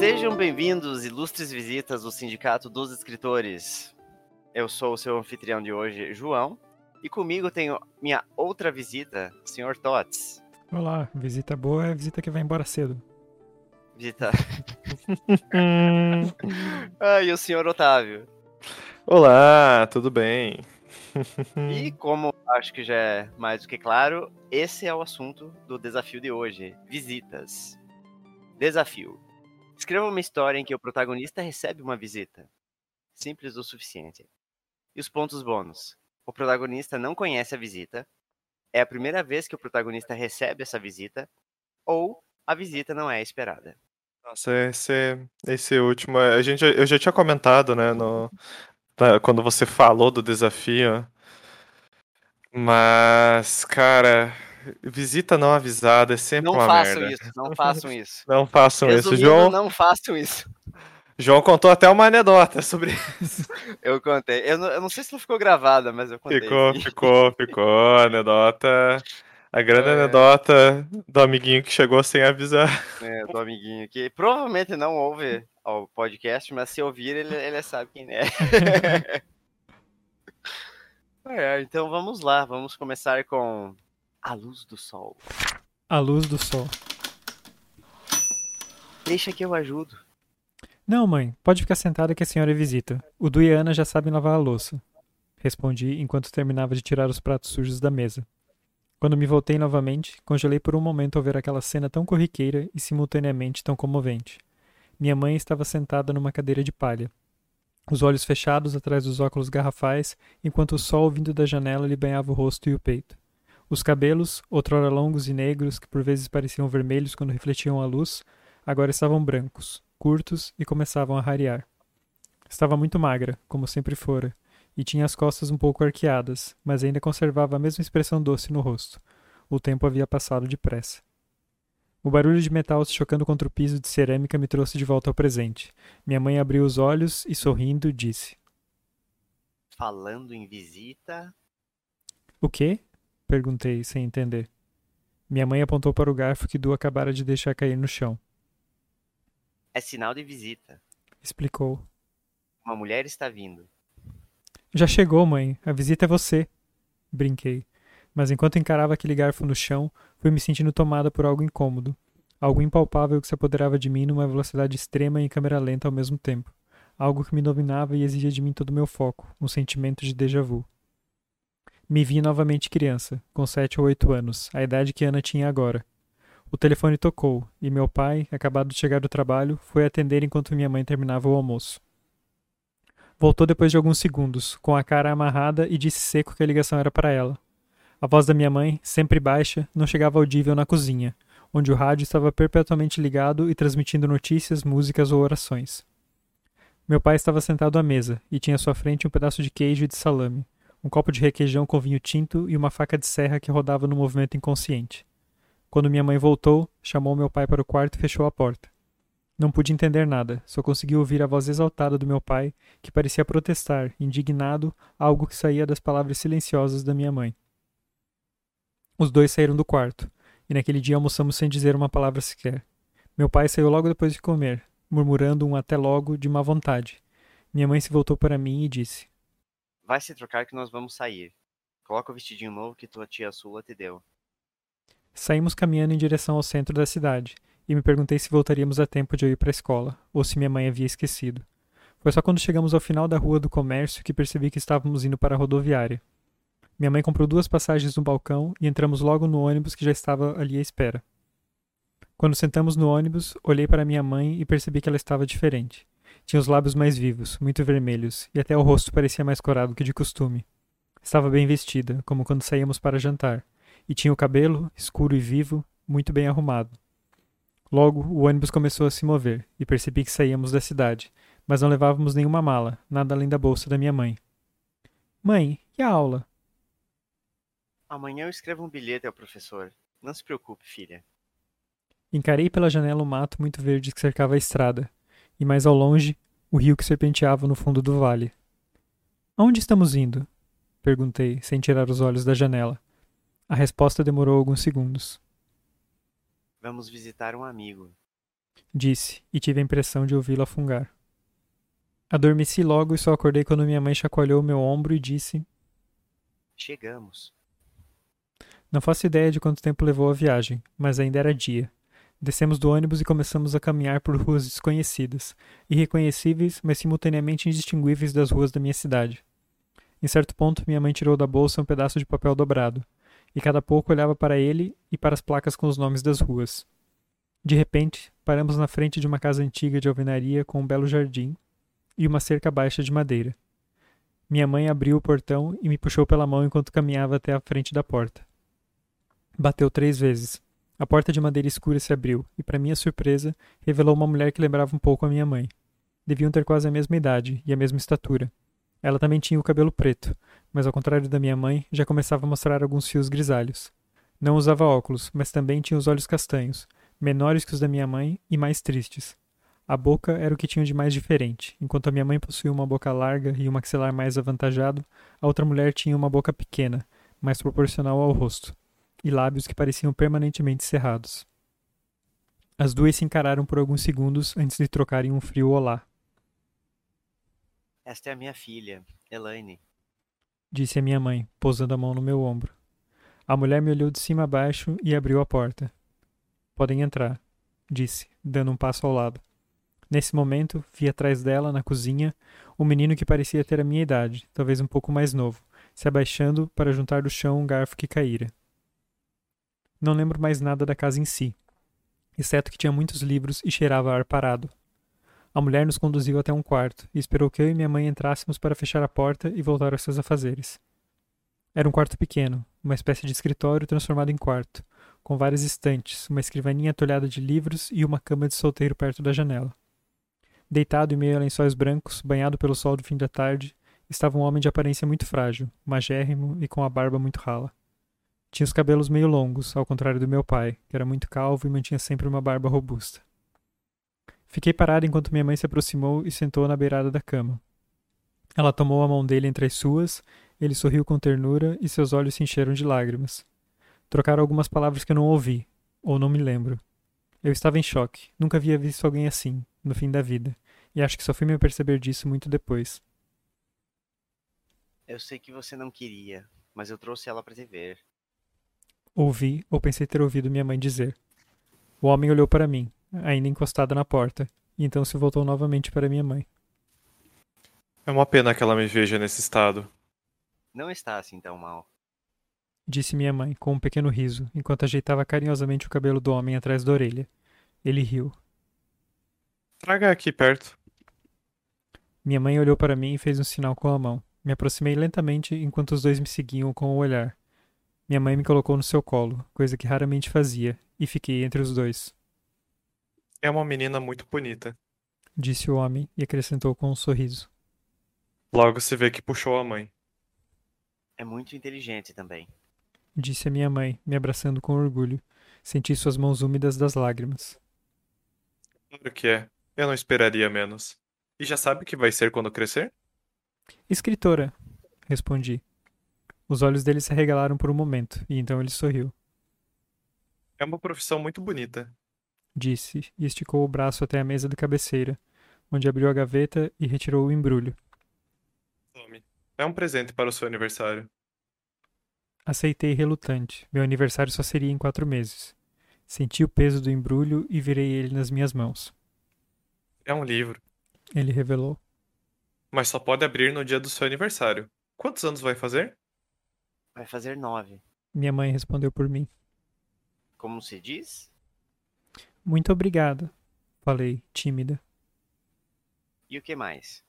Sejam bem-vindos, ilustres visitas do Sindicato dos Escritores. Eu sou o seu anfitrião de hoje, João, e comigo tenho minha outra visita, Sr. Tots. Olá, visita boa é visita que vai embora cedo. Visita. ah, e o Sr. Otávio. Olá, tudo bem? E como acho que já é mais do que claro, esse é o assunto do desafio de hoje: visitas. Desafio. Escreva uma história em que o protagonista recebe uma visita. Simples o suficiente. E os pontos bônus. O protagonista não conhece a visita, é a primeira vez que o protagonista recebe essa visita, ou a visita não é esperada. Nossa, esse, esse último, a gente, eu já tinha comentado, né, no, quando você falou do desafio, mas, cara, visita não avisada é sempre não uma façam merda. isso, não façam isso. Não façam Resumindo, isso, João. Não façam isso. João contou até uma anedota sobre isso. Eu contei. Eu não, eu não sei se não ficou gravada, mas eu contei. Ficou, ficou, ficou. Anedota. A grande É. anedota do amiguinho que chegou sem avisar. É, do amiguinho que provavelmente não ouve o podcast, mas se ouvir, ele, ele sabe quem é. É, então vamos lá, vamos começar com A Luz do Sol. A luz do sol. Deixa que eu ajudo. Não, mãe, pode ficar sentada que a senhora visita. O Du e a Ana já sabem lavar a louça. Respondi enquanto terminava de tirar os pratos sujos da mesa. Quando me voltei novamente, congelei por um momento ao ver aquela cena tão corriqueira e simultaneamente tão comovente. Minha mãe estava sentada numa cadeira de palha, os olhos fechados atrás dos óculos garrafais, enquanto o sol vindo da janela lhe banhava o rosto e o peito. Os cabelos, outrora longos e negros, que por vezes pareciam vermelhos quando refletiam a luz, agora estavam brancos, curtos e começavam a rarear. Estava muito magra, como sempre fora, e tinha as costas um pouco arqueadas, mas ainda conservava a mesma expressão doce no rosto. O tempo havia passado depressa. O barulho de metal se chocando contra o piso de cerâmica me trouxe de volta ao presente. Minha mãe abriu os olhos e, sorrindo, disse: Falando em visita. O quê? Perguntei, sem entender. Minha mãe apontou para o garfo que Du acabara de deixar cair no chão. É sinal de visita. Explicou. Uma mulher está vindo. Já chegou, mãe. A visita é você. Brinquei. Mas enquanto encarava aquele garfo no chão, fui me sentindo tomada por algo incômodo. Algo impalpável que se apoderava de mim numa velocidade extrema e em câmera lenta ao mesmo tempo. Algo que me dominava e exigia de mim todo o meu foco, um sentimento de déjà vu. Me vi novamente criança, com sete ou oito anos, a idade que Ana tinha agora. O telefone tocou, e meu pai, acabado de chegar do trabalho, foi atender enquanto minha mãe terminava o almoço. Voltou depois de alguns segundos, com a cara amarrada e disse seco que a ligação era para ela. A voz da minha mãe, sempre baixa, não chegava audível na cozinha, onde o rádio estava perpetuamente ligado e transmitindo notícias, músicas ou orações. Meu pai estava sentado à mesa e tinha à sua frente um pedaço de queijo e de salame, um copo de requeijão com vinho tinto e uma faca de serra que rodava no movimento inconsciente. Quando minha mãe voltou, chamou meu pai para o quarto e fechou a porta. Não pude entender nada, só consegui ouvir a voz exaltada do meu pai, que parecia protestar, indignado, algo que saía das palavras silenciosas da minha mãe. Os dois saíram do quarto, e naquele dia almoçamos sem dizer uma palavra sequer. Meu pai saiu logo depois de comer, murmurando um até logo de má vontade. Minha mãe se voltou para mim e disse: Vai se trocar que nós vamos sair. Coloca o vestidinho novo que tua tia Sula te deu. Saímos caminhando em direção ao centro da cidade, e me perguntei se voltaríamos a tempo de eu ir para a escola, ou se minha mãe havia esquecido. Foi só quando chegamos ao final da rua do comércio que percebi que estávamos indo para a rodoviária. Minha mãe comprou duas passagens no balcão e entramos logo no ônibus que já estava ali à espera. Quando sentamos no ônibus, olhei para minha mãe e percebi que ela estava diferente. Tinha os lábios mais vivos, muito vermelhos, e até o rosto parecia mais corado que de costume. Estava bem vestida, como quando saíamos para jantar, e tinha o cabelo, escuro e vivo, muito bem arrumado. Logo, o ônibus começou a se mover, e percebi que saíamos da cidade, mas não levávamos nenhuma mala, nada além da bolsa da minha mãe. Mãe, e a aula? Amanhã eu escrevo um bilhete ao professor. Não se preocupe, filha. Encarei pela janela o mato muito verde que cercava a estrada, e mais ao longe, o rio que serpenteava no fundo do vale. Aonde estamos indo? Perguntei, sem tirar os olhos da janela. A resposta demorou alguns segundos. Vamos visitar um amigo. Disse, e tive a impressão de ouvi-la fungar. Adormeci logo e só acordei quando minha mãe chacoalhou meu ombro e disse: Chegamos. Não faço ideia de quanto tempo levou a viagem, mas ainda era dia. Descemos do ônibus e começamos a caminhar por ruas desconhecidas, irreconhecíveis, mas simultaneamente indistinguíveis das ruas da minha cidade. Em certo ponto, minha mãe tirou da bolsa um pedaço de papel dobrado, e cada pouco olhava para ele e para as placas com os nomes das ruas. De repente, paramos na frente de uma casa antiga de alvenaria com um belo jardim e uma cerca baixa de madeira. Minha mãe abriu o portão e me puxou pela mão enquanto caminhava até a frente da porta. Bateu três vezes. A porta de madeira escura se abriu e, para minha surpresa, revelou uma mulher que lembrava um pouco a minha mãe. Deviam ter quase a mesma idade e a mesma estatura. Ela também tinha o cabelo preto, mas ao contrário da minha mãe, já começava a mostrar alguns fios grisalhos. Não usava óculos, mas também tinha os olhos castanhos, menores que os da minha mãe e mais tristes. A boca era o que tinha de mais diferente. Enquanto a minha mãe possuía uma boca larga e um maxilar mais avantajado, a outra mulher tinha uma boca pequena, mais proporcional ao rosto, e lábios que pareciam permanentemente cerrados. As duas se encararam por alguns segundos antes de trocarem um frio olá. Esta é a minha filha, Elaine. Disse a minha mãe, pousando a mão no meu ombro. A mulher me olhou de cima a baixo e abriu a porta. Podem entrar, disse, dando um passo ao lado. Nesse momento, vi atrás dela, na cozinha, um menino que parecia ter a minha idade, talvez um pouco mais novo, se abaixando para juntar do chão um garfo que caíra. Não lembro mais nada da casa em si, exceto que tinha muitos livros e cheirava ar parado. A mulher nos conduziu até um quarto e esperou que eu e minha mãe entrássemos para fechar a porta e voltar aos seus afazeres. Era um quarto pequeno, uma espécie de escritório transformado em quarto, com várias estantes, uma escrivaninha atolhada de livros e uma cama de solteiro perto da janela. Deitado em meio a lençóis brancos, banhado pelo sol do fim da tarde, estava um homem de aparência muito frágil, magérrimo e com a barba muito rala. Tinha os cabelos meio longos, ao contrário do meu pai, que era muito calvo e mantinha sempre uma barba robusta. Fiquei parado enquanto minha mãe se aproximou e sentou na beirada da cama. Ela tomou a mão dele entre as suas, ele sorriu com ternura e seus olhos se encheram de lágrimas. Trocaram algumas palavras que eu não ouvi, ou não me lembro. Eu estava em choque. Nunca havia visto alguém assim, no fim da vida, e acho que só fui me perceber disso muito depois. Eu sei que você não queria, mas eu trouxe ela para te ver. Ouvi, ou pensei ter ouvido minha mãe dizer. O homem olhou para mim, ainda encostado na porta, e então se voltou novamente para minha mãe. É uma pena que ela me veja nesse estado. Não está assim tão mal. Disse minha mãe, com um pequeno riso, enquanto ajeitava carinhosamente o cabelo do homem atrás da orelha. Ele riu. Traga aqui perto. Minha mãe olhou para mim e fez um sinal com a mão. Me aproximei lentamente enquanto os dois me seguiam com o olhar. Minha mãe me colocou no seu colo, coisa que raramente fazia, e fiquei entre os dois. É uma menina muito bonita. Disse o homem e acrescentou com um sorriso. Logo se vê que puxou a mãe. É muito inteligente também. Disse a minha mãe, me abraçando com orgulho. Senti suas mãos úmidas das lágrimas. Claro que é. Eu não esperaria menos. E já sabe o que vai ser quando crescer? Escritora, respondi. Os olhos dele se arregalaram por um momento, e então ele sorriu. É uma profissão muito bonita, disse, e esticou o braço até a mesa de cabeceira, onde abriu a gaveta e retirou o embrulho. Tome. É um presente para o seu aniversário. Aceitei relutante. Meu aniversário só seria em quatro meses. Senti o peso do embrulho e virei ele nas minhas mãos. É um livro. Ele revelou. Mas só pode abrir no dia do seu aniversário. Quantos anos vai fazer? Vai fazer nove. Minha mãe respondeu por mim. Como se diz? Muito obrigada, falei, tímida. E o que mais?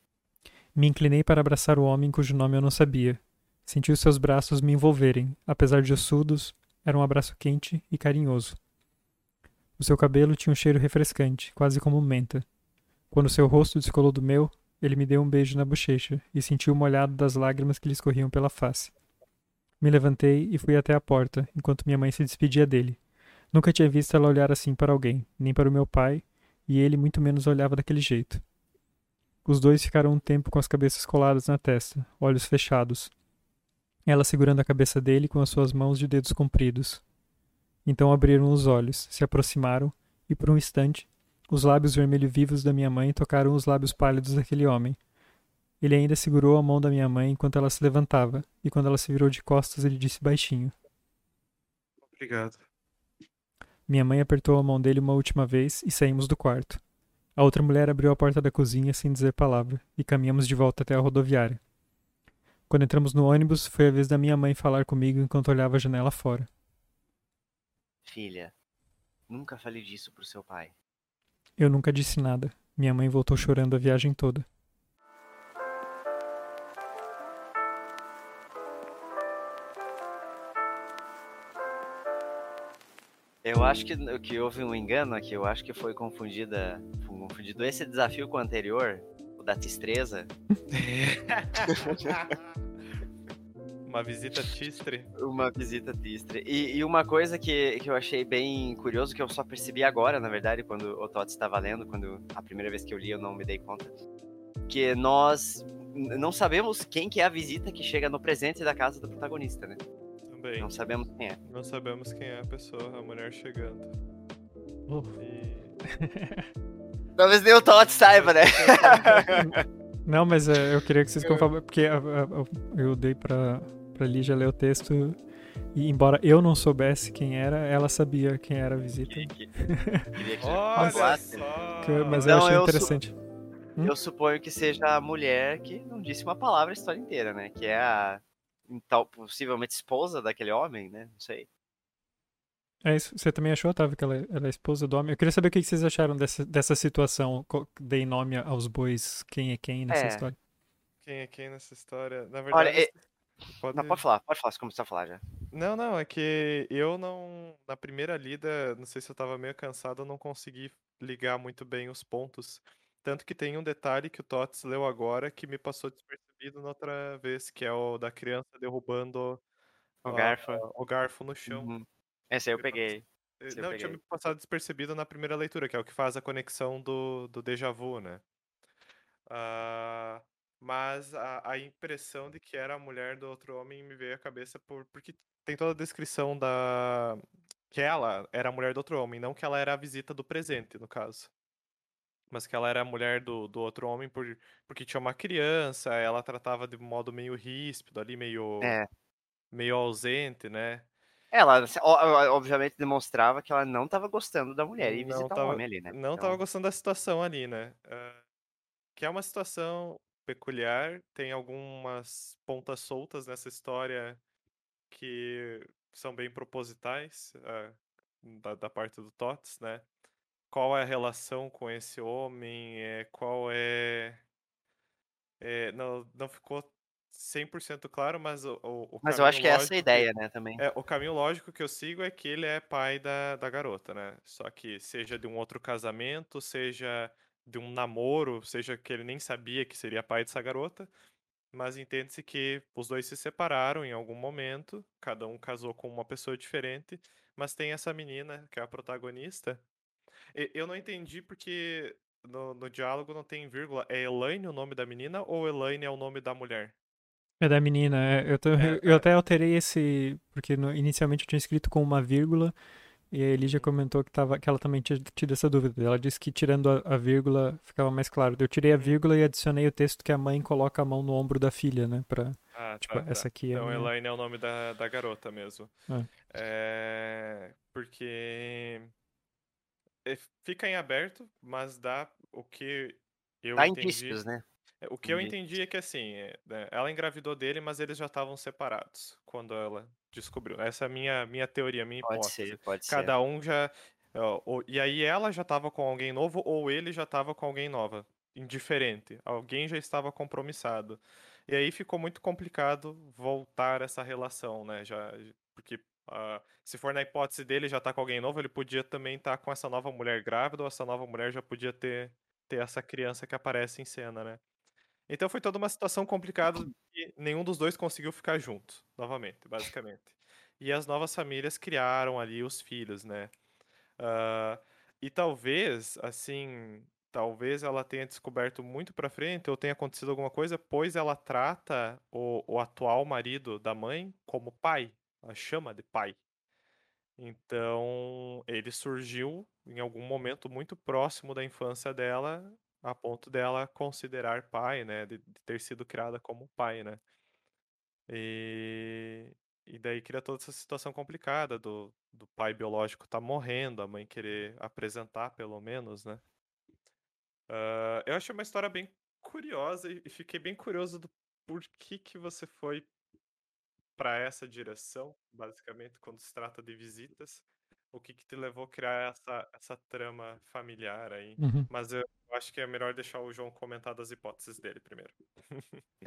Me inclinei para abraçar o homem cujo nome eu não sabia. Senti os seus braços me envolverem. Apesar de ossudos, era um abraço quente e carinhoso. O seu cabelo tinha um cheiro refrescante, quase como menta. Quando seu rosto descolou do meu, ele me deu um beijo na bochecha e senti o molhado das lágrimas que lhe escorriam pela face. Me levantei e fui até a porta, enquanto minha mãe se despedia dele. Nunca tinha visto ela olhar assim para alguém, nem para o meu pai, e ele muito menos olhava daquele jeito. Os dois ficaram um tempo com as cabeças coladas na testa, olhos fechados. Ela segurando a cabeça dele com as suas mãos de dedos compridos. Então abriram os olhos, se aproximaram, e por um instante, Os lábios vermelhos vivos da minha mãe tocaram os lábios pálidos daquele homem. Ele ainda segurou a mão da minha mãe enquanto ela se levantava, e quando ela se virou de costas, ele disse baixinho: Obrigado. Minha mãe apertou a mão dele uma última vez e saímos do quarto. A outra mulher abriu a porta da cozinha sem dizer palavra e caminhamos de volta até a rodoviária. Quando entramos no ônibus, foi a vez da minha mãe falar comigo enquanto olhava a janela fora. Filha, nunca fale disso pro seu pai. Eu nunca disse nada. Minha mãe voltou chorando a viagem toda. Eu acho que, que houve um engano aqui. Eu acho que foi confundida, foi confundido esse desafio com o anterior, o da Tistreza. Uma visita tistre. Uma visita tistre. E, e, uma coisa que, que eu achei bem curioso, que eu só percebi agora, na verdade, quando o Tots estava lendo, quando a primeira vez que eu li eu não me dei conta, que nós não sabemos quem que é a visita que chega no presente da casa do protagonista, né? Também. Não sabemos quem é. Não sabemos quem é a pessoa, a mulher chegando. E... Talvez nem o Tots saiba, né? Não, mas é, eu queria que vocês confirmassem, porque a, a, eu dei pra, pra Lígia ler o texto e embora eu não soubesse quem era, ela sabia quem era a visita. Que- que- Queria que Olha! Que eu- mas Não, eu achei eu interessante. Hum? Eu suponho que seja a mulher que não disse uma palavra a história inteira, né? Que é a tal, possivelmente esposa daquele homem, né? Não sei. É isso. Você também achou, Otávio, que ela, ela é esposa do homem? Eu queria saber o que vocês acharam dessa, dessa situação. Dei nome aos bois, quem é quem nessa É. história. Quem é quem nessa história? Na verdade. Olha, é- pode... Não, pode falar, pode falar, você começou a falar já. Não, não, é que eu não. Na primeira lida, não sei se eu tava meio cansado, eu não consegui ligar muito bem os pontos. Tanto que tem um detalhe que o Tots leu agora que me passou despercebido na outra vez, que é o da criança derrubando O a- garfo. o garfo no chão. Uhum. Esse aí eu peguei. Eh, Esse eu Não, tinha peguei. me passado despercebido na primeira leitura, que é o que faz a conexão do, do déjà vu, né? Ah, mas a, a impressão de que era a mulher do outro homem me veio à cabeça por, porque tem toda a descrição da. que ela era a mulher do outro homem, não que ela era a visita do presente, no caso. Mas que ela era a mulher do, do outro homem por, porque tinha uma criança, ela tratava de um modo meio ríspido ali, meio, É. meio ausente, né? Ela, ó- obviamente, demonstrava que ela não tava gostando da mulher e Não tava- o homem ali, né? Não Então, tava gostando da situação ali, né? Ah, que é uma situação peculiar, tem algumas pontas soltas nessa história que são bem propositais ah, da, da parte do Tots, né? Qual é a relação com esse homem? É, qual é, é, não, não ficou 100% claro, mas o, o, o Mas eu acho que é essa a ideia, né, também. é, o caminho lógico que eu sigo é que ele é pai da, da garota, né? Só que seja de um outro casamento, seja de um namoro, seja que ele nem sabia que seria pai dessa garota, mas entende-se que os dois se separaram em algum momento, cada um casou com uma pessoa diferente, mas tem essa menina, que é a protagonista. Eu não entendi porque no, no diálogo não tem vírgula. É Elaine o nome da menina ou Elaine é o nome da mulher? É da menina, é, eu, tô- É, eu é. até alterei esse, porque no- inicialmente eu tinha escrito com uma vírgula, e a Elígia comentou que, tava, que ela também tinha tido essa dúvida. Ela disse que tirando a, a vírgula ficava mais claro. Eu tirei a vírgula e adicionei o texto que a mãe coloca a mão no ombro da filha, né? Pra, Ah, tipo, tá, tá. essa aqui é Então, minha- Elaine é o nome da, da garota mesmo. É. É, porque fica em aberto, mas dá o que eu Dá entendi. indícios, né? é, O que eu entendi é que assim, é, né, ela engravidou dele, mas eles já estavam separados quando ela descobriu. Essa é a minha, minha teoria, minha Pode hipótese. ser, pode ser. Cada um já. e aí ela já estava com alguém novo ou ele já estava com alguém nova. Indiferente. Alguém já estava compromissado. E aí ficou muito complicado voltar essa relação, né? Já, porque ah, se for na hipótese dele já tá com alguém novo, ele podia também estar com essa nova mulher grávida, ou essa nova mulher já podia ter, ter essa criança que aparece em cena, né? Então foi toda uma situação complicada e nenhum dos dois conseguiu ficar junto, novamente, basicamente. E as novas famílias criaram ali os filhos, né? Ah, e talvez, assim, talvez ela tenha descoberto muito pra frente ou tenha acontecido alguma coisa, pois ela trata o, o atual marido da mãe como pai. Ela chama de pai. Então, ele surgiu em algum momento muito próximo da infância dela, a ponto dela considerar pai, né? De, de ter sido criada como pai, né? E, e daí cria toda essa situação complicada do, do pai biológico tá morrendo, a mãe querer apresentar, pelo menos, né? Uh, eu achei uma história bem curiosa e fiquei bem curioso do porquê que você foi para essa direção, basicamente, quando se trata de visitas. O que, que te levou a criar essa, essa trama familiar aí? Uhum. Mas eu acho que é melhor deixar o João comentar das hipóteses dele primeiro.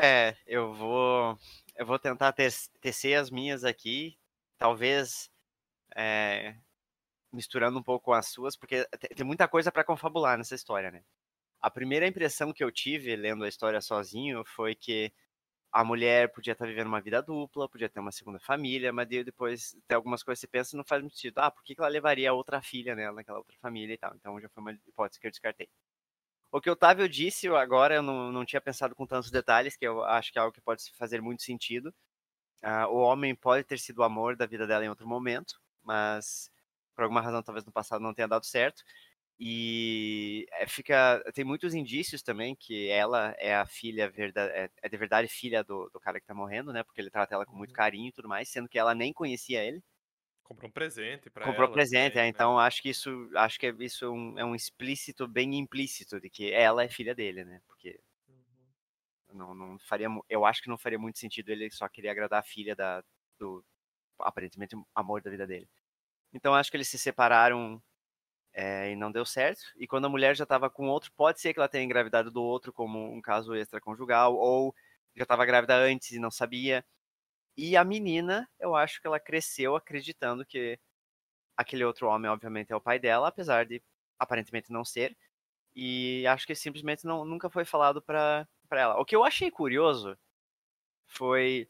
é, eu vou eu vou tentar tecer as minhas aqui, talvez é, misturando um pouco com as suas, porque tem muita coisa para confabular nessa história, né? A primeira impressão que eu tive lendo a história sozinho foi que a mulher podia estar vivendo uma vida dupla, podia ter uma segunda família, mas depois tem algumas coisas que você pensa não faz muito sentido. Ah, por que ela levaria outra filha nela, naquela outra família e tal? Então já foi uma hipótese que eu descartei. O que o Otávio disse agora, eu não, não tinha pensado com tantos detalhes, que eu acho que é algo que pode fazer muito sentido. Uh, o homem pode ter sido o amor da vida dela em outro momento, mas por alguma razão talvez no passado não tenha dado certo. E é, fica tem muitos indícios também que ela é a filha verdade, é, é de verdade filha do, do cara que tá morrendo, né? Porque ele trata ela com muito uhum. carinho e tudo mais, sendo que ela nem conhecia ele. Comprou um presente para Comprou ela. presente, também, é, né? então acho que isso acho que isso é um, é um explícito bem implícito de que ela é filha dele, né? Porque uhum. não, não faria eu acho que não faria muito sentido ele só querer agradar a filha da do aparentemente amor da vida dele. Então acho que eles se separaram é, e não deu certo. E quando a mulher já estava com outro, pode ser que ela tenha engravidado do outro, como um caso extraconjugal, ou já estava grávida antes e não sabia. E a menina, eu acho que ela cresceu acreditando que aquele outro homem, obviamente, é o pai dela, apesar de aparentemente não ser. E acho que simplesmente não, nunca foi falado para ela. O que eu achei curioso foi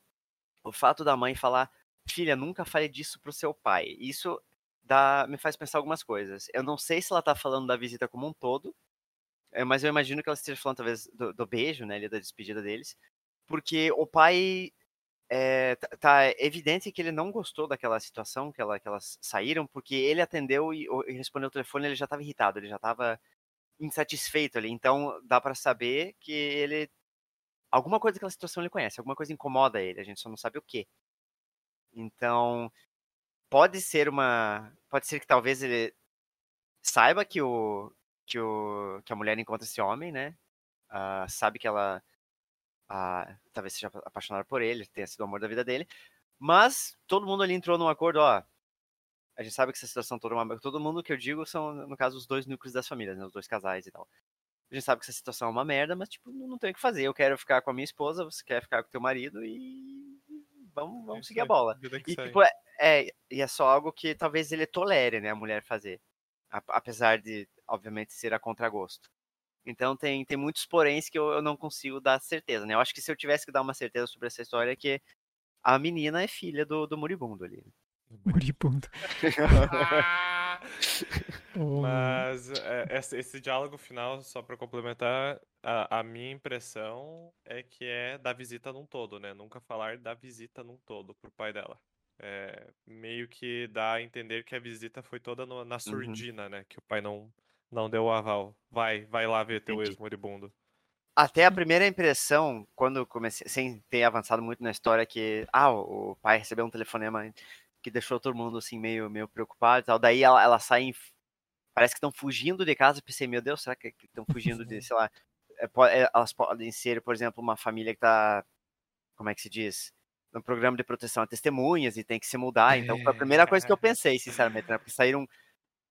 o fato da mãe falar: Filha, nunca fale disso pro seu pai. Isso dá, me faz pensar algumas coisas. Eu não sei se ela tá falando da visita como um todo, é, mas eu imagino que ela esteja falando talvez do, do beijo, né, ali, da despedida deles, porque o pai é, tá evidente que ele não gostou daquela situação que, ela, que elas saíram, porque ele atendeu e, e respondeu o telefone, ele já estava irritado, ele já estava insatisfeito ali. Então dá para saber que ele alguma coisa daquela situação ele conhece, alguma coisa incomoda ele, a gente só não sabe o que. Então pode ser uma. Pode ser que talvez ele saiba que o. que, o, que a mulher encontra esse homem, né? Uh, sabe que ela. Uh, talvez seja apaixonada por ele, tenha sido o amor da vida dele. Mas todo mundo ali entrou num acordo, ó. A gente sabe que essa situação toda é uma. Todo mundo que eu digo são, no caso, os dois núcleos das famílias, né? Os dois casais e tal. A gente sabe que essa situação é uma merda, mas, tipo, não tem o que fazer. Eu quero ficar com a minha esposa, você quer ficar com o teu marido e vamos, vamos é seguir a bola. E, tipo, é, é, e é só algo que talvez ele tolere, né, a mulher fazer. A, apesar de, obviamente, ser a contragosto. Então tem, tem muitos poréns que eu, eu não consigo dar certeza, né? Eu acho que se eu tivesse que dar uma certeza sobre essa história é que a menina é filha do, do moribundo ali. Moribundo. Mas é, esse, esse, diálogo final, só para complementar, a, a, minha impressão é que é da visita num todo, né? Nunca falar da visita num todo pro pai dela. É, meio que dá a entender que a visita foi toda no, na uhum. surdina, uhum. né? Que o pai não, não deu o aval. Vai, vai lá ver teu ex-moribundo. Até a primeira impressão, quando comecei, sem ter avançado muito na história, que ah, o pai recebeu um telefonema que deixou todo mundo assim meio, meio preocupado e tal. Daí ela, ela sai parece que estão fugindo de casa. Pensei, meu Deus, será que estão fugindo de, sei lá, é, é, elas podem ser, por exemplo, uma família que tá, como é que se diz? no programa de proteção a testemunhas e tem que se mudar. Então, foi a primeira coisa que eu pensei, sinceramente, né? Porque saíram.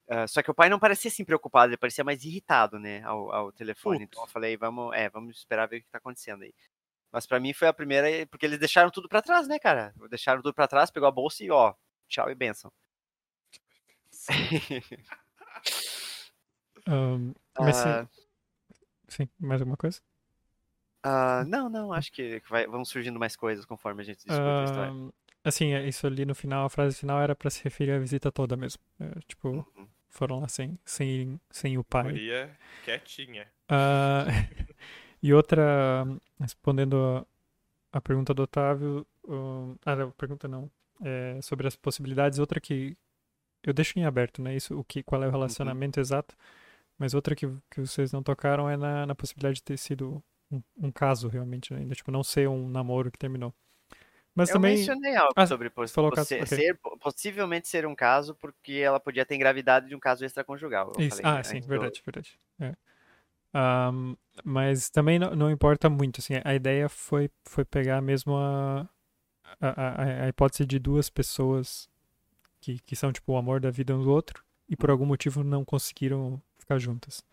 Uh, só que o pai não parecia assim preocupado, ele parecia mais irritado, né, ao, ao telefone. Putz. Então eu falei, vamos, é, vamos esperar ver o que tá acontecendo aí. Mas para mim foi a primeira, porque eles deixaram tudo para trás, né, cara? Deixaram tudo para trás, pegou a bolsa e ó, tchau e benção. um, mas uh, sim, mais alguma coisa? Uh, não, não, acho que vai, vão surgindo mais coisas conforme a gente discute uh, a história. Assim, é, isso ali no final, a frase final era para se referir à visita toda mesmo. É, tipo, uhum. foram lá sem, sem, sem o pai. Maria quietinha. Uh, e outra, respondendo a, a, pergunta do Otávio, ah, a pergunta não, é, sobre as possibilidades, outra que, eu deixo em aberto, né? Isso, o que, qual é o relacionamento exato. Mas outra que, que vocês não tocaram é na, na possibilidade de ter sido um, um caso realmente, né? ainda tipo não ser um namoro que terminou. Mas eu também mencionei algo Ah, sobre poss- falou possi- caso, ok. ser, possivelmente ser um caso, porque ela podia ter engravidado de um caso extraconjugal. Isso. falei Ah, antes sim, do- verdade, verdade. É. Ahm, mas também não, não importa muito, assim, a ideia foi, foi pegar mesmo a, a, a, hipótese de duas pessoas que, que são, tipo, o amor da vida um do outro e por algum motivo não conseguiram ficar juntas.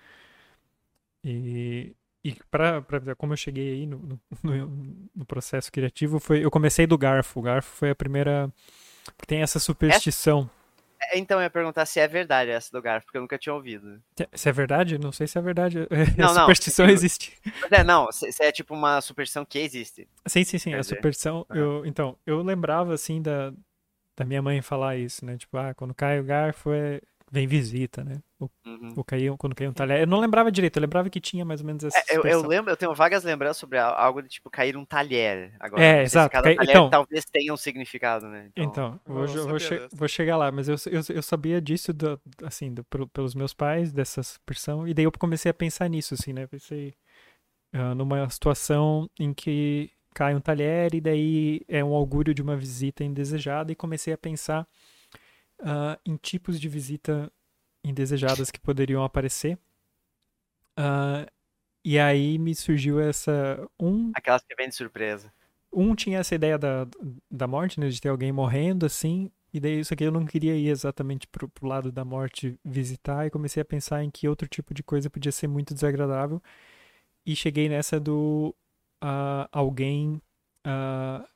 E, e pra ver como eu cheguei aí no, no, no- processo criativo, foi, eu comecei do garfo. O garfo foi a primeira... Tem essa superstição. É, Então eu ia perguntar se é verdade essa do garfo, porque eu nunca tinha ouvido. Se é verdade? Não sei se é verdade. Não, a não, superstição eu- existe. Mas é, não, se, se é tipo uma superstição que existe. Sim, sim, sim. Quer A dizer, superstição. aham. Eu, então, eu lembrava, assim, da, da minha mãe falar isso, né? Tipo, ah, quando cai o garfo, é... vem visita, né? Ou, Uhum. ou caiu, quando caiu um talher. Eu não lembrava direito, eu lembrava que tinha mais ou menos essa É, eu, eu lembro, eu tenho vagas lembranças sobre algo de tipo cair um talher. Agora, É, exato, cai- talher então- talvez tenha um significado, né? Então, não jo- vou, che- vou chegar lá, mas eu, eu, eu sabia disso, do, assim, do- pelo- pelos meus pais, dessa superstição, e daí eu comecei a pensar nisso, assim, né? Pensei ah, numa situação em que cai um talher e daí é um augúrio de uma visita indesejada, e comecei a pensar ah, em tipos de visita indesejadas que poderiam aparecer. Ah, e aí me surgiu essa. Um Aquelas que vêm de surpresa. um tinha essa ideia da, da morte, né? De ter alguém morrendo, assim. E daí isso aqui eu não queria ir exatamente pro, pro lado da morte visitar. E comecei a pensar em que outro tipo de coisa podia ser muito desagradável. E cheguei nessa do ah, alguém. eh,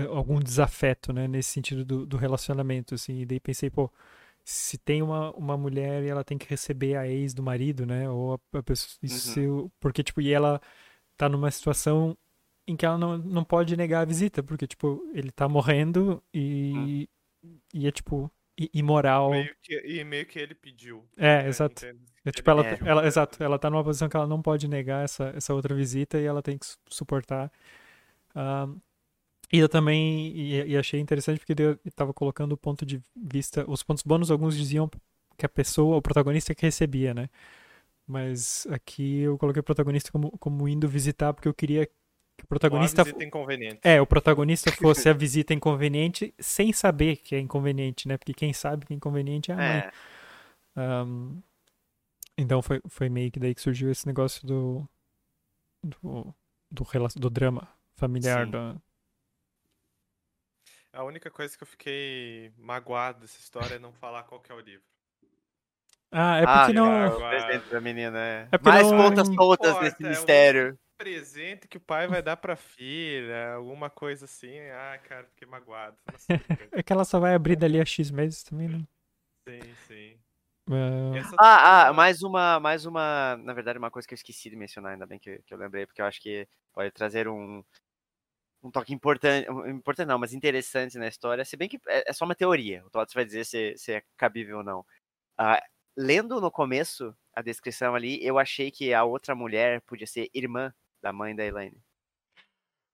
algum desafeto, né? Nesse sentido do, do relacionamento, assim. E daí pensei, pô. Se tem uma, uma mulher e ela tem que receber a ex do marido, né? Ou a, a pessoa. Isso, eu- porque, tipo, e ela tá numa situação em que ela não, não pode negar a visita, porque, tipo, ele tá morrendo e, e é, tipo, imoral. Meio que, e meio que ele pediu. É, né, exato. É, tipo, ela, É. ela, exato, ela tá numa posição que ela não pode negar essa, essa outra visita e ela tem que su- suportar. E eu também e, e achei interessante porque eu estava colocando o ponto de vista, os pontos bônus, alguns diziam que a pessoa, o protagonista que recebia, né? Mas aqui eu coloquei o protagonista como, como indo visitar porque eu queria que o Ou a protagonista visita inconveniente. é, o protagonista fosse a visita inconveniente sem saber que é inconveniente, né? Porque quem sabe que é inconveniente é a mãe. É, Ahn, então foi, foi meio que daí que surgiu esse negócio do do, do, do drama familiar Sim. da, A única coisa que eu fiquei magoado dessa história é não falar qual que é o livro. Ah, é ah, porque não. é o presente da menina, é. É porque Mais não- pontas soltas nesse é um- mistério. Presente que o pai vai dar pra filha, alguma coisa assim. Ah, cara, fiquei magoado. É que ela só vai abrir dali a X meses também, né? sim, sim. Ah, Essa Ah, ah, turma- mais uma, mais uma, na verdade, uma coisa que eu esqueci de mencionar, ainda bem que, que eu lembrei, porque eu acho que pode trazer um, um toque importante, importante não, mas interessante na história, se bem que é, é só uma teoria, o Tots vai dizer se, se é cabível ou não. Ah, lendo no começo a descrição ali, eu achei que a outra mulher podia ser irmã da mãe da Elaine.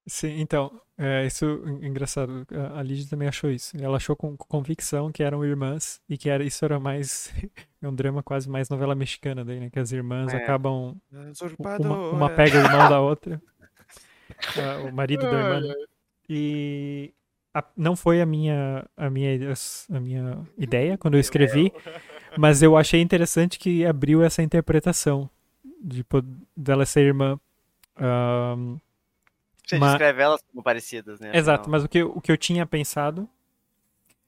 sim, então, é, isso é engraçado. A- A Lídia também achou isso. Ela achou com convicção que eram irmãs e que era, isso era mais. É um drama quase mais novela mexicana daí, né? Que as irmãs É. acabam Uma, uma Usurpadora. pega o irmão da outra. Ah, o marido da irmã. E a- não foi a minha, a, minha, a minha ideia quando eu escrevi, mas eu achei interessante que abriu essa interpretação de, dela ser irmã. Ahn, Você Ma- descreve elas como parecidas, né? exato, afinal. mas o que, eu- o que eu tinha pensado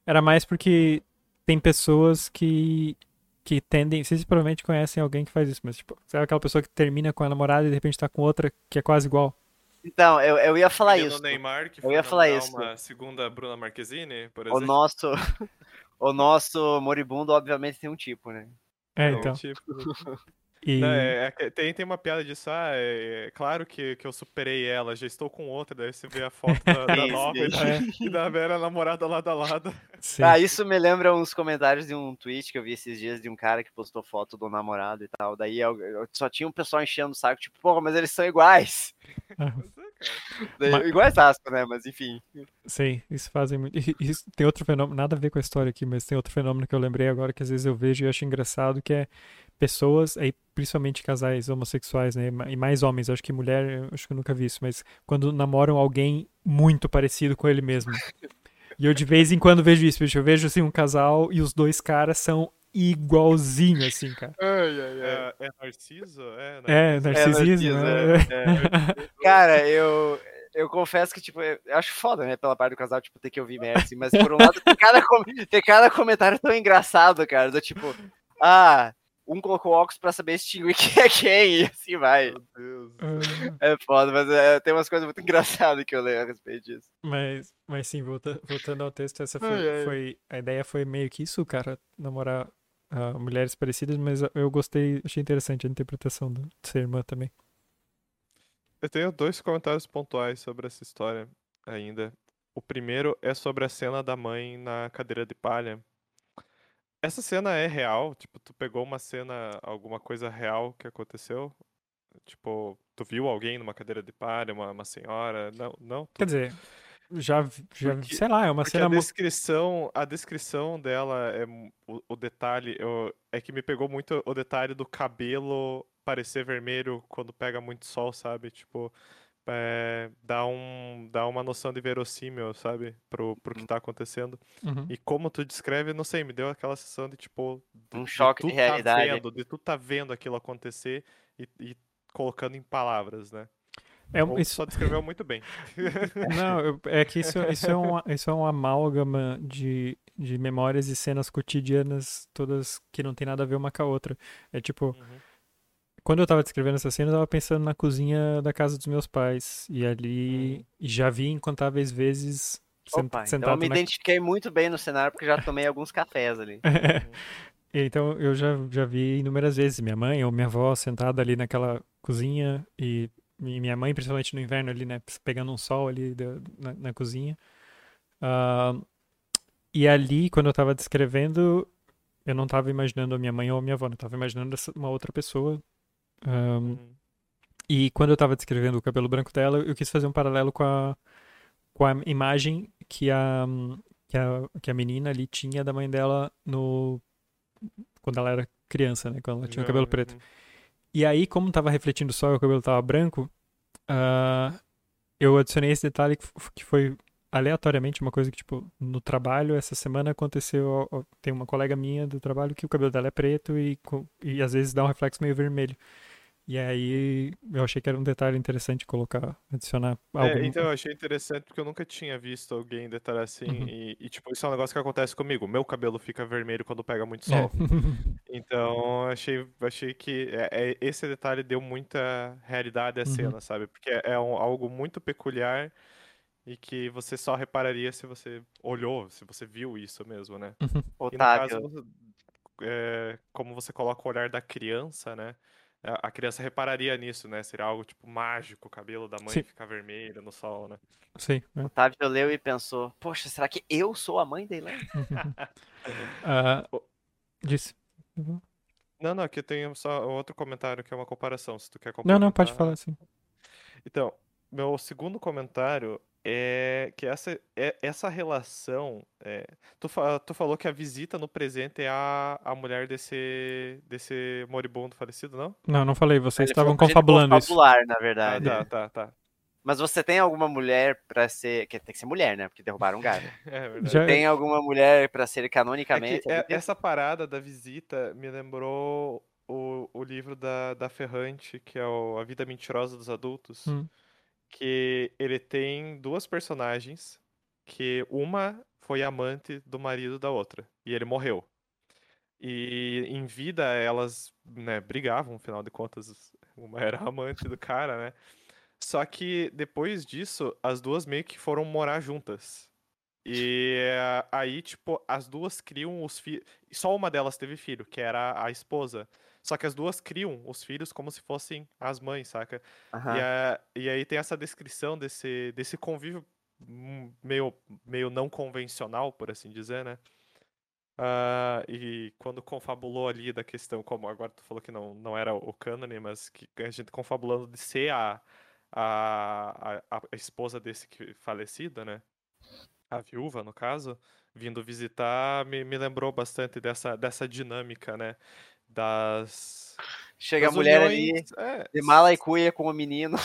era mais porque tem pessoas que que tendem, vocês provavelmente conhecem alguém que faz isso, mas tipo, sabe aquela pessoa que termina com a namorada e de repente tá com outra que é quase igual? Então, eu, eu ia falar Ele no isso. Neymar, que Eu foi ia falar isso. uma segunda Bruna Marquezine, por O exemplo. nosso, o nosso moribundo, obviamente, tem um tipo, né? É, Então, então. tipo, E, Não, é- é tem, tem uma piada disso, ah, é, é claro que, que eu superei ela, já estou com outra, daí você vê a foto da, da Sim, nova e da, É. e da velha namorada lado a lado. sim. Ah, isso me lembra uns comentários de um tweet que eu vi esses dias de um cara que postou foto do namorado e tal. Daí eu, eu só tinha um pessoal enchendo o saco, tipo, porra, mas eles são iguais. Mas... É Zasco, né? Mas enfim. Sim, isso fazem muito. Isso, tem outro fenômeno, nada a ver com a história aqui, mas tem outro fenômeno que eu lembrei agora que às vezes eu vejo e acho engraçado, que é pessoas, aí, principalmente casais homossexuais, né? E mais homens, acho que mulher, acho que eu nunca vi isso, mas quando namoram alguém muito parecido com ele mesmo. E eu de vez em quando vejo isso, eu vejo assim um casal e os dois caras são igualzinho, assim, cara. Ai, ai, ai. É, é Narciso? É, é narcisismo. É, né? é, cara, eu, eu confesso que, tipo, eu acho foda, né, pela parte do casal, tipo, ter que ouvir merda, assim, mas por um lado, tem cada, tem cada comentário tão engraçado, cara, do tipo, ah, um colocou óculos pra saber extinguir quem é quem, e assim vai. Meu Deus. É foda, mas é, tem umas coisas muito engraçadas que eu leio a respeito disso. Mas, mas sim, volta, voltando ao texto, essa foi, ai, ai. foi, A ideia foi meio que isso, cara, namorar uh, mulheres parecidas, mas eu gostei, achei interessante a interpretação de ser irmã também. Eu tenho dois comentários pontuais sobre essa história ainda. O primeiro é sobre a cena da mãe na cadeira de palha. Essa cena é real? Tipo, tu pegou uma cena, alguma coisa real que aconteceu? Tipo, tu viu alguém numa cadeira de palha, uma, uma senhora? Não, não? Tu... Quer dizer, já, já porque, sei lá, é uma cena... a descrição, a descrição dela, é o, o detalhe, eu, é que me pegou muito o detalhe do cabelo parecer vermelho quando pega muito sol, sabe? Tipo, é, dá, um, dá uma noção de verossímil, sabe? Pro, pro que uhum. tá acontecendo. Uhum. E como tu descreve, não sei, me deu aquela sensação de, tipo... Um choque de, de realidade. Tá vendo, de tu tá vendo aquilo acontecer e, e colocando em palavras, né? É, Ou isso só descreveu muito bem. Não, é que isso, isso, é um, isso é um amálgama de, de memórias e cenas cotidianas, todas que não tem nada a ver uma com a outra. É tipo, uhum. Quando eu tava descrevendo essa cena, eu tava pensando na cozinha da casa dos meus pais. E ali uhum. já vi incontáveis vezes Opa, sentado então eu me na... identifiquei muito bem no cenário porque já tomei alguns cafés ali. Então eu já, já vi inúmeras vezes minha mãe ou minha avó sentada ali naquela cozinha e minha mãe, principalmente no inverno ali, né, pegando um sol ali na, na, cozinha. Uh, e ali, quando eu estava descrevendo, eu não estava imaginando a minha mãe ou a minha avó, eu estava imaginando uma outra pessoa. Um, uhum. E quando eu estava descrevendo o cabelo branco dela, eu quis fazer um paralelo com a, com a imagem que a, que a, que a menina ali tinha da mãe dela no quando ela era criança, né? Quando ela tinha o cabelo preto. Uhum. E aí, como tava refletindo o sol e o cabelo tava branco, uh, eu adicionei esse detalhe que foi aleatoriamente uma coisa que, tipo, no trabalho, essa semana aconteceu. Tem uma colega minha do trabalho que o cabelo dela é preto e, e às vezes dá um reflexo meio vermelho. E aí eu achei que era um detalhe interessante colocar, adicionar algo. É, então eu achei interessante porque eu nunca tinha visto alguém detalhar assim. Uhum. E, e, tipo, isso é um negócio que acontece comigo. Meu cabelo fica vermelho quando pega muito sol. É. então achei, achei que é, é, esse detalhe deu muita realidade à uhum. cena, sabe? Porque é, é um, algo muito peculiar e que você só repararia se você olhou, se você viu isso mesmo, né? Uhum. E no caso, é, como você coloca o olhar da criança, né? A criança repararia nisso, né? Seria algo tipo mágico, o cabelo da mãe Sim. ficar vermelho no sol, né? Sim. É. Otávio leu e pensou: Poxa, será que eu sou a mãe dele? uh, disse. Não, não, aqui tem só outro comentário que é uma comparação, se tu quer comparar. Não, não, pode falar sim. Então, meu segundo comentário é que essa, é, essa relação. É, tu, tu falou que a visita no presente é a, a mulher desse, desse moribundo falecido, não? Não, não falei, vocês Ele estavam confabulando isso. Confabular, na verdade. Ah, tá, tá, tá. Mas você tem alguma mulher para ser. Que tem que ser mulher, né? Porque derrubaram um gato. é verdade. Tem alguma mulher para ser canonicamente. É é, essa parada da visita me lembrou o, o livro da, da Ferrante, que é o A Vida Mentirosa dos Adultos. Hum que ele tem duas personagens que uma foi amante do marido da outra e ele morreu. E em vida elas, né, brigavam, afinal de contas, uma era amante do cara, né? Só que depois disso, as duas meio que foram morar juntas. E aí, tipo, as duas criam os filhos. Só uma delas teve filho, que era a esposa. Só que as duas criam os filhos como se fossem as mães, saca? Uhum. E, a, e aí tem essa descrição desse, desse convívio meio, meio não convencional, por assim dizer, né? Uh, e quando confabulou ali da questão, como agora tu falou que não, não era o cânone, mas que a gente confabulando de ser a, a, a, a esposa desse que falecida, né? A viúva, no caso, vindo visitar, me, me lembrou bastante dessa, dessa dinâmica, né? Das Chega a mulher uniões, ali é, de mala e cuia com o menino.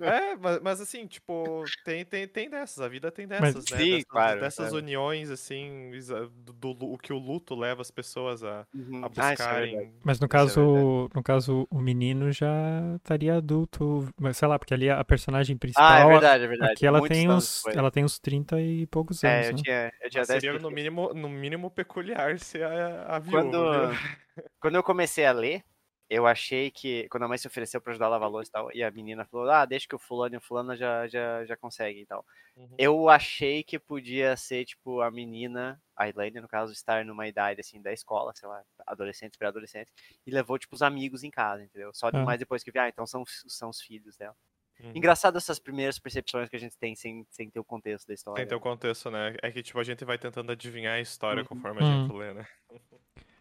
É, mas, mas assim, tipo, tem, tem, tem dessas, a vida tem Mas- dessas, né? Sim, dessas, claro, dessas claro. uniões, assim, exa- do, do o que o luto leva as pessoas a, Uhum. a Ah, é buscarem. verdade. Mas no é caso, no caso, o menino já estaria adulto, mas sei lá, porque ali a personagem principal, Ah, é verdade, é verdade. aqui ela Muitos tem uns, depois. ela tem uns 30 e poucos anos, É, eu né? tinha, eu tinha Mas 10 seria no mínimo, no mínimo peculiar ser a, a viúva, Quando, quando eu comecei a ler, eu achei que. Quando a mãe se ofereceu pra ajudar a lavar a louça e tal, e a menina falou: Ah, deixa que o fulano e o fulano já, já, já conseguem e tal. Uhum. Eu achei que podia ser, tipo, a menina, a Elaine, no caso, estar numa idade, assim, da escola, sei lá, adolescente, pré-adolescente, e levou, tipo, os amigos em casa, entendeu? Só Ah. demais depois que vi, ah, então são, são os filhos dela. Uhum. Engraçado essas primeiras percepções que a gente tem sem, sem ter o contexto da história. Tem teu contexto, né? É que, tipo, a gente vai tentando adivinhar a história Uhum. conforme a Uhum. gente lê, né?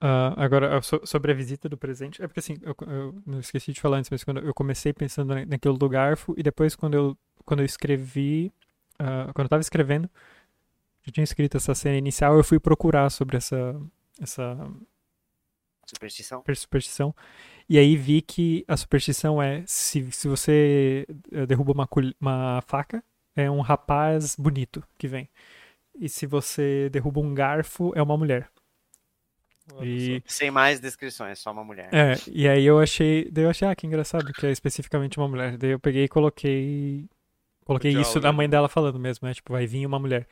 Ah, agora, so- sobre a visita do presente, é porque assim, eu, eu não esqueci de falar antes, mas quando eu comecei pensando na- naquilo do garfo, e depois quando eu, quando eu escrevi, ah, quando eu tava escrevendo, já tinha escrito essa cena inicial, eu fui procurar sobre essa, essa Superstição. per- superstição, e aí vi que a superstição é, se, se você eh, derruba uma, uma faca, é um rapaz bonito que vem. E se você derruba um garfo, é uma mulher. E, Sem mais descrições, só uma mulher. É, e aí eu achei, daí eu achei, ah, que engraçado que é especificamente uma mulher. Daí eu peguei e coloquei, coloquei isso da ali. mãe dela falando mesmo, né? Tipo, vai vir uma mulher.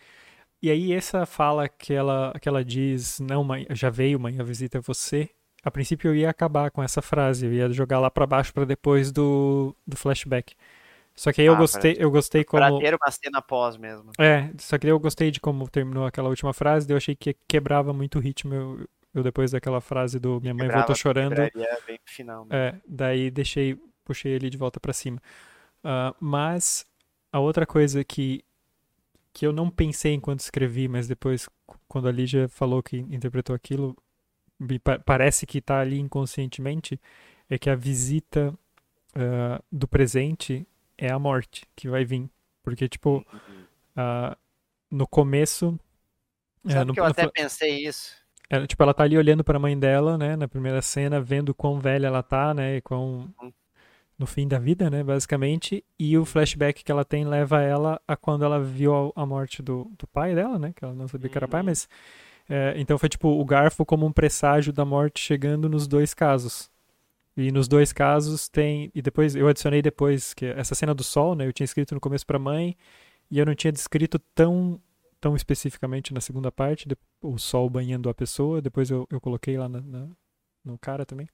E aí essa fala que ela, que ela diz, não, mãe, já veio, mãe, a visita é você. A princípio eu ia acabar com essa frase, eu ia jogar lá pra baixo pra depois do, do flashback. Só que aí eu Ah, gostei, eu gostei Pra como ter uma cena pós mesmo. é, só que eu gostei de como terminou aquela última frase, daí eu achei que quebrava muito o ritmo. Eu, eu depois daquela frase do minha mãe voltou chorando, quebraria bem final. mesmo. é, daí deixei, puxei ele de volta pra cima. Ah, mas a outra coisa que que eu não pensei enquanto escrevi, mas depois quando a Lígia falou que interpretou aquilo, me pa- parece que tá ali inconscientemente, é que a visita ah, do presente é a morte que vai vir, porque tipo ah, no começo é, Sabe no- que eu até pensei isso? Ela, tipo, ela tá ali olhando pra mãe dela, né, na primeira cena, vendo quão velha ela tá, né, e quão Hum. no fim da vida, né, basicamente, e o flashback que ela tem leva ela a quando ela viu a, a morte do, do pai dela, né, que ela não sabia que era pai, Uhum. mas é, então foi tipo o garfo como um presságio da morte chegando nos dois casos. E nos dois casos tem. E depois eu adicionei depois que essa cena do sol, né? Eu tinha escrito no começo pra mãe e eu não tinha descrito tão tão especificamente na segunda parte de- o sol banhando a pessoa. Depois eu, eu coloquei lá na, na- no cara também.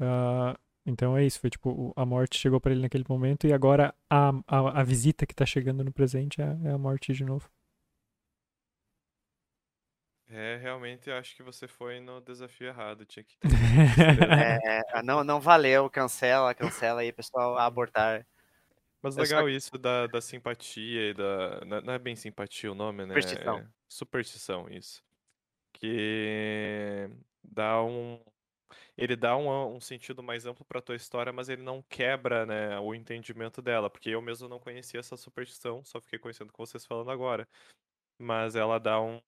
Ah, então é isso. Foi tipo a morte chegou pra ele naquele momento e agora a, a, a visita que tá chegando no presente é, é a morte de novo. É, realmente eu acho que você foi no desafio errado. Tinha que ter. É, não, não valeu, cancela, cancela aí, pessoal, abortar. Mas só- legal isso da, da simpatia e da. Não não é bem simpatia o nome, né? Superstição. É superstição, isso. Que dá um. Ele dá um, um sentido mais amplo pra tua história, mas ele não quebra, né, o entendimento dela. Porque eu mesmo não conhecia essa superstição, só fiquei conhecendo com vocês falando agora. Mas ela dá um.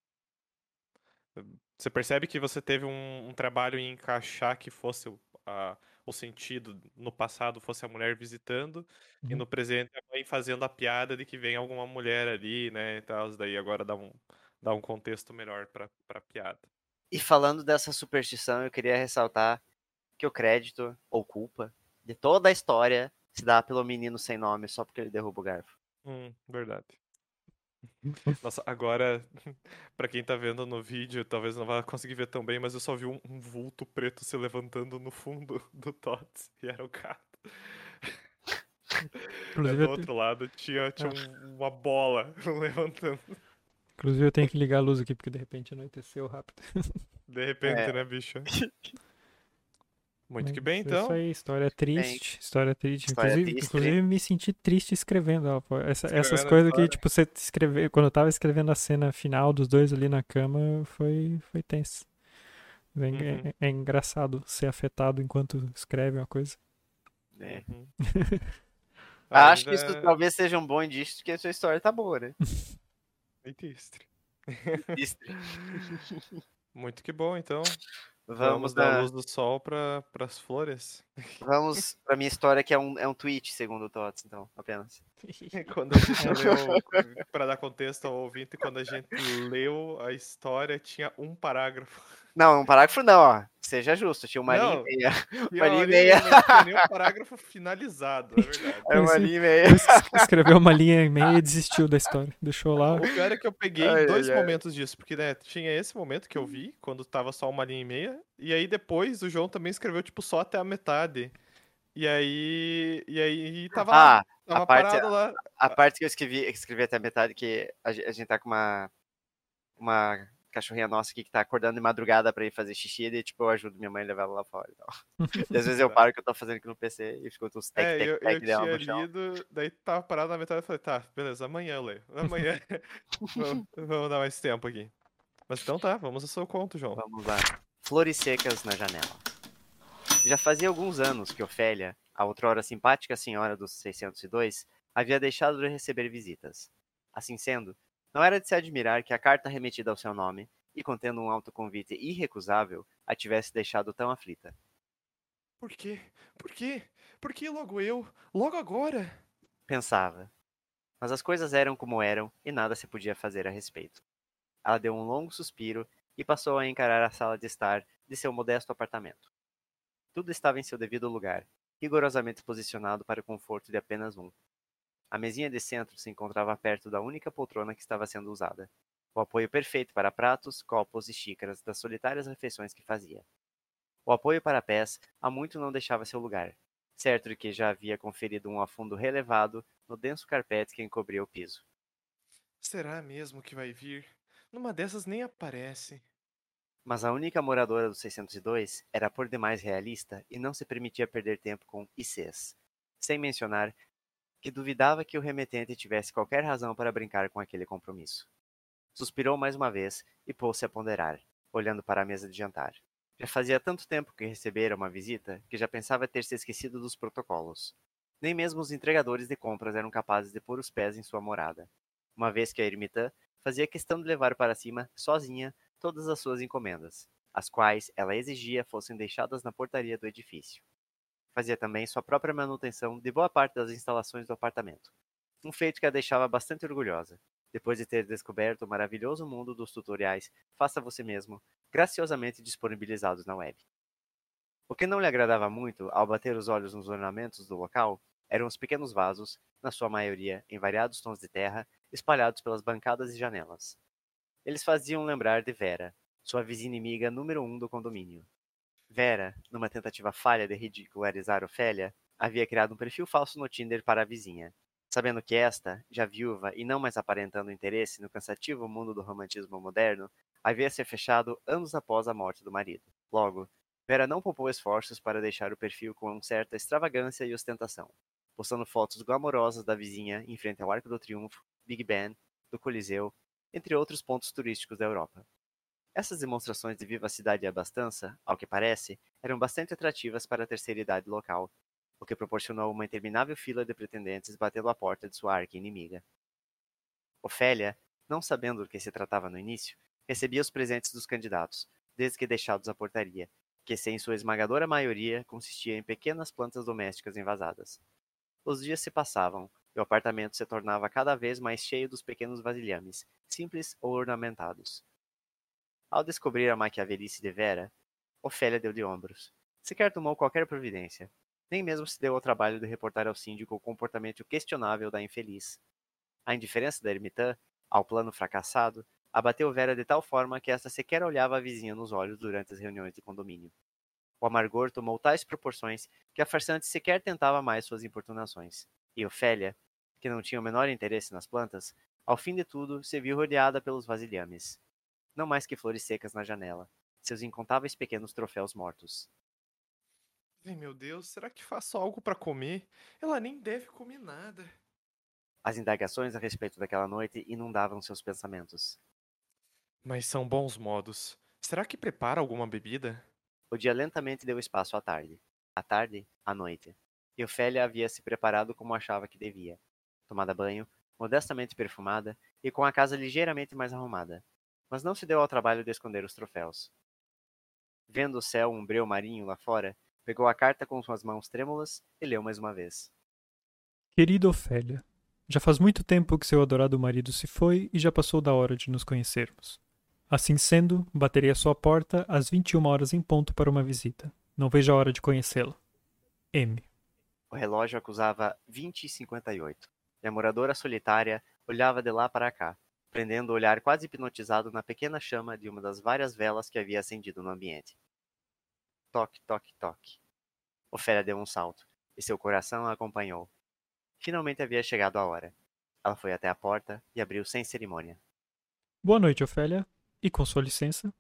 Você percebe que você teve um, um trabalho em encaixar que fosse a- o sentido no passado fosse a mulher visitando e Uhum. no presente a mãe fazendo a piada de que vem alguma mulher ali, né, e tal, daí agora dá um, dá um contexto melhor pra, pra piada. E falando dessa superstição, eu queria ressaltar que o crédito, ou culpa, de toda a história se dá pelo menino sem nome só porque ele derruba o garfo. Hum, verdade. Nossa, agora, pra quem tá vendo no vídeo, talvez não vá conseguir ver tão bem, mas eu só vi um, um vulto preto se levantando no fundo do Tots, e era o gato. E Inclusive, do outro lado tinha, tinha um- uma bola levantando. inclusive eu tenho que ligar a luz aqui porque de repente anoiteceu rápido. De repente, É. né, bicho? Muito que Mas bem, é então. Isso aí, história triste, história triste. História inclusive, triste. inclusive me senti triste escrevendo ela. Essa- essas coisas que, tipo, você escrever. Quando eu tava escrevendo a cena final dos dois ali na cama, foi, foi tenso. É, en- Uhum. é- é engraçado ser afetado enquanto escreve uma coisa. né? Uhum. Acho que isso é talvez seja um bom indício de que a sua história tá boa, né? Etistre. Istre. Muito que bom, então. Vamos, Vamos dar na- luz do sol para as flores. vamos pra minha história, que é um, é um tweet, segundo o Tots, então, apenas. Quando para dar contexto ao ouvinte, quando a gente leu a história, tinha um parágrafo. Não, um parágrafo não, ó. Seja justo, tinha uma linha Não. e meia. Uma linha e meia. Não tinha nenhum parágrafo finalizado, é verdade. É uma linha e meia. Escreveu uma linha e meia e desistiu da história. Deixou lá. O pior é que eu peguei Ai, dois ai, ai. momentos disso, porque né, tinha esse momento que eu vi, quando tava só uma linha e meia, e aí depois o João também escreveu, tipo, só até a metade. E aí. E aí tava, lá, Ah, tava a parte- parado lá. a parte que eu escrevi, escrevi até a metade, que a gente tá com uma, uma cachorrinha nossa aqui que tá acordando de madrugada pra ir fazer xixi, e tipo, eu ajudo minha mãe a levar ela lá fora e tal. E às vezes eu paro o que eu tô fazendo aqui no PC e escuto os tec, É, tec, eu, tec eu dela tinha no chão. lido, daí tava parado na metade e falei, tá, beleza, amanhã eu leio. Amanhã vamos, vamos dar mais tempo aqui. Mas então tá, vamos ao seu conto, João. Vamos lá. Flores secas na janela. Já fazia alguns anos que Ofélia, a outrora simpática senhora dos 602, havia deixado de receber visitas. Assim sendo, não era de se admirar que a carta remetida ao seu nome, e contendo um autoconvite irrecusável, a tivesse deixado tão aflita. Por quê? Por quê? Por que logo eu? Logo agora? Pensava. Mas as coisas eram como eram e nada se podia fazer a respeito. Ela deu um longo suspiro e passou a encarar a sala de estar de seu modesto apartamento. Tudo estava em seu devido lugar, rigorosamente posicionado para o conforto de apenas um. A mesinha de centro se encontrava perto da única poltrona que estava sendo usada, o apoio perfeito para pratos, copos e xícaras das solitárias refeições que fazia. O apoio para pés há muito não deixava seu lugar, certo de que já havia conferido um afundo relevado no denso carpete que encobria o piso. Será mesmo que vai vir? Numa dessas nem aparece. Mas a única moradora do 602 era por demais realista e não se permitia perder tempo com ICs, sem mencionar que duvidava que o remetente tivesse qualquer razão para brincar com aquele compromisso. Suspirou mais uma vez e pôs-se a ponderar, olhando para a mesa de jantar. Já fazia tanto tempo que recebera uma visita que já pensava ter se esquecido dos protocolos. Nem mesmo os entregadores de compras eram capazes de pôr os pés em sua morada, uma vez que a ermitã fazia questão de levar para cima, sozinha, todas as suas encomendas, as quais ela exigia fossem deixadas na portaria do edifício. Fazia também sua própria manutenção de boa parte das instalações do apartamento, um feito que a deixava bastante orgulhosa, depois de ter descoberto o maravilhoso mundo dos tutoriais Faça Você Mesmo, graciosamente disponibilizados na web. O que não lhe agradava muito ao bater os olhos nos ornamentos do local eram os pequenos vasos, na sua maioria em variados tons de terra, espalhados pelas bancadas e janelas. Eles faziam lembrar de Vera, sua vizinha inimiga número um do condomínio. Vera, numa tentativa falha de ridicularizar Ofélia, havia criado um perfil falso no Tinder para a vizinha. Sabendo que esta, já viúva e não mais aparentando interesse no cansativo mundo do romantismo moderno, havia se fechado anos após a morte do marido. Logo, Vera não poupou esforços para deixar o perfil com certa extravagância e ostentação, postando fotos glamorosas da vizinha em frente ao Arco do Triunfo, Big Ben, do Coliseu, entre outros pontos turísticos da Europa. Essas demonstrações de vivacidade e abastança, ao que parece, eram bastante atrativas para a terceira idade local, o que proporcionou uma interminável fila de pretendentes batendo à porta de sua arqui-inimiga. Ofélia, não sabendo do que se tratava no início, recebia os presentes dos candidatos, desde que deixados à portaria, que, sem sua esmagadora maioria, consistia em pequenas plantas domésticas envasadas. Os dias se passavam, e o apartamento se tornava cada vez mais cheio dos pequenos vasilhames, simples ou ornamentados. Ao descobrir a maquiavelice de Vera, Ofélia deu de ombros. Sequer tomou qualquer providência. Nem mesmo se deu ao trabalho de reportar ao síndico o comportamento questionável da infeliz. A indiferença da ermitã, ao plano fracassado, abateu Vera de tal forma que esta sequer olhava a vizinha nos olhos durante as reuniões de condomínio. O amargor tomou tais proporções que a farsante sequer tentava mais suas importunações. E Ofélia, que não tinha o menor interesse nas plantas, ao fim de tudo se viu rodeada pelos vasilhames. Não mais que flores secas na janela, seus incontáveis pequenos troféus mortos. Ai, meu Deus, será que faço algo pra comer? Ela nem deve comer nada. As indagações a respeito daquela noite inundavam seus pensamentos. Mas são bons modos. Será que prepara alguma bebida? O dia lentamente deu espaço à tarde. À tarde, à noite. e Ofélia havia se preparado como achava que devia. Tomada banho, modestamente perfumada e com a casa ligeiramente mais arrumada. Mas não se deu ao trabalho de esconder os troféus. Vendo o céu um breu marinho lá fora, pegou a carta com suas mãos trêmulas e leu mais uma vez. Querida Ofélia, já faz muito tempo que seu adorado marido se foi e já passou da hora de nos conhecermos. Assim sendo, baterei à sua porta às 21 horas em ponto para uma visita. Não vejo a hora de conhecê-la. M. O relógio acusava 20 e 58, e a moradora solitária olhava de lá para cá, prendendo o olhar quase hipnotizado na pequena chama de uma das várias velas que havia acendido no ambiente. Toque, toque, toque. Ofélia deu um salto, e seu coração a acompanhou. Finalmente havia chegado a hora. Ela foi até a porta e abriu sem cerimônia. Boa noite, Ofélia. E com sua licença?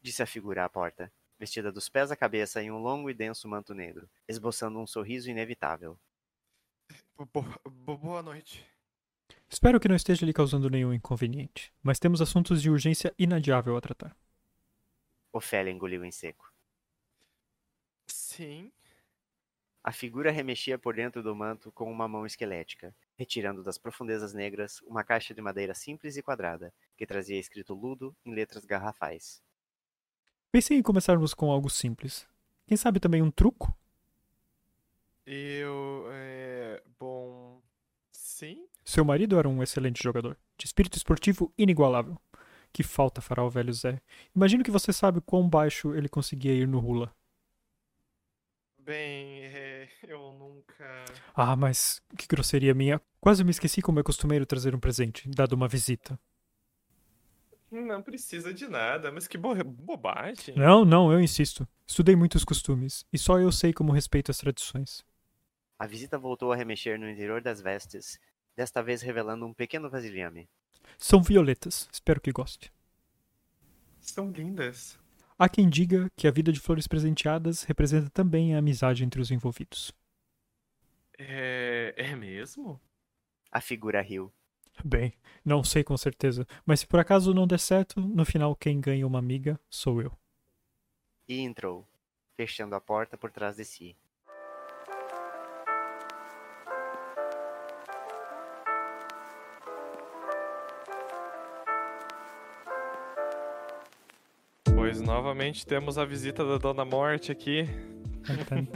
Disse a figura à porta, vestida dos pés à cabeça em um longo e denso manto negro, esboçando um sorriso inevitável. Bo boa noite. Espero que não esteja lhe causando nenhum inconveniente, mas temos assuntos de urgência inadiável a tratar. Ofélia engoliu em seco. Sim. A figura remexia por dentro do manto com uma mão esquelética, retirando das profundezas negras uma caixa de madeira simples e quadrada, que trazia escrito ludo em letras garrafais. Pensei em começarmos com algo simples. Quem sabe também um truco? Eu. É, bom. Sim? Seu marido era um excelente jogador, de espírito esportivo inigualável. Que falta fará o velho Zé. Imagino que você sabe quão baixo ele conseguia ir no Hula. Bem, é, eu nunca. Ah, mas que grosseria minha. Quase me esqueci como é costumeiro trazer um presente, dado uma visita. Não precisa de nada, mas que bo bobagem. Não, não, eu insisto. Estudei muitos costumes, e só eu sei como respeito as tradições. A visita voltou a remexer no interior das vestes, desta vez revelando um pequeno vasilhame. São violetas, espero que goste. São lindas. Há quem diga que a vida de flores presenteadas representa também a amizade entre os envolvidos. É, é mesmo? A figura riu. Bem, não sei com certeza, mas se por acaso não der certo, no final quem ganha uma amiga sou eu. E entrou, fechando a porta por trás de si. Novamente temos a visita da Dona Morte aqui.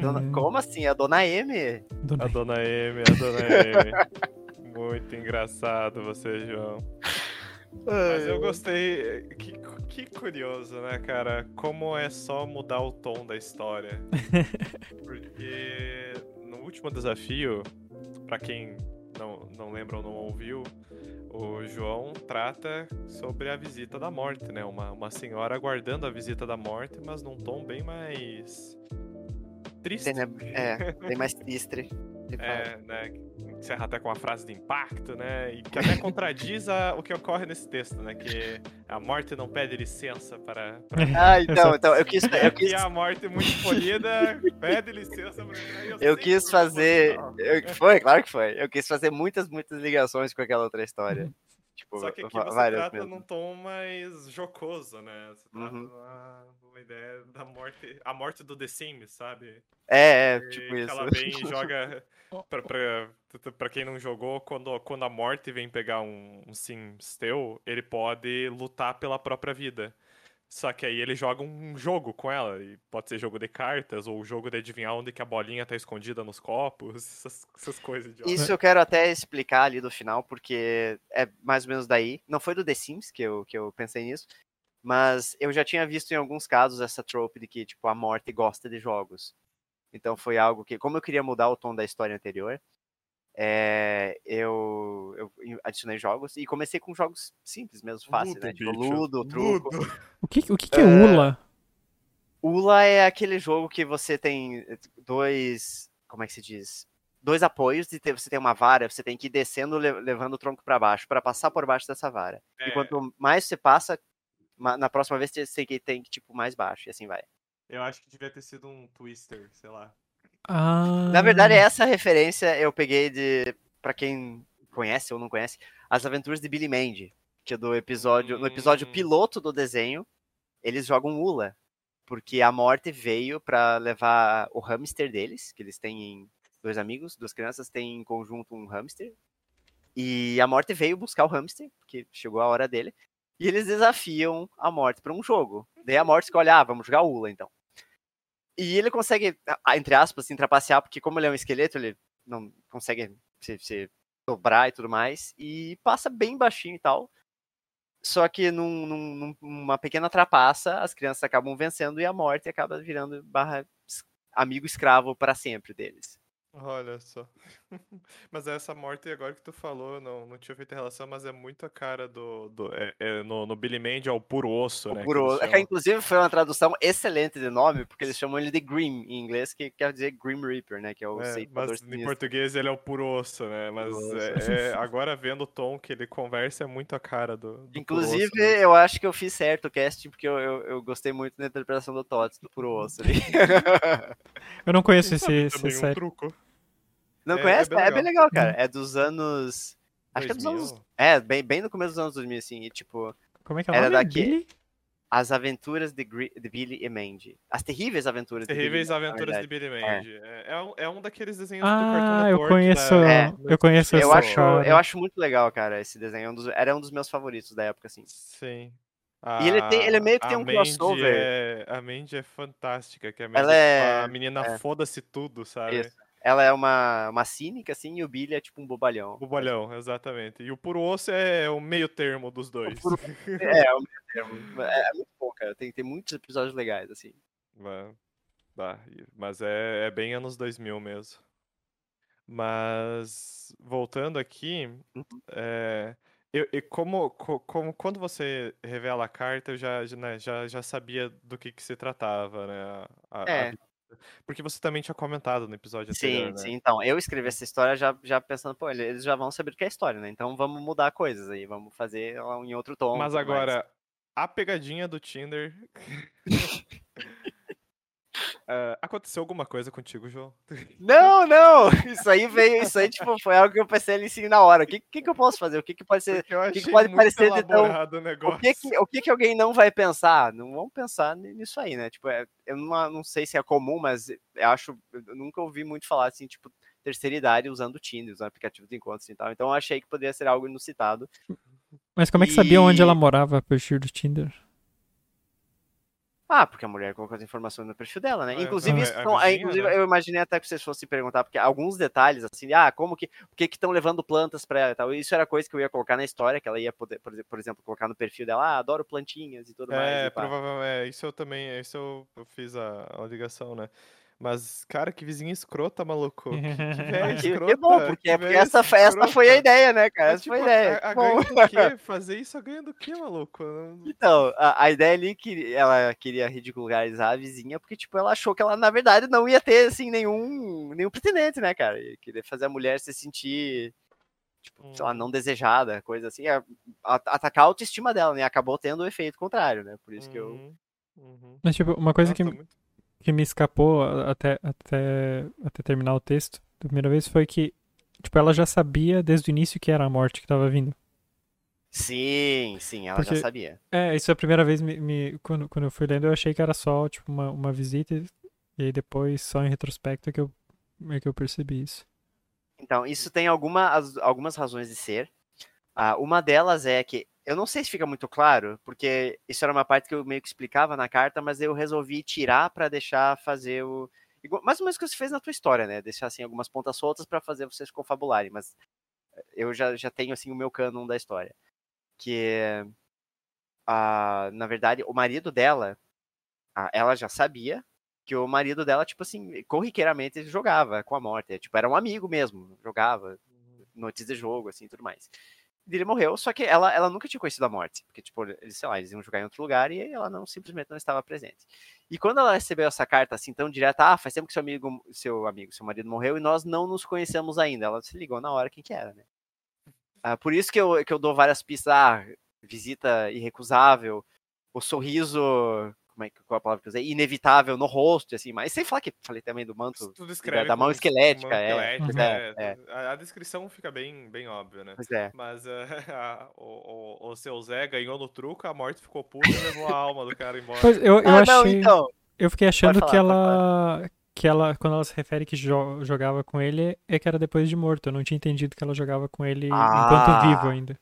Dona- Como assim? A dona M? Dona- A Dona M, a Dona M. Muito engraçado você, João. Mas eu gostei. Que, que curioso, né, cara? Como é só mudar o tom da história. Porque no último desafio, pra quem não, não lembra ou não ouviu, o João trata sobre a visita da morte, né? Uma, uma senhora aguardando a visita da morte, mas num tom bem mais. Triste. Teneb- É, bem mais triste. É, né? Encerra até com uma frase de impacto, né? E que até contradiz a- o que ocorre nesse texto, né? Que a morte não pede licença para. para... Ah, então, então, eu quis, eu quis, E a morte muito polida pede licença e eu sei quis fazer. eu- foi, claro que foi. Eu quis fazer muitas, muitas ligações com aquela outra história. Tipo, Só que aqui você trata mesmo. num tom mais jocoso, né? Você trata Uhum. uma, uma ideia da morte. A morte do The Sims, sabe? É, é, tipo isso. Ela vem e joga. Pra, pra, pra quem não jogou, quando, quando a morte vem pegar um, um Sims teu, ele pode lutar pela própria vida. Só que aí ele joga um jogo com ela. E pode ser jogo de cartas, ou jogo de adivinhar onde que a bolinha tá escondida nos copos, essas, essas coisas de Isso eu quero até explicar ali do final, porque é mais ou menos daí. Não foi do The Sims que eu, que eu pensei nisso, mas eu já tinha visto em alguns casos essa trope de que, tipo, a morte gosta de jogos. Então foi algo que, como eu queria mudar o tom da história anterior, é, eu, eu adicionei jogos e comecei com jogos simples mesmo, fáceis, né? Tipo. Ludo, truco. Ludo. O que, o que, que é É. Ula? Ula é aquele jogo que você tem dois. Como é que se diz? Dois apoios e te- você tem uma vara, você tem que ir descendo, le- levando o tronco pra baixo, pra passar por baixo dessa vara. É. E quanto mais você passa, na próxima vez você tem que, tem que, tipo, mais baixo, e assim vai. Eu acho que devia ter sido um Twister, sei lá. Ah. Na verdade, essa referência eu peguei de. Pra quem conhece ou não conhece, As Aventuras de Billy Mandy. Que é do episódio. No episódio Hum. piloto do desenho, eles jogam Ula. porque a morte veio pra levar o hamster deles, que eles têm dois amigos, duas crianças têm em conjunto um hamster. E a morte veio buscar o hamster, porque chegou a hora dele. E eles desafiam a morte pra um jogo. Daí a morte escolhe, ah, vamos jogar Ula então. E ele consegue, entre aspas, assim, trapacear, porque como ele é um esqueleto, ele não consegue se, se dobrar e tudo mais. E passa bem baixinho e tal. Só que num- num- numa pequena trapaça, as crianças acabam vencendo e a morte acaba virando barra amigo escravo para sempre deles. Olha só. Mas essa morte agora que tu falou, não, não tinha feito relação, mas é muito a cara do. do é, é no, no Billy Mandy é o puro osso, né? que Puro- eles é que, inclusive foi uma tradução excelente de nome, porque eles chamam ele de Grim em inglês, que quer dizer Grim Reaper, né? Que é o É, mas em sinistro. português ele é o puro osso, né? Mas é- é- agora vendo o tom que ele conversa é muito a cara do. do puro osso Inclusive, mesmo. eu acho que eu fiz certo o casting, porque eu, eu, eu gostei muito da interpretação do Tots, do Puro Osso ali. Eu não conheço esse, esse um truco. Não É- é conhece? bem É, bem legal, cara. Uhum. É dos anos. Acho que é dos anos. 2000? É, bem, bem no começo dos anos 2000, assim. E, tipo, Como é que é o Era nome? daqui. Billy? As Aventuras de, Gri- de Billy e Mandy. As Terríveis Aventuras Terríveis de Billy. e Aventuras de. Billy Mandy. É, é um, é um daqueles desenhos do Cartoon Ah, eu Network conheço. da- É. Eu conheço Eu essa acho, eu acho muito legal, cara, esse desenho. É um dos- era um dos meus favoritos da época, assim. Sim. E ele tem- ele meio que tem um Mandy crossover. É, a Mandy é fantástica, que é a, Mandy, Ela tipo, é- a menina é. foda-se tudo, sabe? Isso. Ela é uma, uma cínica, assim, e o Billy é tipo um bobalhão. Bobalhão, exatamente. E o puro osso é o meio termo dos dois. puro- É, é o meio termo. É, é muito bom, cara. Tem, tem muitos episódios legais, assim. Mas, mas é, é bem anos 2000 mesmo. Mas, voltando aqui, Uhum. é, eu, e como, co- como quando você revela a carta, eu já, já, né, já, já sabia do que, que se tratava, né? a- a- a É. vi- porque você também tinha comentado no episódio Sim, anterior, né? sim. Então, eu escrevi essa história já, já pensando, pô, eles já vão saber do que é a história, né? Então vamos mudar coisas aí, vamos fazer em outro tom. Mas tudo mais. agora, a pegadinha do Tinder. Ah, aconteceu alguma coisa contigo, João? Não, não! Isso aí veio, isso aí, tipo, foi algo que eu pensei ali sim na hora. O que, que, que eu posso fazer? O que, que pode ser. Eu que achei pode parecer de tão- o. O que, que, o que que alguém não vai pensar? Não vão pensar ni- nisso aí, né? Tipo, é- eu não, não sei se é comum, mas eu acho. Eu nunca ouvi muito falar assim, tipo, terceira idade usando o Tinder, usando aplicativos de encontros e tal. Então eu achei que poderia ser algo inusitado. Mas como é que sabia onde E- ela morava a partir do Tinder? Ah, porque a mulher colocou as informações no perfil dela, né? Ah, Inclusive, é, isso é, vizinha, inclusive né? eu imaginei até que vocês fossem perguntar, porque alguns detalhes, assim, ah, como que, por que estão levando plantas pra ela e tal. Isso era coisa que eu ia colocar na história, que ela ia poder, por exemplo, colocar no perfil dela, ah, adoro plantinhas e tudo mais. É, e pá. provavelmente. É, isso eu também. Isso eu, eu fiz a, a ligação, né? Mas, cara, que vizinha escrota, maluco. Que, que Que, escrota. que bom, porque, que porque essa, foi- essa foi a ideia, né, cara? Mas, Essa foi a tipo, ideia. A, a Que bom. ganho do quê? Fazer isso a ganho do quê, maluco? Então, a, a ideia ali que ela queria ridicularizar a vizinha, porque, tipo, ela achou que ela, na verdade, não ia ter, assim, nenhum, nenhum pretendente, né, cara? E queria fazer a mulher se sentir, tipo, sei lá, Hum. não desejada, coisa assim, a- a- atacar a autoestima dela, né? Acabou tendo o efeito contrário, né? Por isso que eu... Uhum, uhum. Mas, tipo, uma coisa que, Nossa, muito- que me escapou até, até, até terminar o texto da primeira vez foi que, tipo, ela já sabia desde o início que era a morte que tava vindo. Sim, sim, ela Porque- já sabia. É, isso é a primeira vez me, me- quando, quando eu fui lendo, eu achei que era só, tipo, uma, uma visita, e aí depois, só em retrospecto, é que eu, é que eu percebi isso. Então, isso tem alguma, as- algumas razões de ser. Ah, uma delas é que, eu não sei se fica muito claro, porque isso era uma parte que eu meio que explicava na carta, mas eu resolvi tirar para deixar fazer o. Mais ou menos o que você fez na tua história, né? Deixar assim algumas pontas soltas para fazer vocês confabularem, mas eu já, já tenho assim o meu cânon da história. Que é, ah, na verdade, o marido dela, ah, ela já sabia que o marido dela, tipo assim, corriqueiramente jogava com a morte. Tipo, era um amigo mesmo, jogava noites de jogo, assim, tudo mais. Ele morreu, só que ela, ela nunca tinha conhecido a morte. Porque, tipo, eles, sei lá, eles iam jogar em outro lugar e ela não simplesmente não estava presente. E quando ela recebeu essa carta assim tão direta, ah, faz tempo que seu amigo, seu amigo, seu marido morreu e nós não nos conhecemos ainda. Ela se ligou na hora quem que era, né? Ah, por isso que eu, que eu dou várias pistas, ah, visita irrecusável, o sorriso, como é que qual a palavra que eu usei? Inevitável no rosto, assim, mas sem falar que falei também do manto. Tu descreve da mão esquelética, mão é. esquelética, Pois é, é, A, a descrição fica bem, bem óbvia, né? Pois é. Mas eh, a- o, o, o seu Zé ganhou no truco, a morte ficou puta e levou a alma do cara embora. Mas eu, eu ah, não, achei... então. Eu fiquei achando falar, que ela. Que ela, quando ela se refere que jo- jogava com ele, é que era depois de morto. Eu não tinha entendido que ela jogava com ele Ah. enquanto vivo ainda.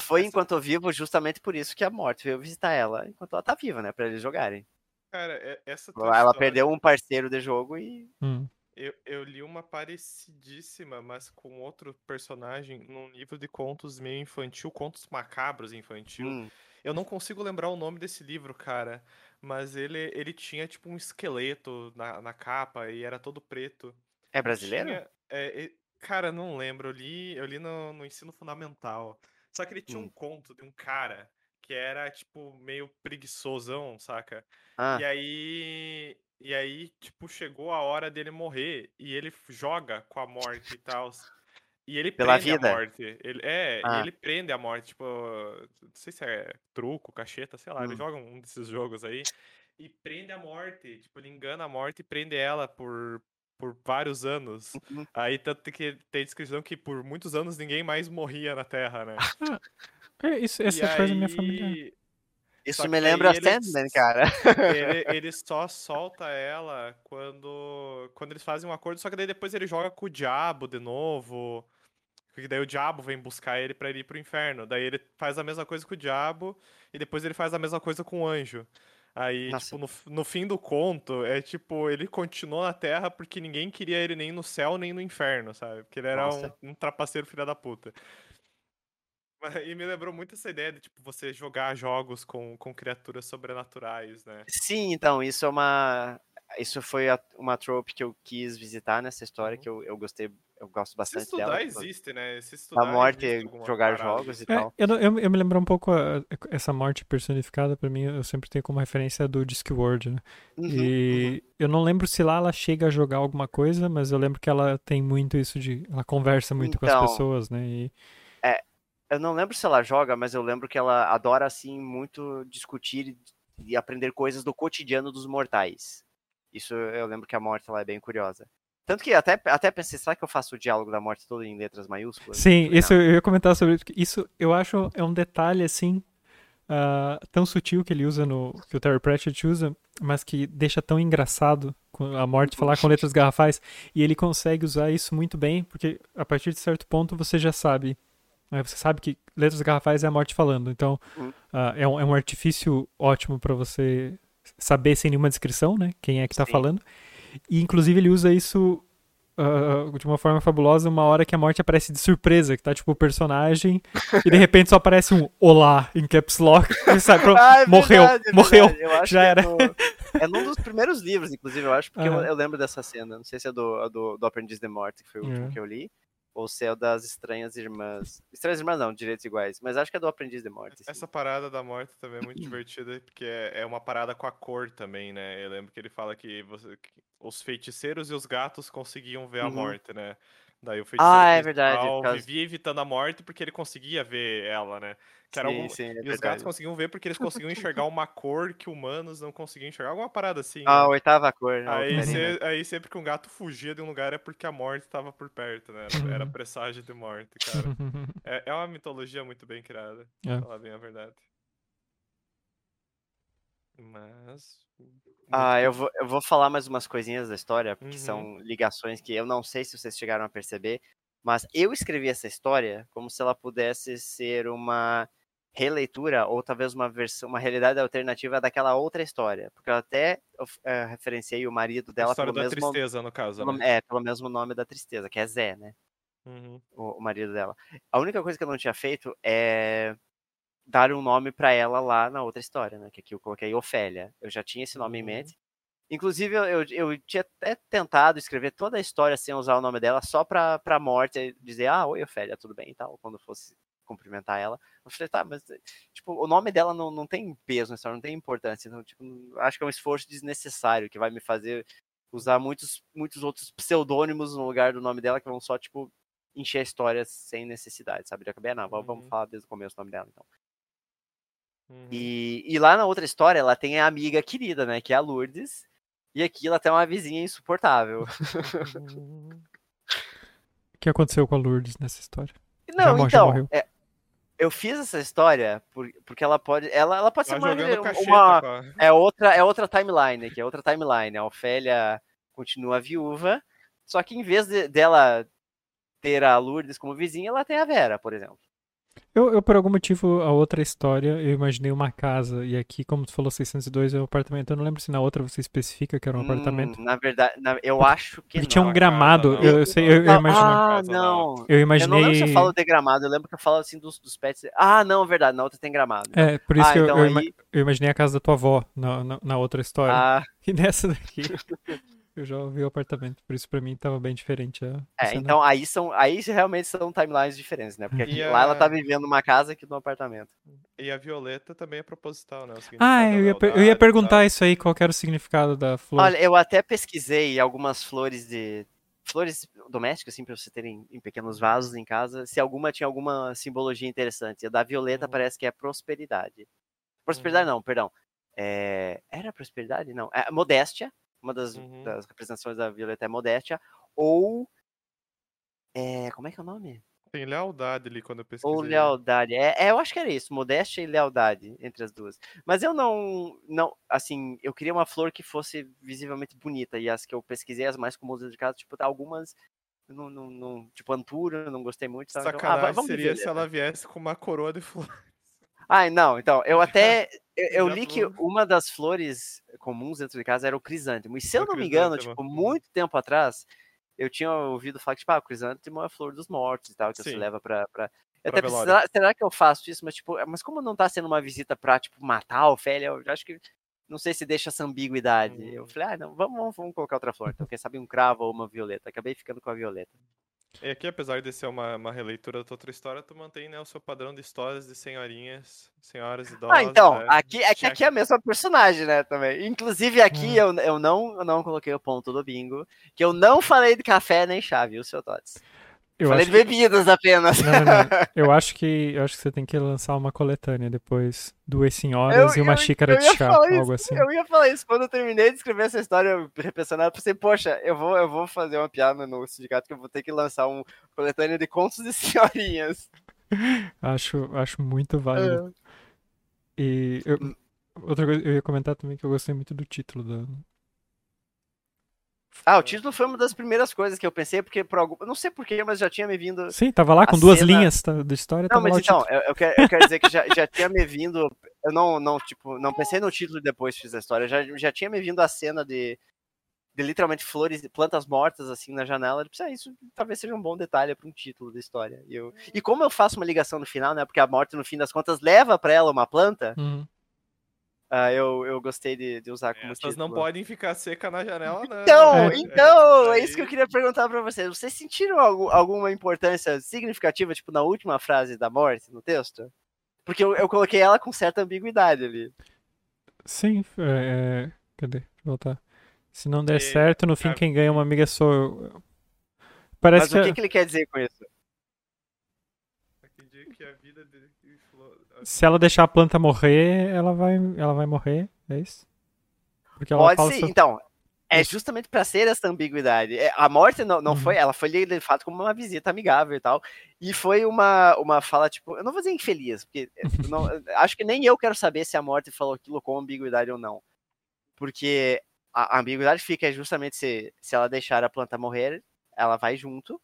Foi Essa- enquanto vivo, justamente por isso que a morte veio visitar ela enquanto ela tá viva, né? Pra eles jogarem. Cara, é- essa Ela história, perdeu um parceiro de jogo e. Hum. Eu, eu li uma parecidíssima, mas com outro personagem, num livro de contos meio infantil, contos macabros infantil. Hum, Eu não consigo lembrar o nome desse livro, cara, mas ele, ele tinha tipo um esqueleto na, na capa e era todo preto. é E brasileiro? tinha- é, e- cara, não lembro. Eu li, eu li no, no ensino fundamental. Só que ele tinha um Hum. conto de um cara que era, tipo, meio preguiçosão, saca? Ah, E aí. E aí, tipo, chegou a hora dele morrer e ele joga com a morte e tal. E ele Pela prende vida? a morte. Ele, é, Ah. ele prende a morte, tipo, não sei se é truco, cacheta, sei lá, ele Hum. joga um desses jogos aí e prende a morte. Tipo, ele engana a morte e prende ela por, por vários anos. Uhum. Aí tanto que tem descrição que por muitos anos ninguém mais morria na Terra, né? É, isso, essa E coisa é minha família. aí- isso me aí lembra eles- Sandman, cara. ele, ele só solta ela quando, quando eles fazem um acordo, só que daí depois ele joga com o diabo de novo. Porque daí o diabo vem buscar ele pra ele ir pro inferno. Daí ele faz a mesma coisa com o diabo e depois ele faz a mesma coisa com o anjo. Aí, Nossa. tipo, no, no fim do conto, é tipo, ele continuou na Terra porque ninguém queria ele nem no céu nem no inferno, sabe? Porque ele era um, um trapaceiro filha da puta. E me lembrou muito essa ideia de, tipo, você jogar jogos com, com criaturas sobrenaturais, né? Sim, então, isso é uma. Isso foi a- uma trope que eu quis visitar nessa história, Uhum. que eu, eu gostei, eu gosto Se bastante estudar, dela. existe, né? Se estudar, A morte, jogar parada jogos e É, tal. eu, eu, eu me lembro um pouco a- essa morte personificada, pra mim, eu sempre tenho como referência do Discworld, né? Uhum, uhum. E eu não lembro se lá ela chega a jogar alguma coisa, mas eu lembro que ela tem muito isso de. Ela conversa muito com Então, as pessoas, né? E, Eu não lembro se ela joga, mas eu lembro que ela adora, assim, muito discutir e- e aprender coisas do cotidiano dos mortais. Isso eu lembro que a morte ela é bem curiosa. Tanto que até, até pensei, será que eu faço o diálogo da morte todo em letras maiúsculas? sim, Falei, isso eu ia comentar sobre isso. Isso eu acho é um detalhe assim. ah, tão sutil que ele usa no. que o Terry Pratchett usa, mas que deixa tão engraçado a morte falar com letras garrafais. E ele consegue usar isso muito bem, porque a partir de certo ponto você já sabe. né, Você sabe que letras garrafais é a morte falando. Então ah, é, um, é um artifício ótimo pra você saber sem nenhuma descrição, né? Quem é que tá Sim. falando. E inclusive ele usa isso ah, de uma forma fabulosa uma hora que a morte aparece de surpresa, que tá tipo o personagem, e de repente só aparece um olá em caps lock e sai pro... Ah, é morreu, verdade, é morreu, já é era. no- É, num dos primeiros livros, inclusive, eu acho, porque eu, eu lembro dessa cena. Não sei se é do, do, do Aprendiz de Morte, que foi o último É. que eu li, ou se é o das Estranhas Irmãs. Estranhas Irmãs não, Direitos Iguais, mas acho que é do Aprendiz de Morte. sim. Essa parada da morte também é muito divertida, porque é, é uma parada com a cor também, né? Eu lembro que ele fala que, você- que os feiticeiros e os gatos conseguiam ver a Uhum. morte, né? Daí o feiticeiro Ah, é verdade, causa- vivia evitando a morte porque ele conseguia ver ela, né? Que era Sim, algum- sim, é E os verdade. gatos conseguiam ver porque eles conseguiam enxergar uma cor que humanos não conseguiam enxergar. Alguma parada assim. Ah, a né? oitava cor. né, Aí, se- aí sempre que um gato fugia de um lugar é porque a morte estava por perto, né? Era, era presságio de morte, cara. É, é uma mitologia muito bem criada, pra É. falar bem a verdade. Mas. Ah, eu vou, eu vou falar mais umas coisinhas da história, porque Uhum. são ligações que eu não sei se vocês chegaram a perceber, mas eu escrevi essa história como se ela pudesse ser uma releitura ou talvez uma versão, uma realidade alternativa daquela outra história, porque eu até eh, referenciei o marido A dela história pelo da mesmo, tristeza, no caso, pelo- né? é, pelo mesmo nome da tristeza, que é Zé, né? Uhum. o, o marido dela. A única coisa que eu não tinha feito é dar um nome pra ela lá na outra história, né? Que aqui eu coloquei Ofélia. Eu já tinha esse nome em Uhum. mente. Inclusive, eu, eu, tinha até tentado escrever toda a história sem usar o nome dela, só pra, pra morte dizer, ah, oi, Ofélia, tudo bem e tal, quando fosse cumprimentar ela. Eu falei, tá, mas, tipo, o nome dela não, não tem peso na história, não tem importância. Então, tipo, acho que é um esforço desnecessário que vai me fazer usar muitos, muitos outros pseudônimos no lugar do nome dela que vão só, tipo, encher a história sem necessidade, sabe? Eu acabei, ah, não, vamos- vamos Uhum. falar desde o começo o nome dela, então. Uhum. E, e lá na outra história, ela tem a amiga querida, né? Que é a Lourdes. E aqui ela tem uma vizinha insuportável. O que aconteceu com a Lourdes nessa história? Não, morreu, já então. é- eu fiz essa história por- porque ela pode. Ela, ela pode Tá ser uma, cacheta, uma, é outra é outra timeline, que é outra timeline. A Ofélia continua viúva, só que em vez de- dela ter a Lourdes como vizinha, ela tem a Vera, por exemplo. Eu, eu, por algum motivo, a outra história, eu imaginei uma casa. E aqui, como tu falou 602, é um apartamento. Eu não lembro se na outra você especifica que era um apartamento. Hum, na verdade, na- eu acho que não. tinha um gramado. casa, eu, eu sei, eu, eu Ah, imagino. ah, não. Eu Eu não lembro imaginei. se eu falo de gramado, eu lembro que eu falo assim dos, dos pets. Ah, não, é verdade, na outra tem gramado. É, por isso ah, que eu, então eu, aí. eu imaginei a casa da tua avó na, na, na outra história. Ah, E nessa daqui, eu já ouvi o apartamento. Por isso, pra mim, tava bem diferente. É, cena. então aí são. Aí realmente são timelines diferentes, né? Porque aqui, lá ela tá vivendo numa casa aqui no apartamento. E a Violeta também é proposital, né? O Ah, significado eu ia, eu ia perguntar isso aí, qual que era o significado da flor. Olha, eu até pesquisei algumas flores de. Flores domésticas, assim, pra você terem em pequenos vasos em casa, se alguma tinha alguma simbologia interessante. A da Violeta Uhum. parece que é prosperidade. Prosperidade Uhum. não, perdão. É, Era prosperidade? Não. É modéstia. Uma das, Uhum. das representações da Violeta é modéstia. Ou. É, como é que é o nome? Tem lealdade ali quando eu pesquisei. Ou né? lealdade. É, é, eu acho que era isso, modéstia e lealdade entre as duas. Mas eu não, não, assim, eu queria uma flor que fosse visivelmente bonita. E as que eu pesquisei, as mais comuns de casa, tipo, algumas, não, não, não- tipo, Antura, não gostei muito. Então, então, ah, Sacanagem seria se ela viesse com uma coroa de flor. Ai, não, então, eu até, eu, eu li que uma das flores comuns dentro de casa era o crisântemo. E se eu não me engano, crisântemo. tipo, muito tempo atrás, eu tinha ouvido falar que, tipo, ah, o crisântemo é a flor dos mortos e tal, que você Sim. leva pra... pra... Eu Pra até pensei, será, será que eu faço isso? Mas, tipo, mas como não tá sendo uma visita pra, tipo, matar Ofélia, eu acho que... Não sei se deixa essa ambiguidade. Eu Hum. falei, ah, não, vamos, vamos, vamos colocar outra flor. Então, quem sabe um cravo ou uma violeta. Acabei ficando com a violeta. E aqui, apesar de ser uma, uma releitura da tua outra história, tu mantém né, o seu padrão de histórias de senhorinhas, senhoras idosas. Ah, então, né? aqui, é que Check. aqui é a mesma personagem, né, também. Inclusive aqui Hum. eu, eu, não, eu não coloquei o ponto do bingo, que eu não falei de café nem chá, viu, seu Tots? Eu falei de bebidas apenas. não, não, não. eu acho que eu acho que você tem que lançar uma coletânea depois. Duas senhoras Eu- e uma eu- xícara eu de chá, algo assim. Eu ia falar isso quando eu terminei de escrever essa história, eu repensando, eu pensei, poxa, eu vou, eu vou fazer uma piada no sindicato que eu vou ter que lançar um coletânea de contos de senhorinhas. Acho, acho muito válido. E eu- Hum. outra coisa, eu ia comentar também que eu gostei muito do título da. Ah, o título foi uma das primeiras coisas que eu pensei, porque por algum. Não sei porquê, mas já tinha me vindo. Sim, tava lá com duas cena- linhas da história, Não, mas então, eu, eu quero, eu quero dizer que já, já tinha me vindo. Eu não, não, tipo, não pensei no título depois que fiz a história. Já, já tinha me vindo a cena de, de literalmente flores, plantas mortas assim na janela. Eu pensei, ah, isso talvez seja um bom detalhe para um título da história. E, eu, e como eu faço uma ligação no final, né? Porque a morte, no fim das contas, leva para ela uma planta, Uhum. Ah, eu, eu gostei de, de usar como Essas título. não podem ficar seca na janela, não. Então, É. então, é Aí- isso que eu queria perguntar pra vocês. Vocês sentiram algu- alguma importância significativa, tipo, na última frase da morte no texto? Porque eu, eu coloquei ela com certa ambiguidade ali. Sim, é, é, cadê? Deixa eu voltar. Se não der E- certo, no fim quem ganha uma amiga sou eu. Parece Mas que, o que, que ele quer dizer com isso? Entendi que a vida de de flor- se ela deixar a planta morrer, ela vai, ela vai morrer, é isso? Porque ela Pode ser, sobre- então. É justamente pra ser essa ambiguidade. É, A morte não, não Uhum. foi, ela foi de fato como uma visita amigável e tal. E foi uma, uma fala, tipo, eu não vou dizer infeliz, porque eu não- acho que nem eu quero saber se a morte falou aquilo com ambiguidade ou não. Porque a, a ambiguidade fica justamente se, se ela deixar a planta morrer, ela vai junto.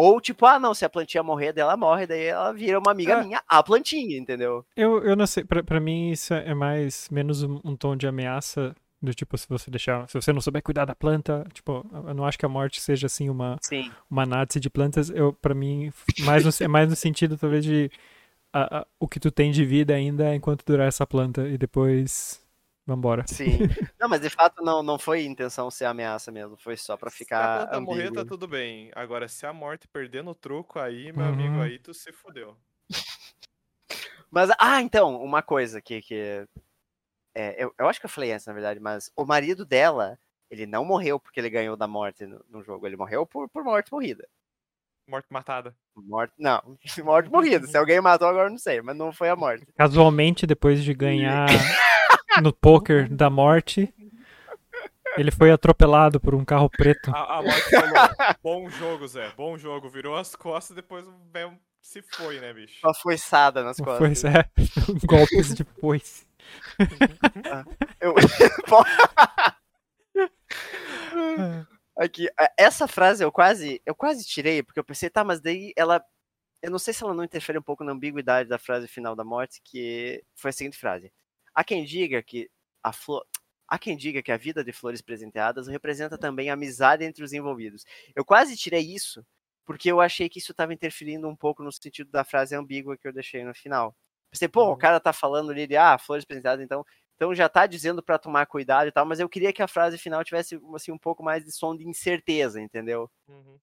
Ou tipo, ah, não, se a plantinha morrer, daí ela morre, daí ela vira uma amiga É. minha, a plantinha, entendeu? Eu, eu não sei, pra, pra mim isso é mais, menos um, um tom de ameaça, do tipo, se você deixar, se você não souber cuidar da planta, tipo, eu não acho que a morte seja assim uma, Sim. uma nazi de plantas, eu, pra mim, mais no, é mais no sentido, talvez, de a- a- o que tu tem de vida ainda enquanto durar essa planta, e depois, vambora. Sim. Não, mas de fato não, não foi intenção ser ameaça mesmo, foi só pra Se a ficar morrer, tá tudo bem. Agora, se a morte perder no truco, aí, meu Uhum. amigo, aí tu se fudeu. Mas, ah, então, uma coisa que, que é, eu, eu acho que eu falei antes, na verdade, mas o marido dela, ele não morreu porque ele ganhou da morte no, no jogo, ele morreu por, por morte morrida. Morte matada. Morte, não, morte morrida. Se alguém matou agora, eu não sei, mas não foi a morte. Casualmente, depois de ganhar no poker da morte, ele foi atropelado por um carro preto. A, a morte falou: bom jogo, Zé, bom jogo. Virou as costas, depois o velho se foi, né, bicho? Uma foiçada nas costas. Pois é, golpes de foice. Eu... Aqui, essa frase eu quase, eu quase tirei, porque eu pensei, tá, mas daí ela. Eu não sei se ela não interfere um pouco na ambiguidade da frase final da morte, que foi a seguinte frase. Há quem diga que a flor. Há quem diga que a vida de flores presenteadas representa também a amizade entre os envolvidos. Eu quase tirei isso, porque eu achei que isso estava interferindo um pouco no sentido da frase ambígua que eu deixei no final. Pensei, pô, o Uhum. cara tá falando ali de, ah, flores presenteadas, então então já tá dizendo pra tomar cuidado e tal, mas eu queria que a frase final tivesse assim um pouco mais de som de incerteza, entendeu? Uhum.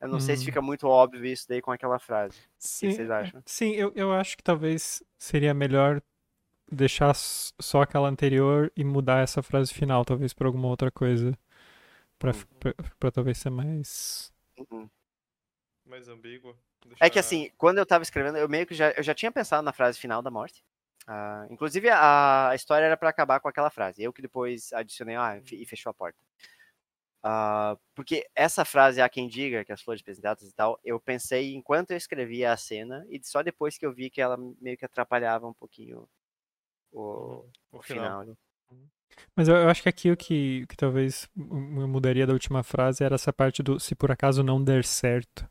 Eu não sei se Hum. fica muito óbvio isso daí com aquela frase. O que Sim, vocês acham? sim eu, eu acho que talvez seria melhor deixar só aquela anterior e mudar essa frase final, talvez por alguma outra coisa. Pra, Uhum. pra, pra talvez ser mais. Uhum. Mais ambíguo. É que assim, quando eu tava escrevendo, eu meio que já, eu já tinha pensado na frase final da morte. Ah, inclusive, a, a história era pra acabar com aquela frase. Eu que depois adicionei, ah, e fechou a porta. Ah, porque essa frase, há quem diga que as flores presenteadas e tal, eu pensei enquanto eu escrevia a cena, e só depois que eu vi que ela meio que atrapalhava um pouquinho o, o final. Mas eu, eu acho que aqui o que, que talvez eu mudaria da última frase era essa parte do se por acaso não der certo.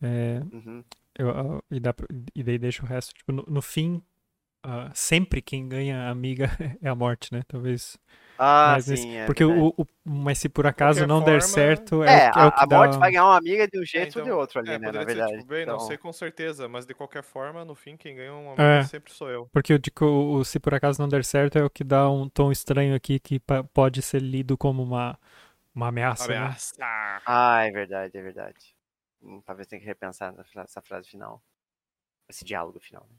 É, Uhum. eu, ah, e, dá, e daí deixa o resto. Tipo, no, no fim, ah, sempre quem ganha amiga é a morte, né? Talvez. Ah, nesse- sim, é porque o, o- Mas se por acaso qualquer não der forma- certo, é, É, o, que- é a, o que a dá. morte vai ganhar uma amiga de um É, jeito ou de então, outro ali, é, né? Na verdade. tipo, bem, não Então, sei com certeza, mas de qualquer forma, no fim, quem ganha uma É. amiga sempre sou eu. Porque eu digo, o, o se por acaso não der certo é o que dá um tom estranho aqui que pode ser lido como uma, uma ameaça, né? Ameaça. Ah, é verdade, é verdade. Hum, talvez tenha que repensar nessa essa frase final. Esse diálogo final. né?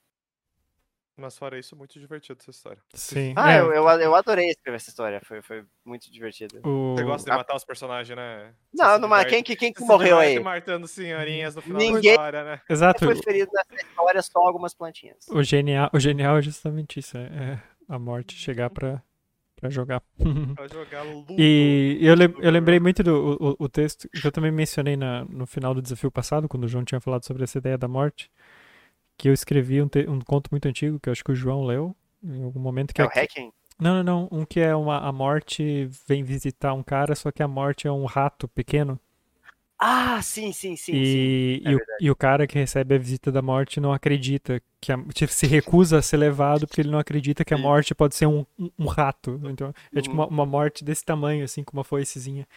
Mas fora isso, muito divertido essa história. Sim. Ah, é, eu, eu, eu adorei escrever essa história. Foi, foi muito divertido. o- Você gosta de matar os personagens, né? Não, diverte- quem, que- quem que morreu aí? matando senhorinhas no final Ninguém- da história, né? Exato. Foi ferido nessa história só algumas plantinhas. O genial, o genial é justamente isso, é, é a morte chegar pra, pra jogar. Pra jogar Ludo. E eu, lem- eu lembrei muito do o, o texto que eu também mencionei na, no final do desafio passado, quando o João tinha falado sobre essa ideia da morte, que eu escrevi um, te- um conto muito antigo, que eu acho que o João leu em algum momento. Que É o é, Hacking? não, não, não. Um que é uma, a morte vem visitar um cara, só que a morte é um rato pequeno. Ah, sim, sim, sim. sim. e, é e, o, e o cara que recebe a visita da morte não acredita, que a, tipo, se recusa a ser levado porque ele não acredita que a Sim. morte pode ser um, um, um rato. Então, é tipo Uhum. uma, uma morte desse tamanho, assim, com uma foicezinha.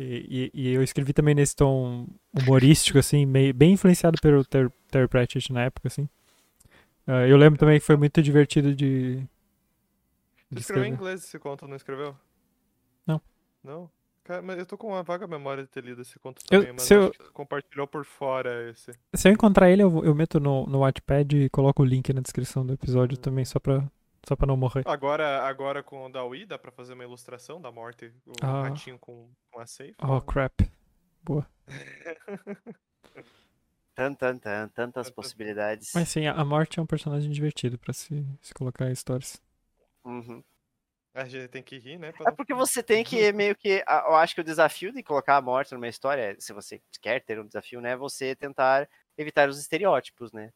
E, e, e eu escrevi também nesse tom humorístico, assim, meio, bem influenciado pelo Ter, Terry Pratchett na época, assim. Ah, eu lembro também que foi muito divertido de, Você escreveu em inglês esse conto, não escreveu? Não. Não? Cara, mas eu tô com uma vaga memória de ter lido esse conto Eu- também, mas eu- que você compartilhou por fora esse. Se eu encontrar ele, eu, eu meto no, no Wattpad e coloco o link na descrição do episódio Hum. também, só pra, só pra não morrer. Agora, agora com o Dawi, dá pra fazer uma ilustração da morte, o Ah. ratinho com, com a safe. Oh, crap. Tan, tan, tan, tantas possibilidades. Mas sim, a morte é um personagem divertido pra se, se colocar em histórias. Uhum. A gente tem que rir, né? pra É porque você tem que meio que. Eu acho que o desafio de colocar a morte numa história, se você quer ter um desafio, né? é Você tentar evitar os estereótipos, né?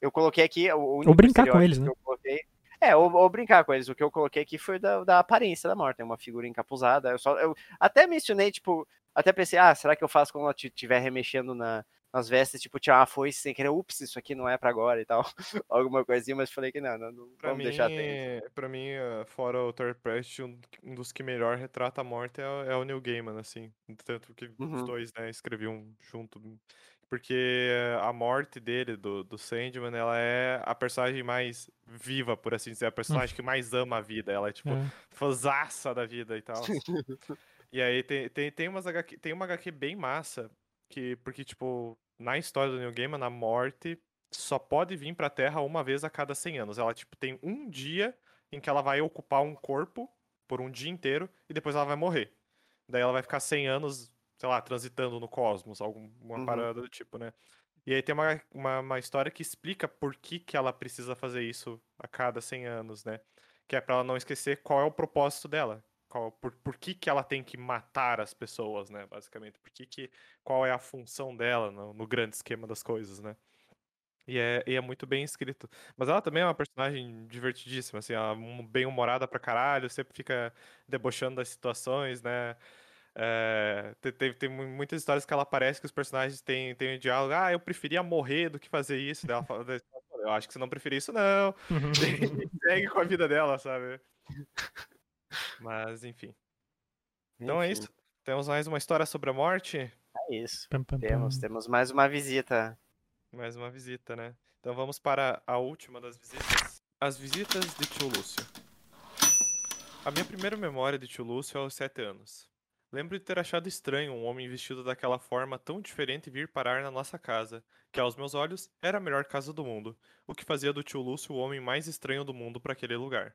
Eu coloquei aqui. O Ou brincar com eles, que né? eu coloquei- É, ou, ou brincar com eles. O que eu coloquei aqui foi da, da aparência da morte, é uma figura encapuzada. Eu, só, eu até mencionei, tipo, até pensei, ah, será que eu faço quando ela estiver remexendo na, nas vestes, tipo, tirar uma foice sem querer, ups, isso aqui não é pra agora e tal. Alguma coisinha, mas falei que não, não, não vamos mim, deixar atento. pra mim, eh, fora o Terry Pratchett, um, um dos que melhor retrata a morte é, o- é o Neil Gaiman, assim. Tanto que os Uhum. dois, né, escreviam junto. Porque a morte dele, do, do Sandman, ela é a personagem mais viva, por assim dizer. A personagem que mais ama a vida. Ela é, tipo, É. fãzaça da vida e tal. E aí tem, tem, tem, umas HQ, tem uma HQ bem massa, que, porque, tipo, na história do Neil Gaiman, a morte só pode vir pra Terra uma vez a cada 100 anos. Ela, tipo, tem um dia em que ela vai ocupar um corpo por um dia inteiro e depois ela vai morrer. Daí ela vai ficar 100 anos, sei lá, transitando no cosmos, alguma Uhum. parada do tipo, né? E aí tem uma, uma, uma história que explica por que, que ela precisa fazer isso a cada 100 anos, né? Que é pra ela não esquecer qual é o propósito dela. Qual, por, por que, que ela tem que matar as pessoas, né? Basicamente. Por que que, qual é a função dela no, no grande esquema das coisas, né? E é, e é muito bem escrito. Mas ela também é uma personagem divertidíssima, assim, ela é bem humorada pra caralho, sempre fica debochando das situações, né? É, tem, tem, muitas histórias que ela aparece que os personagens têm, têm um diálogo, ah, eu preferia morrer do que fazer isso. Daí ela fala, eu acho que você não preferia isso, não. e segue com a vida dela, sabe? Mas, enfim. Então é isso. Temos mais uma história sobre a morte? É isso. Pam, pam, temos, pam. temos mais uma visita. Mais uma visita, né? Então vamos para a última das visitas. As visitas de tio Lúcio. A minha primeira memória de tio Lúcio é aos sete anos. Lembro de ter achado estranho um homem vestido daquela forma tão diferente vir parar na nossa casa, que aos meus olhos era a melhor casa do mundo, o que fazia do tio Lúcio o homem mais estranho do mundo para aquele lugar.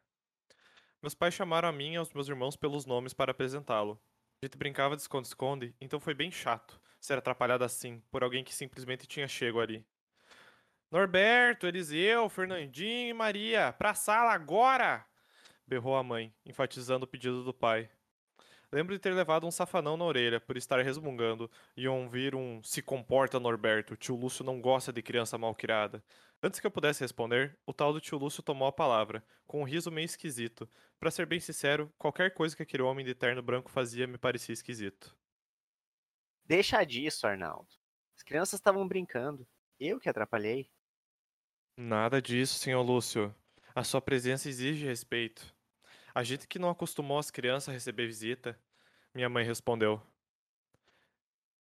Meus pais chamaram a mim e aos meus irmãos pelos nomes para apresentá-lo. A gente brincava de esconde-esconde, então foi bem chato ser atrapalhado assim por alguém que simplesmente tinha chego ali. Norberto, Eliseu, Fernandinho e Maria, pra sala agora! berrou a mãe, enfatizando o pedido do pai. Lembro de ter levado um safanão na orelha por estar resmungando e ouvir um se comporta Norberto, tio Lúcio não gosta de criança mal criada. Antes que eu pudesse responder, o tal do tio Lúcio tomou a palavra, com um riso meio esquisito. Para ser bem sincero, qualquer coisa que aquele homem de terno branco fazia me parecia esquisito. Deixa disso, Arnaldo. As crianças estavam brincando. Eu que atrapalhei. Nada disso, senhor Lúcio. A sua presença exige respeito. A gente que não acostumou as crianças a receber visita, minha mãe respondeu.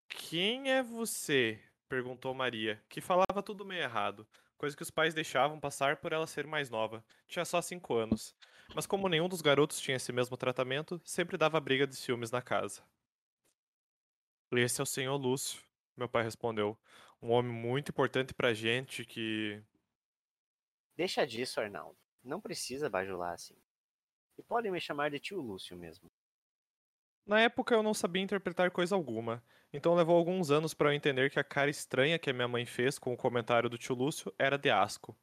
Quem é você? perguntou Maria, que falava tudo meio errado, coisa que os pais deixavam passar por ela ser mais nova. Tinha só cinco anos. Mas como nenhum dos garotos tinha esse mesmo tratamento, sempre dava briga de ciúmes na casa. Esse é o senhor Lúcio, meu pai respondeu. Um homem muito importante pra gente que. Deixa disso, Arnaldo. Não precisa bajular assim. E podem me chamar de tio Lúcio mesmo. Na época eu não sabia interpretar coisa alguma, então levou alguns anos para eu entender que a cara estranha que a minha mãe fez com o comentário do tio Lúcio era de asco.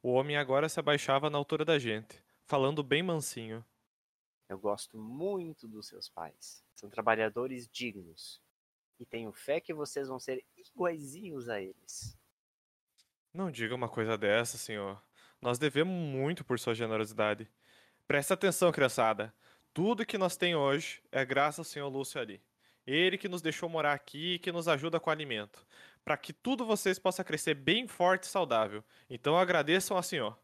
O homem agora se abaixava na altura da gente, falando bem mansinho. Eu gosto muito dos seus pais. São trabalhadores dignos. E tenho fé que vocês vão ser iguaizinhos a eles. Não diga uma coisa dessa, senhor. Nós devemos muito por sua generosidade. Presta atenção, criançada. Tudo que nós temos hoje é graças ao senhor Lúcio ali. Ele que nos deixou morar aqui e que nos ajuda com o alimento. Para que tudo vocês possa crescer bem forte e saudável. Então agradeçam ao senhor.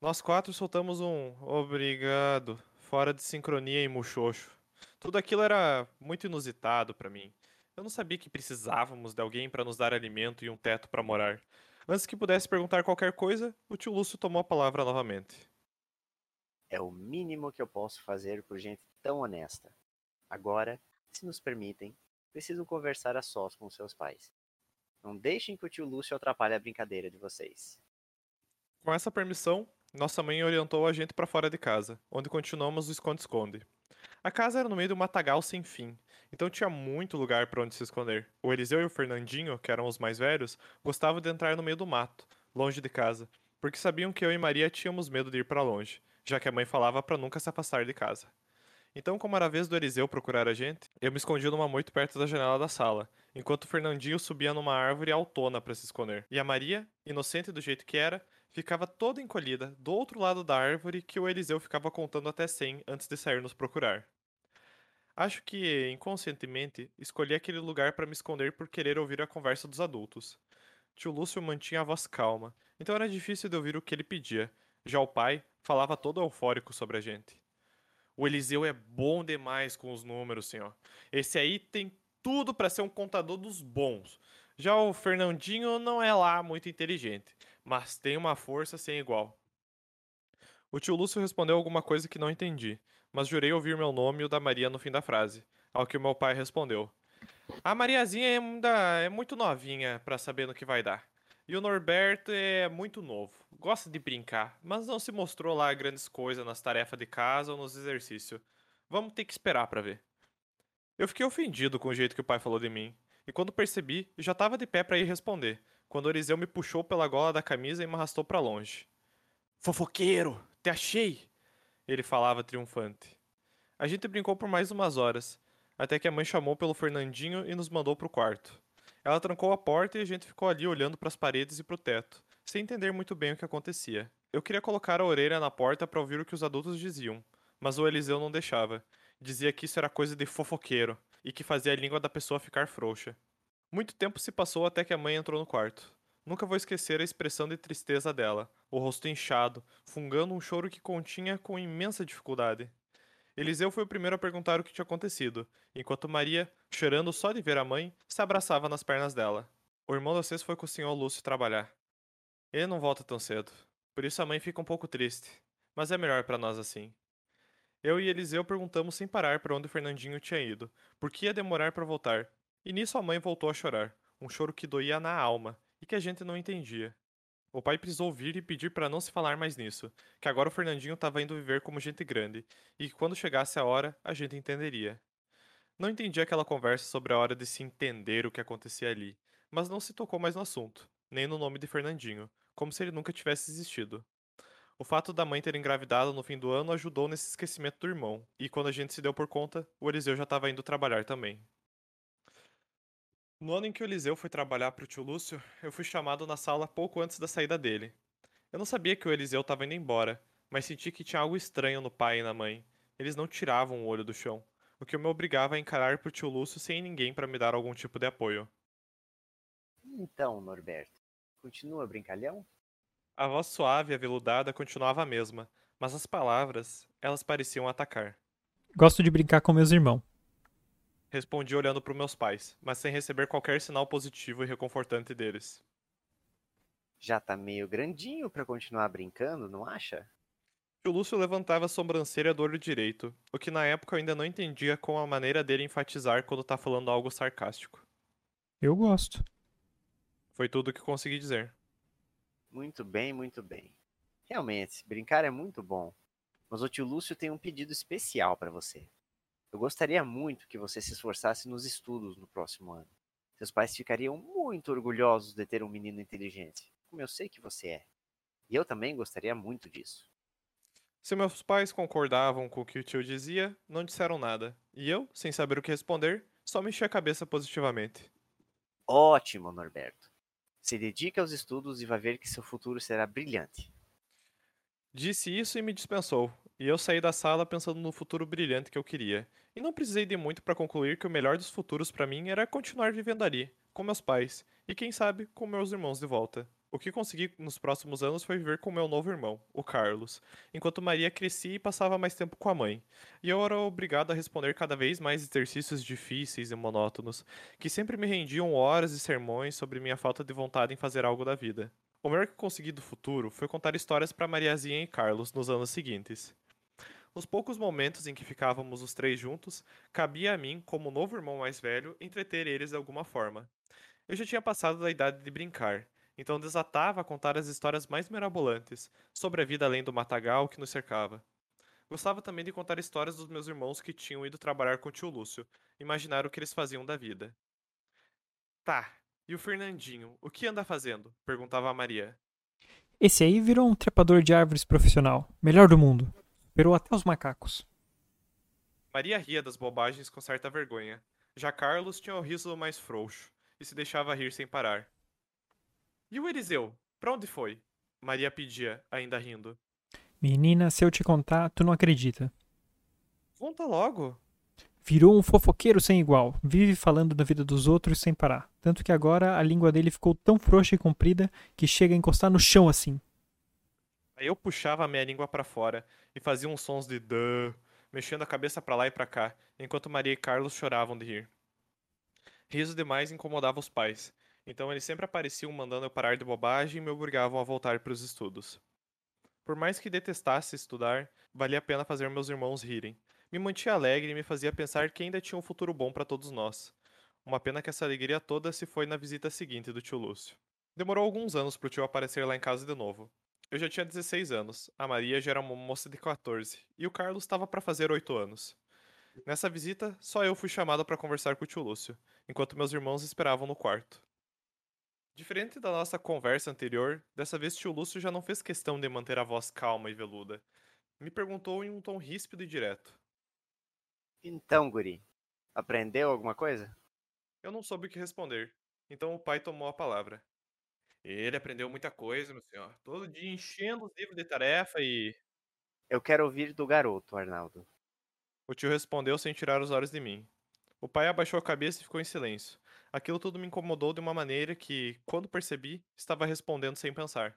Nós quatro soltamos um obrigado, fora de sincronia e muxoxo. Tudo aquilo era muito inusitado para mim. Eu não sabia que precisávamos de alguém para nos dar alimento e um teto para morar. Antes que pudesse perguntar qualquer coisa, o tio Lúcio tomou a palavra novamente. É o mínimo que eu posso fazer por gente tão honesta. Agora, se nos permitem, preciso conversar a sós com seus pais. Não deixem que o tio Lúcio atrapalhe a brincadeira de vocês. Com essa permissão, nossa mãe orientou a gente para fora de casa, onde continuamos o esconde-esconde. A casa era no meio de um matagal sem fim, então tinha muito lugar para onde se esconder. O Eliseu e o Fernandinho, que eram os mais velhos, gostavam de entrar no meio do mato, longe de casa, porque sabiam que eu e Maria tínhamos medo de ir para longe já que a mãe falava para nunca se afastar de casa. Então, como era a vez do Eliseu procurar a gente, eu me escondi numa moito perto da janela da sala, enquanto o Fernandinho subia numa árvore autona para se esconder. E a Maria, inocente do jeito que era, ficava toda encolhida do outro lado da árvore que o Eliseu ficava contando até 100 antes de sair nos procurar. Acho que, inconscientemente, escolhi aquele lugar para me esconder por querer ouvir a conversa dos adultos. Tio Lúcio mantinha a voz calma, então era difícil de ouvir o que ele pedia, já o pai falava todo eufórico sobre a gente. O Eliseu é bom demais com os números, senhor. Esse aí tem tudo para ser um contador dos bons. Já o Fernandinho não é lá muito inteligente, mas tem uma força sem igual. O tio Lúcio respondeu alguma coisa que não entendi, mas jurei ouvir meu nome e o da Maria no fim da frase, ao que meu pai respondeu. A Mariazinha ainda é muito novinha para saber no que vai dar. E o Norberto é muito novo, gosta de brincar, mas não se mostrou lá grandes coisas nas tarefas de casa ou nos exercícios. Vamos ter que esperar para ver. Eu fiquei ofendido com o jeito que o pai falou de mim, e quando percebi, já estava de pé para ir responder, quando Orizeu me puxou pela gola da camisa e me arrastou para longe. Fofoqueiro, te achei! Ele falava triunfante. A gente brincou por mais umas horas, até que a mãe chamou pelo Fernandinho e nos mandou pro quarto. Ela trancou a porta e a gente ficou ali olhando para as paredes e para o teto, sem entender muito bem o que acontecia. Eu queria colocar a orelha na porta para ouvir o que os adultos diziam, mas o Eliseu não deixava. Dizia que isso era coisa de fofoqueiro e que fazia a língua da pessoa ficar frouxa. Muito tempo se passou até que a mãe entrou no quarto. Nunca vou esquecer a expressão de tristeza dela, o rosto inchado, fungando um choro que continha com imensa dificuldade. Eliseu foi o primeiro a perguntar o que tinha acontecido, enquanto Maria, chorando só de ver a mãe, se abraçava nas pernas dela. O irmão da Cês foi com o senhor Lúcio trabalhar. Ele não volta tão cedo, por isso a mãe fica um pouco triste, mas é melhor para nós assim. Eu e Eliseu perguntamos sem parar para onde o Fernandinho tinha ido, por que ia demorar para voltar, e nisso a mãe voltou a chorar, um choro que doía na alma e que a gente não entendia. O pai precisou vir e pedir para não se falar mais nisso, que agora o Fernandinho estava indo viver como gente grande, e que quando chegasse a hora, a gente entenderia. Não entendi aquela conversa sobre a hora de se entender o que acontecia ali, mas não se tocou mais no assunto, nem no nome de Fernandinho, como se ele nunca tivesse existido. O fato da mãe ter engravidado no fim do ano ajudou nesse esquecimento do irmão, e quando a gente se deu por conta, o Eliseu já estava indo trabalhar também. No ano em que o Eliseu foi trabalhar para o tio Lúcio, eu fui chamado na sala pouco antes da saída dele. Eu não sabia que o Eliseu estava indo embora, mas senti que tinha algo estranho no pai e na mãe. Eles não tiravam o olho do chão, o que me obrigava a encarar pro tio Lúcio sem ninguém para me dar algum tipo de apoio. Então, Norberto, continua brincalhão? A voz suave e aveludada continuava a mesma, mas as palavras, elas pareciam atacar. Gosto de brincar com meus irmãos. Respondi olhando para meus pais, mas sem receber qualquer sinal positivo e reconfortante deles. Já tá meio grandinho para continuar brincando, não acha? O Lúcio levantava a sobrancelha do olho direito, o que na época eu ainda não entendia com a maneira dele enfatizar quando tá falando algo sarcástico. Eu gosto. Foi tudo o que consegui dizer. Muito bem, muito bem. Realmente, brincar é muito bom. Mas o tio Lúcio tem um pedido especial para você. Eu gostaria muito que você se esforçasse nos estudos no próximo ano. Seus pais ficariam muito orgulhosos de ter um menino inteligente, como eu sei que você é. E eu também gostaria muito disso. Se meus pais concordavam com o que o tio dizia, não disseram nada. E eu, sem saber o que responder, só mexi a cabeça positivamente. Ótimo, Norberto. Se dedique aos estudos e vai ver que seu futuro será brilhante. Disse isso e me dispensou, e eu saí da sala pensando no futuro brilhante que eu queria. E não precisei de muito para concluir que o melhor dos futuros para mim era continuar vivendo ali, com meus pais, e quem sabe com meus irmãos de volta. O que consegui nos próximos anos foi viver com meu novo irmão, o Carlos, enquanto Maria crescia e passava mais tempo com a mãe. E eu era obrigado a responder cada vez mais exercícios difíceis e monótonos, que sempre me rendiam horas de sermões sobre minha falta de vontade em fazer algo da vida. O melhor que consegui do futuro foi contar histórias para Mariazinha e Carlos nos anos seguintes. Nos poucos momentos em que ficávamos os três juntos, cabia a mim, como novo irmão mais velho, entreter eles de alguma forma. Eu já tinha passado da idade de brincar, então desatava a contar as histórias mais mirabolantes sobre a vida além do matagal que nos cercava. Gostava também de contar histórias dos meus irmãos que tinham ido trabalhar com o tio Lúcio, imaginar o que eles faziam da vida. Tá, e o Fernandinho, o que anda fazendo? perguntava a Maria. Esse aí virou um trepador de árvores profissional, melhor do mundo. Superou até os macacos. Maria ria das bobagens com certa vergonha. Já Carlos tinha o riso mais frouxo e se deixava rir sem parar. E o Eliseu? Pra onde foi? Maria pedia, ainda rindo. Menina, se eu te contar, tu não acredita. Conta logo. Virou um fofoqueiro sem igual, vive falando da vida dos outros sem parar. Tanto que agora a língua dele ficou tão frouxa e comprida que chega a encostar no chão assim. Aí eu puxava a minha língua para fora e fazia uns sons de duh, mexendo a cabeça para lá e para cá, enquanto Maria e Carlos choravam de rir. Riso demais incomodava os pais, então eles sempre apareciam mandando eu parar de bobagem e me obrigavam a voltar para os estudos. Por mais que detestasse estudar, valia a pena fazer meus irmãos rirem. Me mantinha alegre e me fazia pensar que ainda tinha um futuro bom para todos nós. Uma pena que essa alegria toda se foi na visita seguinte do tio Lúcio. Demorou alguns anos pro tio aparecer lá em casa de novo. Eu já tinha 16 anos, a Maria já era uma moça de 14 e o Carlos estava para fazer 8 anos. Nessa visita, só eu fui chamado para conversar com o tio Lúcio, enquanto meus irmãos esperavam no quarto. Diferente da nossa conversa anterior, dessa vez tio Lúcio já não fez questão de manter a voz calma e veluda. Me perguntou em um tom ríspido e direto. Então, guri, aprendeu alguma coisa? Eu não soube o que responder. Então o pai tomou a palavra. Ele aprendeu muita coisa, meu senhor. Todo dia enchendo os livros de tarefa e. Eu quero ouvir do garoto, Arnaldo. O tio respondeu sem tirar os olhos de mim. O pai abaixou a cabeça e ficou em silêncio. Aquilo tudo me incomodou de uma maneira que, quando percebi, estava respondendo sem pensar.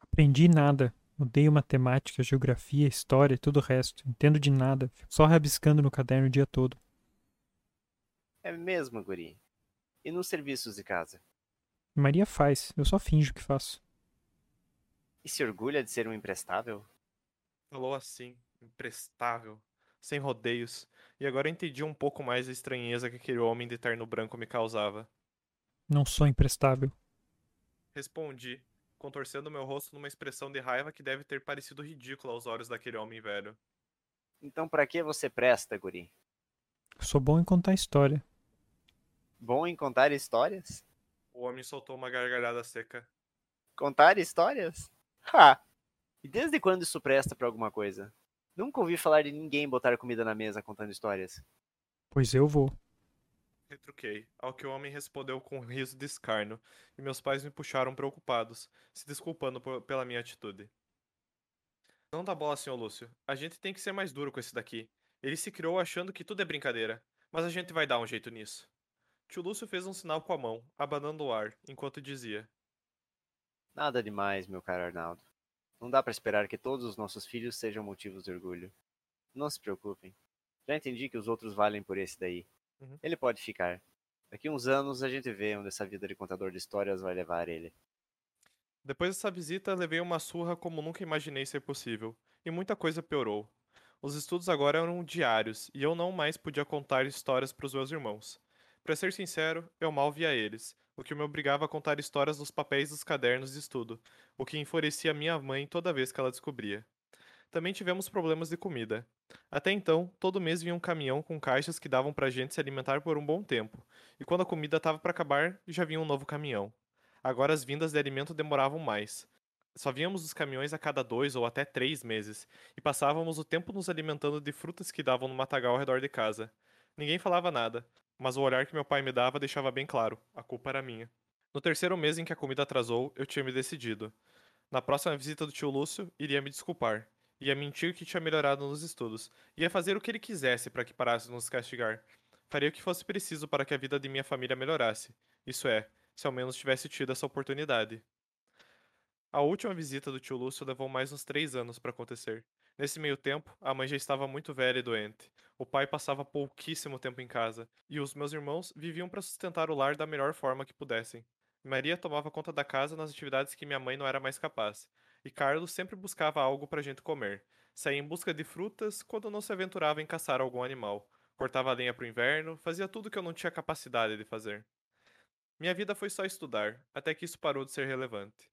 Aprendi nada. Odeio matemática, geografia, história e tudo o resto. Entendo de nada. Fico só rabiscando no caderno o dia todo. É mesmo, guri. E nos serviços de casa? Maria faz. Eu só finjo que faço. E se orgulha de ser um imprestável? Falou assim, imprestável, sem rodeios, e agora eu entendi um pouco mais a estranheza que aquele homem de terno branco me causava. Não sou imprestável. Respondi, contorcendo meu rosto numa expressão de raiva que deve ter parecido ridícula aos olhos daquele homem velho. Então pra que você presta, guri? Sou bom em contar história. Bom em contar histórias? O homem soltou uma gargalhada seca. Contar histórias? Ha! E desde quando isso presta pra alguma coisa? Nunca ouvi falar de ninguém botar comida na mesa contando histórias. Pois eu vou. Retruquei, ao que o homem respondeu com um riso de escarno, e meus pais me puxaram preocupados, se desculpando por- pela minha atitude. Não dá bola, senhor Lúcio. A gente tem que ser mais duro com esse daqui. Ele se criou achando que tudo é brincadeira, mas a gente vai dar um jeito nisso. Tio Lúcio fez um sinal com a mão, abanando o ar, enquanto dizia: Nada demais, meu caro Arnaldo. Não dá pra esperar que todos os nossos filhos sejam motivos de orgulho. Não se preocupem. Já entendi que os outros valem por esse daí. Uhum. Ele pode ficar. Daqui uns anos a gente vê onde essa vida de contador de histórias vai levar ele. Depois dessa visita, levei uma surra como nunca imaginei ser possível, e muita coisa piorou. Os estudos agora eram diários, e eu não mais podia contar histórias para os meus irmãos. Para ser sincero, eu mal via eles, o que me obrigava a contar histórias dos papéis dos cadernos de estudo, o que enfurecia minha mãe toda vez que ela descobria. Também tivemos problemas de comida. Até então, todo mês vinha um caminhão com caixas que davam pra gente se alimentar por um bom tempo, e quando a comida estava para acabar, já vinha um novo caminhão. Agora as vindas de alimento demoravam mais. Só víamos os caminhões a cada dois ou até três meses, e passávamos o tempo nos alimentando de frutas que davam no matagal ao redor de casa. Ninguém falava nada, mas o olhar que meu pai me dava deixava bem claro: a culpa era minha. No terceiro mês em que a comida atrasou, eu tinha me decidido. Na próxima visita do tio Lúcio, iria me desculpar. Ia mentir que tinha melhorado nos estudos. Ia fazer o que ele quisesse para que parasse de nos castigar. Faria o que fosse preciso para que a vida de minha família melhorasse. Isso é, se ao menos tivesse tido essa oportunidade. A última visita do tio Lúcio levou mais uns três anos para acontecer. Nesse meio tempo, a mãe já estava muito velha e doente. O pai passava pouquíssimo tempo em casa, e os meus irmãos viviam para sustentar o lar da melhor forma que pudessem. Maria tomava conta da casa nas atividades que minha mãe não era mais capaz, e Carlos sempre buscava algo para a gente comer. Saía em busca de frutas quando não se aventurava em caçar algum animal. Cortava lenha para o inverno, fazia tudo que eu não tinha capacidade de fazer. Minha vida foi só estudar, até que isso parou de ser relevante.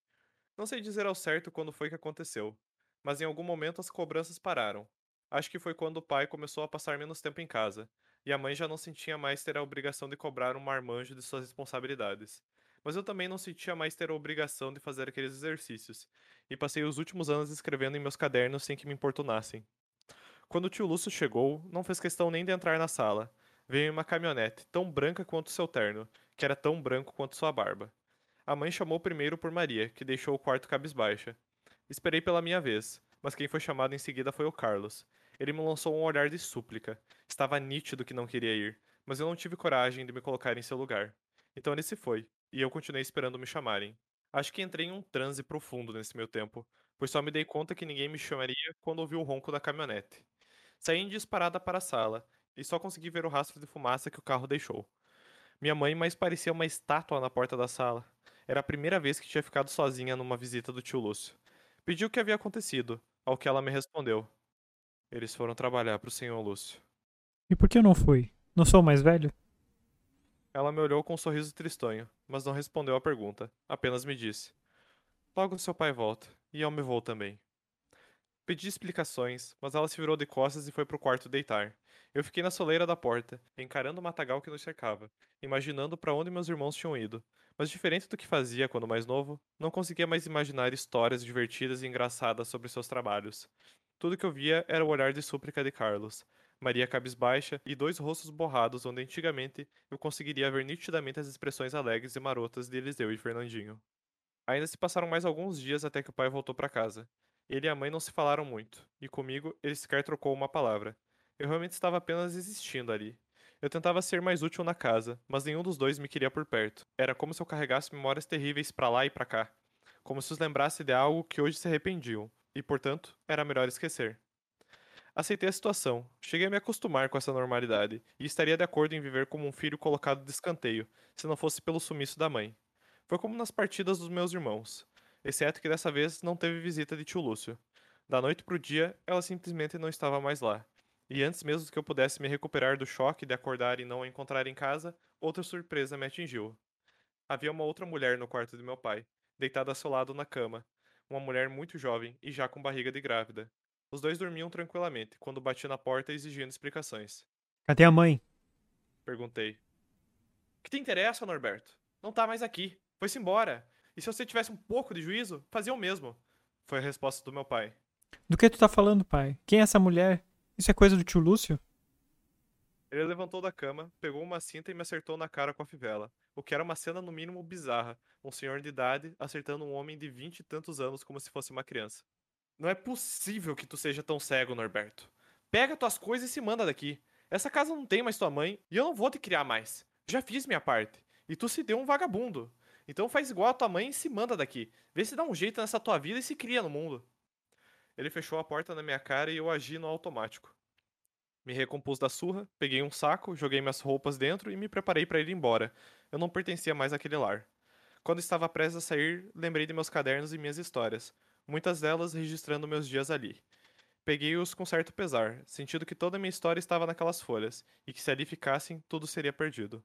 Não sei dizer ao certo quando foi que aconteceu, mas em algum momento as cobranças pararam. Acho que foi quando o pai começou a passar menos tempo em casa, e a mãe já não sentia mais ter a obrigação de cobrar um marmanjo de suas responsabilidades. Mas eu também não sentia mais ter a obrigação de fazer aqueles exercícios, e passei os últimos anos escrevendo em meus cadernos sem que me importunassem. Quando o tio Lúcio chegou, não fez questão nem de entrar na sala. Veio em uma caminhonete, tão branca quanto seu terno, que era tão branco quanto sua barba. A mãe chamou primeiro por Maria, que deixou o quarto cabisbaixa. Esperei pela minha vez, mas quem foi chamado em seguida foi o Carlos. Ele me lançou um olhar de súplica. Estava nítido que não queria ir, mas eu não tive coragem de me colocar em seu lugar. Então ele se foi, e eu continuei esperando me chamarem. Acho que entrei em um transe profundo nesse meu tempo, pois só me dei conta que ninguém me chamaria quando ouvi o ronco da caminhonete. Saí em disparada para a sala, e só consegui ver o rastro de fumaça que o carro deixou. Minha mãe mais parecia uma estátua na porta da sala. Era a primeira vez que tinha ficado sozinha numa visita do tio Lúcio. Pedi o que havia acontecido, ao que ela me respondeu. Eles foram trabalhar para o senhor Lúcio. E por que eu não fui? Não sou o mais velho? Ela me olhou com um sorriso tristonho, mas não respondeu à pergunta. Apenas me disse: Logo seu pai volta, e eu me vou também. Pedi explicações, mas ela se virou de costas e foi pro quarto deitar. Eu fiquei na soleira da porta, encarando o matagal que nos cercava, imaginando para onde meus irmãos tinham ido. Mas diferente do que fazia quando mais novo, não conseguia mais imaginar histórias divertidas e engraçadas sobre seus trabalhos. Tudo que eu via era o olhar de súplica de Carlos. Maria cabisbaixa e dois rostos borrados onde antigamente eu conseguiria ver nitidamente as expressões alegres e marotas de Eliseu e Fernandinho. Ainda se passaram mais alguns dias até que o pai voltou para casa. Ele e a mãe não se falaram muito, e comigo ele sequer trocou uma palavra. Eu realmente estava apenas existindo ali. Eu tentava ser mais útil na casa, mas nenhum dos dois me queria por perto. Era como se eu carregasse memórias terríveis para lá e para cá, como se os lembrasse de algo que hoje se arrependiam, e portanto, era melhor esquecer. Aceitei a situação, cheguei a me acostumar com essa normalidade, e estaria de acordo em viver como um filho colocado de escanteio, se não fosse pelo sumiço da mãe. Foi como nas partidas dos meus irmãos, exceto que dessa vez não teve visita de tio Lúcio. Da noite pro dia, ela simplesmente não estava mais lá. E antes mesmo que eu pudesse me recuperar do choque de acordar e não a encontrar em casa, outra surpresa me atingiu. Havia uma outra mulher no quarto de meu pai, deitada ao seu lado na cama. Uma mulher muito jovem e já com barriga de grávida. Os dois dormiam tranquilamente quando bati na porta exigindo explicações. Cadê a mãe? Perguntei. Que te interessa, Norberto? Não tá mais aqui. Foi-se embora. E se você tivesse um pouco de juízo, fazia o mesmo. Foi a resposta do meu pai. Do que tu tá falando, pai? Quem é essa mulher? Isso é coisa do tio Lúcio? Ele levantou da cama, pegou uma cinta e me acertou na cara com a fivela, o que era uma cena no mínimo bizarra, um senhor de idade acertando um homem de vinte e tantos anos como se fosse uma criança. Não é possível que tu seja tão cego, Norberto. Pega tuas coisas e se manda daqui. Essa casa não tem mais tua mãe e eu não vou te criar mais. Já fiz minha parte. E tu se deu um vagabundo. Então faz igual a tua mãe e se manda daqui. Vê se dá um jeito nessa tua vida e se cria no mundo. Ele fechou a porta na minha cara e eu agi no automático. Me recompus da surra, peguei um saco, joguei minhas roupas dentro e me preparei para ir embora. Eu não pertencia mais àquele lar. Quando estava prestes a sair, lembrei de meus cadernos e minhas histórias muitas delas registrando meus dias ali. Peguei-os com certo pesar, sentindo que toda a minha história estava naquelas folhas, e que se ali ficassem, tudo seria perdido.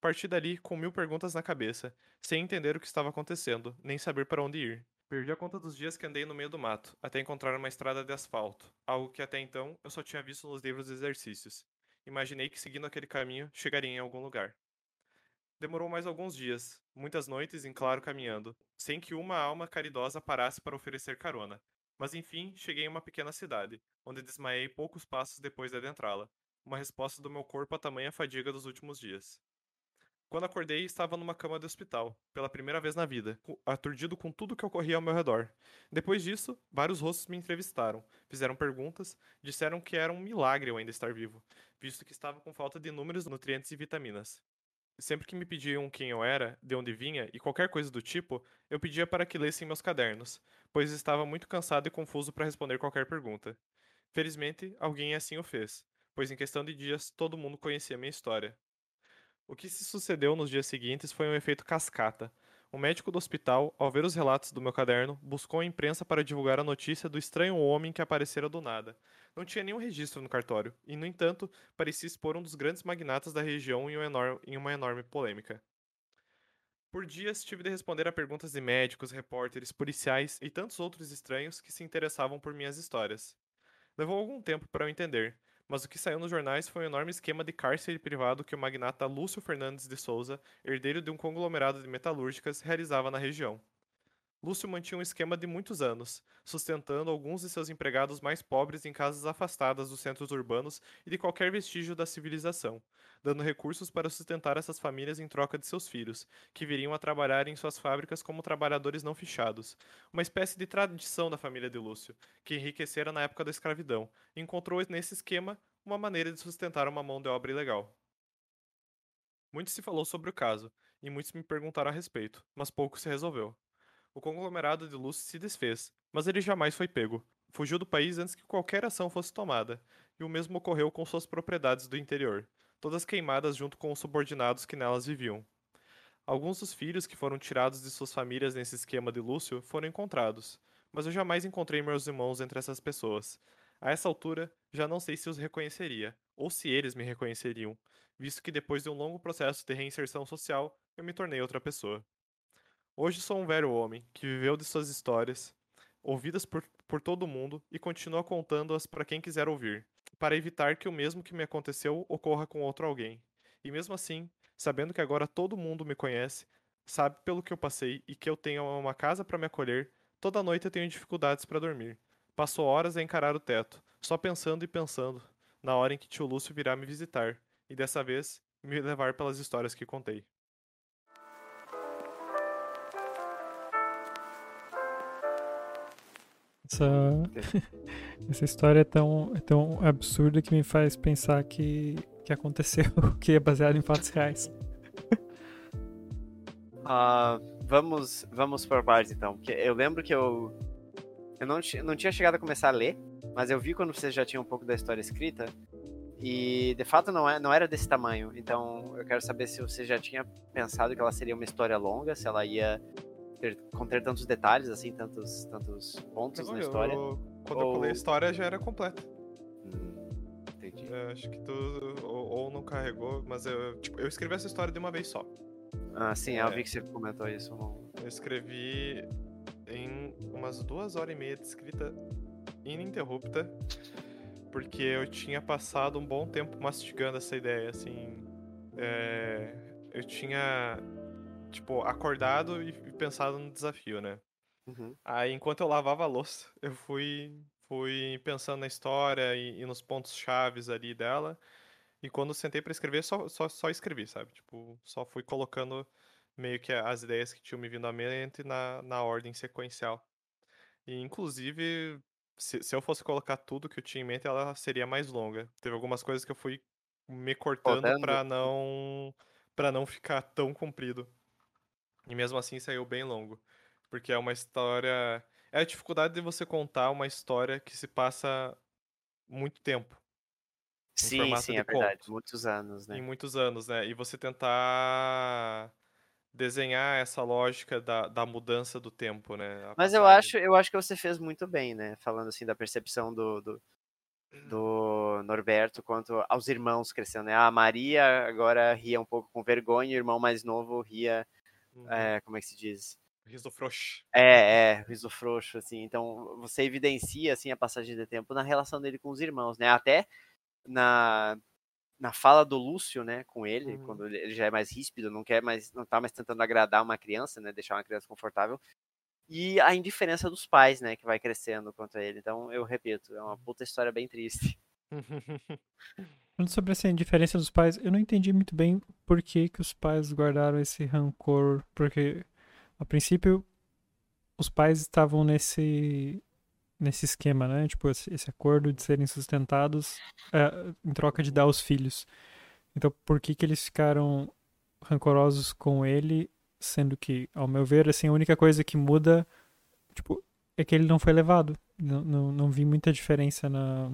Parti dali com mil perguntas na cabeça, sem entender o que estava acontecendo, nem saber para onde ir. Perdi a conta dos dias que andei no meio do mato, até encontrar uma estrada de asfalto, algo que até então eu só tinha visto nos livros de exercícios. Imaginei que seguindo aquele caminho chegaria em algum lugar. Demorou mais alguns dias, muitas noites em claro caminhando, sem que uma alma caridosa parasse para oferecer carona. Mas enfim, cheguei em uma pequena cidade, onde desmaiei poucos passos depois de adentrá-la, uma resposta do meu corpo à tamanha fadiga dos últimos dias. Quando acordei, estava numa cama de hospital, pela primeira vez na vida, aturdido com tudo que ocorria ao meu redor. Depois disso, vários rostos me entrevistaram, fizeram perguntas, disseram que era um milagre eu ainda estar vivo, visto que estava com falta de inúmeros nutrientes e vitaminas. Sempre que me pediam quem eu era, de onde vinha e qualquer coisa do tipo, eu pedia para que lessem meus cadernos, pois estava muito cansado e confuso para responder qualquer pergunta. Felizmente, alguém assim o fez, pois em questão de dias todo mundo conhecia minha história. O que se sucedeu nos dias seguintes foi um efeito cascata, o médico do hospital, ao ver os relatos do meu caderno, buscou a imprensa para divulgar a notícia do estranho homem que aparecera do nada. Não tinha nenhum registro no cartório, e, no entanto, parecia expor um dos grandes magnatas da região em, um em uma enorme polêmica. Por dias tive de responder a perguntas de médicos, repórteres, policiais e tantos outros estranhos que se interessavam por minhas histórias. Levou algum tempo para eu entender, mas o que saiu nos jornais foi um enorme esquema de cárcere privado que o magnata Lúcio Fernandes de Souza, herdeiro de um conglomerado de metalúrgicas, realizava na região. Lúcio mantinha um esquema de muitos anos, sustentando alguns de seus empregados mais pobres em casas afastadas dos centros urbanos e de qualquer vestígio da civilização, dando recursos para sustentar essas famílias em troca de seus filhos, que viriam a trabalhar em suas fábricas como trabalhadores não fichados, uma espécie de tradição da família de Lúcio, que enriquecera na época da escravidão, e encontrou nesse esquema uma maneira de sustentar uma mão de obra ilegal. Muito se falou sobre o caso, e muitos me perguntaram a respeito, mas pouco se resolveu. O conglomerado de Lúcio se desfez, mas ele jamais foi pego. Fugiu do país antes que qualquer ação fosse tomada, e o mesmo ocorreu com suas propriedades do interior todas queimadas junto com os subordinados que nelas viviam. Alguns dos filhos que foram tirados de suas famílias nesse esquema de Lúcio foram encontrados, mas eu jamais encontrei meus irmãos entre essas pessoas. A essa altura, já não sei se os reconheceria, ou se eles me reconheceriam, visto que depois de um longo processo de reinserção social, eu me tornei outra pessoa. Hoje sou um velho homem que viveu de suas histórias, ouvidas por, por todo mundo e continua contando-as para quem quiser ouvir para evitar que o mesmo que me aconteceu ocorra com outro alguém. E mesmo assim, sabendo que agora todo mundo me conhece, sabe pelo que eu passei e que eu tenho uma casa para me acolher, toda noite eu tenho dificuldades para dormir. Passo horas a encarar o teto, só pensando e pensando. na hora em que tio Lúcio virá me visitar, e dessa vez me levar pelas histórias que contei. Essa, essa história é tão, é tão absurda que me faz pensar que, que aconteceu, que é baseado em fatos reais. Uh, vamos, vamos por partes então. Porque eu lembro que eu. Eu não, não tinha chegado a começar a ler, mas eu vi quando vocês já tinham um pouco da história escrita. E de fato não, é, não era desse tamanho. Então eu quero saber se você já tinha pensado que ela seria uma história longa, se ela ia ter, conter tantos detalhes, assim, tantos, tantos pontos Eu- na eu- história. quando eu Ou- colei a história já era completa. Hum, entendi. É, acho que tu ou, ou não carregou, mas eu, tipo, eu escrevi essa história de uma vez só. Ah, sim, eu É. vi que você comentou isso. não- Eu escrevi em umas duas horas e meia de escrita ininterrupta, porque eu tinha passado um bom tempo mastigando essa ideia, assim. é, eu tinha, tipo, acordado e pensado no desafio, né? Uhum. Aí, enquanto eu lavava a louça, eu fui, fui pensando na história e, e nos pontos chaves ali dela. E quando sentei pra escrever, só, só, só escrevi, sabe? Tipo, só fui colocando meio que as ideias que tinham me vindo à mente na, na ordem sequencial. E, inclusive, se, se eu fosse colocar tudo que eu tinha em mente, ela seria mais longa. Teve algumas coisas que eu fui me cortando pra não, pra não ficar tão comprido. E mesmo assim saiu bem longo. Porque é uma história. É a dificuldade de você contar uma história que se passa muito tempo. Sim, sim, é verdade. conto. Muitos anos, né? Em muitos anos, né? E você tentar desenhar essa lógica da, da mudança do tempo, né? A Mas eu acho, eu acho que você fez muito bem, né? Falando assim da percepção do, do, do Norberto quanto aos irmãos crescendo, né? A Maria agora ria um pouco com vergonha, o irmão mais novo ria, Uhum. é, como é que se diz? Riso frouxo. É, é, riso frouxo, assim. Então, você evidencia, assim, a passagem de tempo na relação dele com os irmãos, né? Até na, na fala do Lúcio, né, com ele, Uhum. quando ele- já é mais ríspido, não quer mais, não tá mais tentando agradar uma criança, né, deixar uma criança confortável. E a indiferença dos pais, né, que vai crescendo quanto a ele. Então, eu repito, é uma puta história bem triste. Falando sobre essa indiferença dos pais, eu não entendi muito bem por que, que os pais guardaram esse rancor. Porque, a princípio, os pais estavam nesse nesse esquema, né? Tipo, esse, acordo de serem sustentados é, em troca de dar os filhos. Então, por que que eles ficaram rancorosos com ele, sendo que, ao meu ver, assim, a única coisa que muda, tipo, é que ele não foi levado. Não, não, não vi muita diferença na...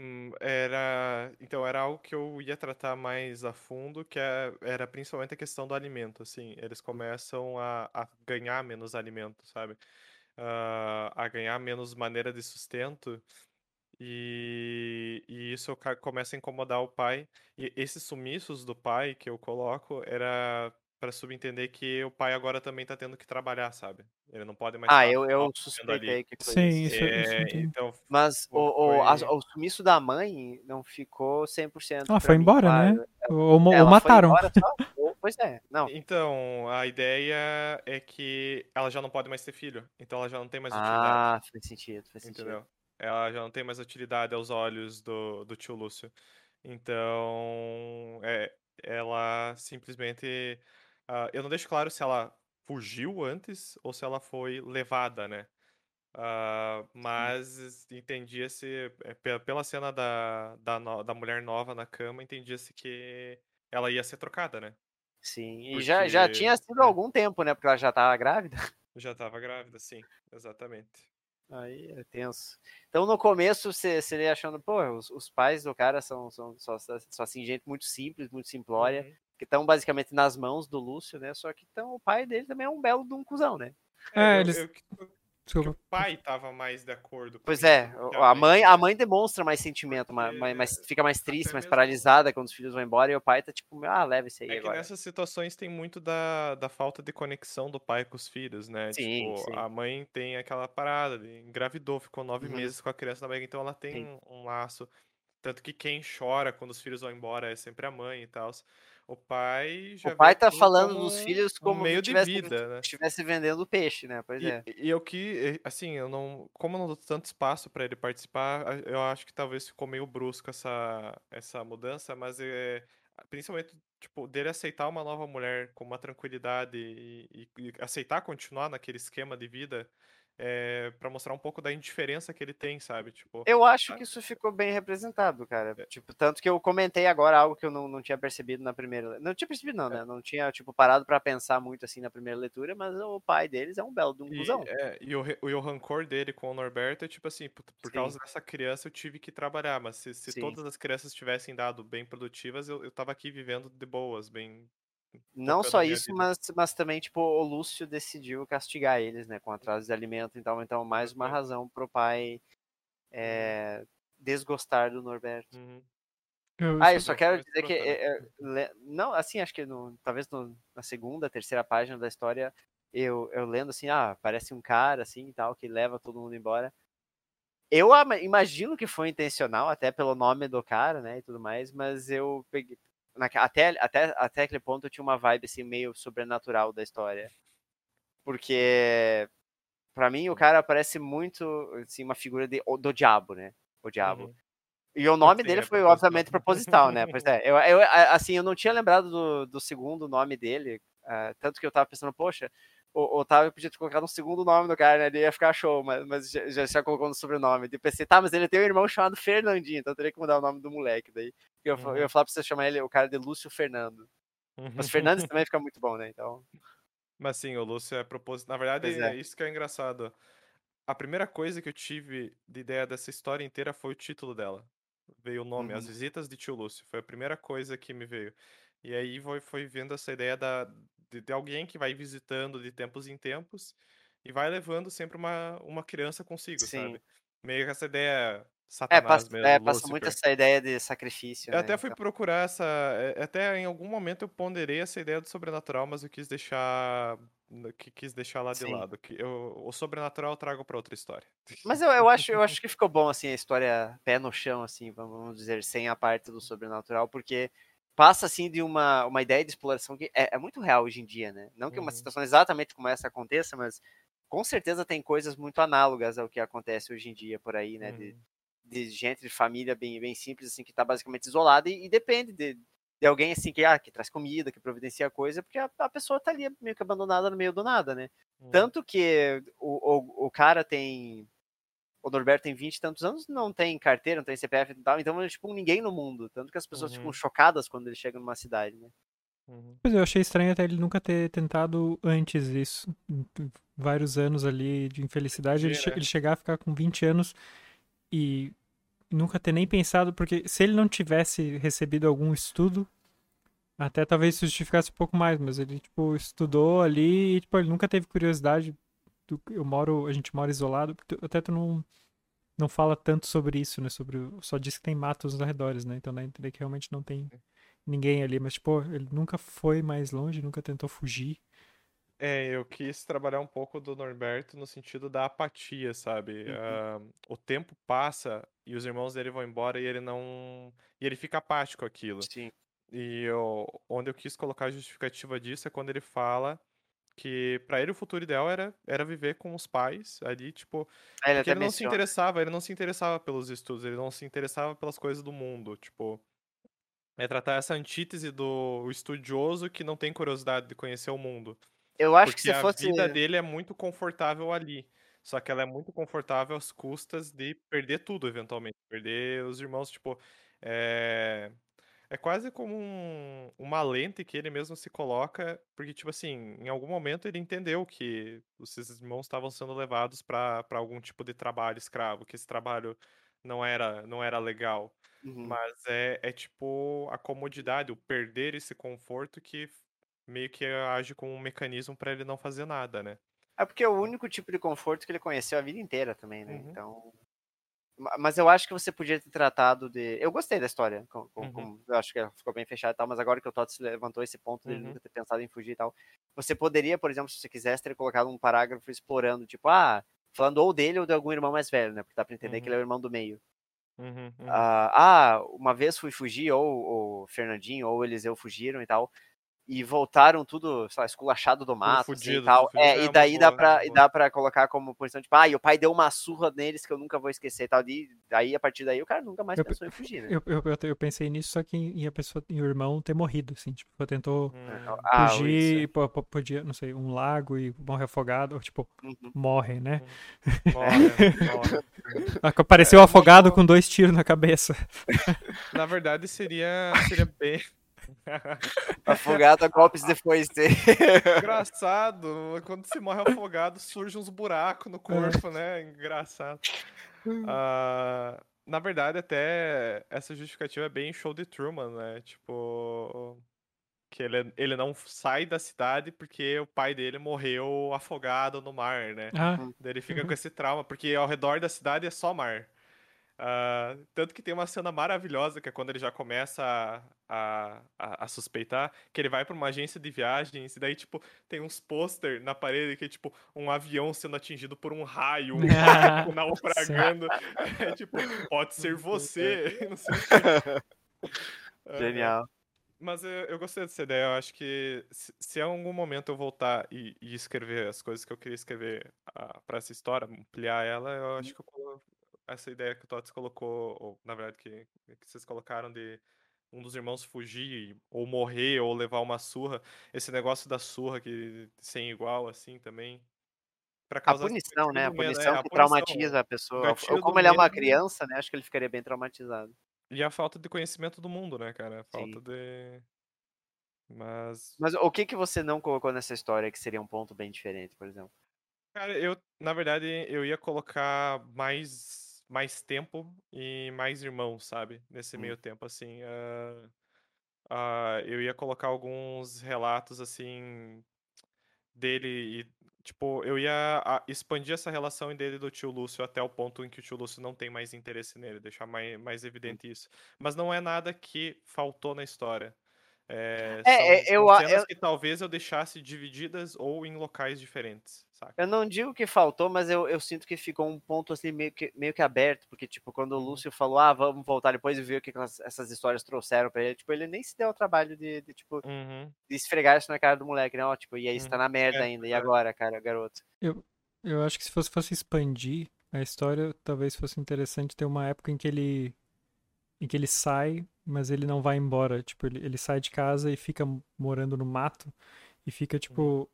Hum, Era, então era algo que eu ia tratar mais a fundo, que é- era principalmente a questão do alimento, assim, eles começam a, a ganhar menos alimento, sabe? Ah, a ganhar menos maneira de sustento e, e isso começa a incomodar o pai. E esses sumiços do pai que eu coloco era para subentender que o pai agora também tá tendo que trabalhar, sabe? Ele não pode mais Ah, eu, eu suspeitei que foi Sim, isso. isso, isso É, entendi. então Mas o, Foi- o, as- o sumiço da mãe não ficou 100% Ah, foi mim embora, claro. né? Ou, ou Ela foi mataram. embora só? Ou- Pois é, não. Então, a ideia é que ela já não pode mais ter filho, então ela já não tem mais utilidade, Ah, faz sentido, faz sentido. entendeu? Ela já não tem mais utilidade aos olhos do, do tio Lúcio. Então, é, ela simplesmente. Ah, eu não deixo claro se ela fugiu antes ou se ela foi levada, né? Ah, mas entendia-se, pe- pela cena da, da, no- da mulher nova na cama, entendia-se que ela ia ser trocada, né? Sim, e já, já Porque- tinha sido é. algum tempo, né? Porque ela já tava grávida. Já estava grávida, sim, exatamente. Aí é tenso. Então no começo você, você achando, pô, os, os pais do cara são, são só, só, só assim, gente muito simples, muito simplória, Uhum. Que estão basicamente nas mãos do Lúcio, né? Só que então, o pai dele também é um belo de um cuzão, né? É, eu- eles- eu- que Desculpa. o pai tava mais de acordo com Pois isso é, que a mãe, a mãe demonstra mais sentimento, mais, mais, fica mais triste, mais mesmo- paralisada quando os filhos vão embora, e o pai tá tipo, ah, leva esse aí É que agora. nessas situações tem muito da, da falta de conexão do pai com os filhos, né? Sim, tipo, sim. a mãe tem aquela parada de engravidou, ficou nove Uhum. meses com a criança na barriga, então ela tem um, um laço. Tanto que quem chora quando os filhos vão embora é sempre a mãe e tal. O pai já O pai tá falando como dos filhos um como meio se de tivesse, vida, né? estivesse vendendo peixe, né? Pois E, é. e eu que, assim, eu não. Como eu não dou tanto espaço pra ele participar, eu acho que talvez ficou meio brusco essa, essa mudança, mas é. Principalmente, tipo, dele aceitar uma nova mulher com uma tranquilidade e, e- e aceitar continuar naquele esquema de vida é, para mostrar um pouco da indiferença que ele tem, sabe? Tipo, Eu acho que isso ficou bem representado, cara. É. Tipo, tanto que eu comentei agora algo que eu não, não tinha percebido na primeira. Não tinha percebido, não, É. né? Não tinha, tipo, parado pra pensar muito assim na primeira leitura, mas o pai deles é um belo de um cuzão. é, e o, e o rancor dele com o Norberto é tipo assim, por, por causa dessa criança eu tive que trabalhar, mas se, se todas as crianças tivessem dado bem produtivas, eu, eu tava aqui vivendo de boas, bem. Não tocando só isso, mas, mas também, tipo, o Lúcio decidiu castigar eles, né? Com atraso de alimento. Então, então mais uma razão pro pai é, desgostar do Norberto. Uhum. Eu, Ah, eu só- só quero mas dizer que. é, é, não, assim, acho que no- talvez no- na segunda, terceira página da história, eu, eu lendo assim, ah, parece um cara assim e tal, que leva todo mundo embora. Eu imagino que foi intencional, até pelo nome do cara, né, e tudo mais, mas eu peguei. Naque- até, até, até aquele ponto eu tinha uma vibe assim, meio sobrenatural da história. Porque. Pra mim, o cara parece muito assim, uma figura de, do diabo, né? O diabo. Uhum. E o nome dele é foi proposital. obviamente proposital, né? Pois é. Eu, eu, assim, eu não tinha lembrado do, do segundo nome dele, ah, tanto que eu tava pensando, poxa, o Otávio podia ter colocado um segundo nome no cara, né? Ele ia ficar show, mas, mas já, já, já colocou no sobrenome. Eu pensei, tá, mas ele tem um irmão chamado Fernandinho, então eu teria que mudar o nome do moleque daí. Eu, eu ia Uhum. falar pra você chamar ele o cara de Lúcio Fernando. Mas Fernandes também fica muito bom, né? Então. Mas sim, o Lúcio é propósito. Na verdade, é. isso que é engraçado. A primeira coisa que eu tive de ideia dessa história inteira foi o título dela. Veio o nome, As Uhum. Visitas de Tio Lúcio. Foi a primeira coisa que me veio. E aí foi, foi vendo essa ideia da, de, de alguém que vai visitando de tempos em tempos e vai levando sempre uma, uma criança consigo, Sim. sabe? Meio que essa ideia É, satanás passa, mesmo, é, passa muito essa ideia de sacrifício. Eu né? até fui Então, procurar essa. é, Até em algum momento eu ponderei essa ideia do sobrenatural, mas eu quis deixar. que- Quis deixar lá de Sim. lado. Que eu, o sobrenatural eu trago pra outra história. Mas eu, eu, acho, eu acho que ficou bom, assim, a história pé no chão, assim, vamos dizer, sem a parte do sobrenatural, porque passa, assim, de uma, uma ideia de exploração que é, é muito real hoje em dia, né? Não que uma Uhum. situação exatamente como essa aconteça, mas com certeza tem coisas muito análogas ao que acontece hoje em dia por aí, né? De, Uhum. de gente de família bem, bem simples, assim, que tá basicamente isolada e, e depende de, de alguém, assim, que, ah, que traz comida, que providencia coisa, porque a, a pessoa tá ali meio que abandonada no meio do nada, né? Uhum. Tanto que o, o, o cara tem. O Norberto tem 20 e tantos anos, não tem carteira, não tem CPF e tal, então ele é tipo ninguém no mundo. Tanto que as pessoas ficam Uhum. chocadas quando ele chega numa cidade, né? Uhum. Pois é, eu achei estranho até ele nunca ter tentado antes isso. Vários anos ali de infelicidade, ele, che- ele chegar a ficar com 20 anos e nunca ter nem pensado, porque se ele não tivesse recebido algum estudo, até talvez justificasse um pouco mais, mas ele, tipo, estudou ali e, tipo, ele nunca teve curiosidade. Do- eu moro, a gente mora isolado, tu- até tu não, não fala tanto sobre isso, né? Sobre, o- só diz que tem matos nos arredores, né? Então dá a entender que realmente não tem ninguém ali, mas, tipo, ele nunca foi mais longe, nunca tentou fugir. É, eu quis trabalhar um pouco do Norberto no sentido da apatia, sabe? Uhum. Ah, o tempo passa e os irmãos dele vão embora e ele não. E ele fica apático aquilo. Sim. E eu- onde eu quis colocar a justificativa disso é quando ele fala que pra ele o futuro ideal era, era viver com os pais ali, tipo, Aí ele ele não se interessava, ele não se interessava pelos estudos, ele não se interessava pelas coisas do mundo, tipo, é tratar essa antítese do estudioso que não tem curiosidade de conhecer o mundo. Eu acho que Porque se a fosse. vida dele é muito confortável ali. Só que ela é muito confortável às custas de perder tudo, eventualmente. Perder os irmãos, tipo. É, é quase como um- uma lente que ele mesmo se coloca. Porque, tipo assim, em algum momento ele entendeu que os seus irmãos estavam sendo levados para algum tipo de trabalho escravo, que esse trabalho não era, não era legal. Uhum. Mas é, é tipo a comodidade, o perder esse conforto que meio que age como um mecanismo pra ele não fazer nada, né? É porque é o único tipo de conforto que ele conheceu a vida inteira também, né? Uhum. Então. Ma- Mas eu acho que você podia ter tratado de. Eu gostei da história. com- com- Uhum. com- Eu acho que ela ficou bem fechada e tal, mas agora que o Tots levantou esse ponto Uhum. nunca ter pensado em fugir e tal. Você poderia, por exemplo, se você quisesse, ter colocado um parágrafo explorando, tipo, ah, falando ou dele ou de algum irmão mais velho, né? Porque dá pra entender que Uhum. ele é o irmão do meio. Uhum, uhum. Ah, ah, uma vez fui fugir, ou o Fernandinho ou o Eliseu fugiram e tal. E voltaram tudo, sei lá, esculachado do mato, assim, e fudido, tal. tudo fudido. É, É e uma daí dá boa, é pra, e dá pra colocar como posição, tipo, ah, e o pai deu uma surra neles que eu nunca vou esquecer e tal. E daí, a partir daí, o cara nunca mais Eu- pensou em fugir, né? Eu, eu, eu, pensei nisso, só que em a pessoa, em o irmão ter morrido, assim, tipo, tentou Hum, Ah, fugir, e po- podia, não sei, um lago e morre afogado, ou, tipo, Uhum. morre, né? morre, morre. Apareceu É, afogado imaginou- com dois tiros na cabeça. Na verdade, seria, seria bem Afogado a golpes depois de. engraçado. Quando se morre afogado, surgem uns buracos no corpo, né? Engraçado. Ah, na verdade, até essa justificativa é bem show de Truman, né? Tipo. Que ele, ele não sai da cidade porque o pai dele morreu afogado no mar, né? Ah, Daí ele fica Uhum. com esse trauma, porque ao redor da cidade é só mar. Ah, tanto que tem uma cena maravilhosa, que é quando ele já começa a, a, a- suspeitar, que ele vai pra uma agência de viagens, e daí, tipo, tem uns pôster na parede que é, tipo, um avião sendo atingido por um raio, um barco naufragando. É, tipo, pode ser você. não sei o. Ah, Genial. mas eu, eu gostei dessa ideia. Eu acho que se, se em algum momento eu voltar e, e escrever as coisas que eu queria escrever ah, pra essa história, ampliar ela, eu acho que eu essa ideia que o Tots colocou, ou na verdade que, que vocês colocaram de um dos irmãos fugir ou morrer ou levar uma surra, esse negócio da surra que sem igual assim também. Pra A causar esse punição, né? A é, punição a que punição. traumatiza a pessoa. Ou como ele é uma medo. criança, né? Acho que ele ficaria bem traumatizado. E a falta de conhecimento do mundo, né, cara? A falta Sim. de. Mas. Mas o que que você não colocou nessa história que seria um ponto bem diferente, por exemplo? Cara, eu, na verdade, eu ia colocar mais, mais tempo e mais irmãos, sabe? Nesse Hum. meio tempo, assim. ah, ah, eu ia colocar alguns relatos, assim, dele e, tipo, eu ia expandir essa relação dele do tio Lúcio até o ponto em que o tio Lúcio não tem mais interesse nele, deixar mais, mais evidente isso. Mas não é nada que faltou na história. É, É, são, é, são eu a- cenas eu- que talvez eu deixasse divididas ou em locais diferentes, saca? Eu não digo que faltou, mas eu, eu sinto que ficou um ponto assim meio que, meio que aberto, porque, tipo, quando o Uhum. Lúcio falou, ah, vamos voltar depois e ver o que elas- essas histórias trouxeram pra ele, tipo, ele nem se deu ao trabalho de, de, tipo, Uhum. de esfregar isso na cara do moleque, né? Ó, tipo, e aí você tá Uhum. na merda É, ainda, e é. agora, cara, garoto? eu acho que se fosse, fosse expandir a história, talvez fosse interessante ter uma época em que ele em que ele sai, mas ele não vai embora. Tipo, ele, ele sai de casa e fica morando no mato e fica, tipo,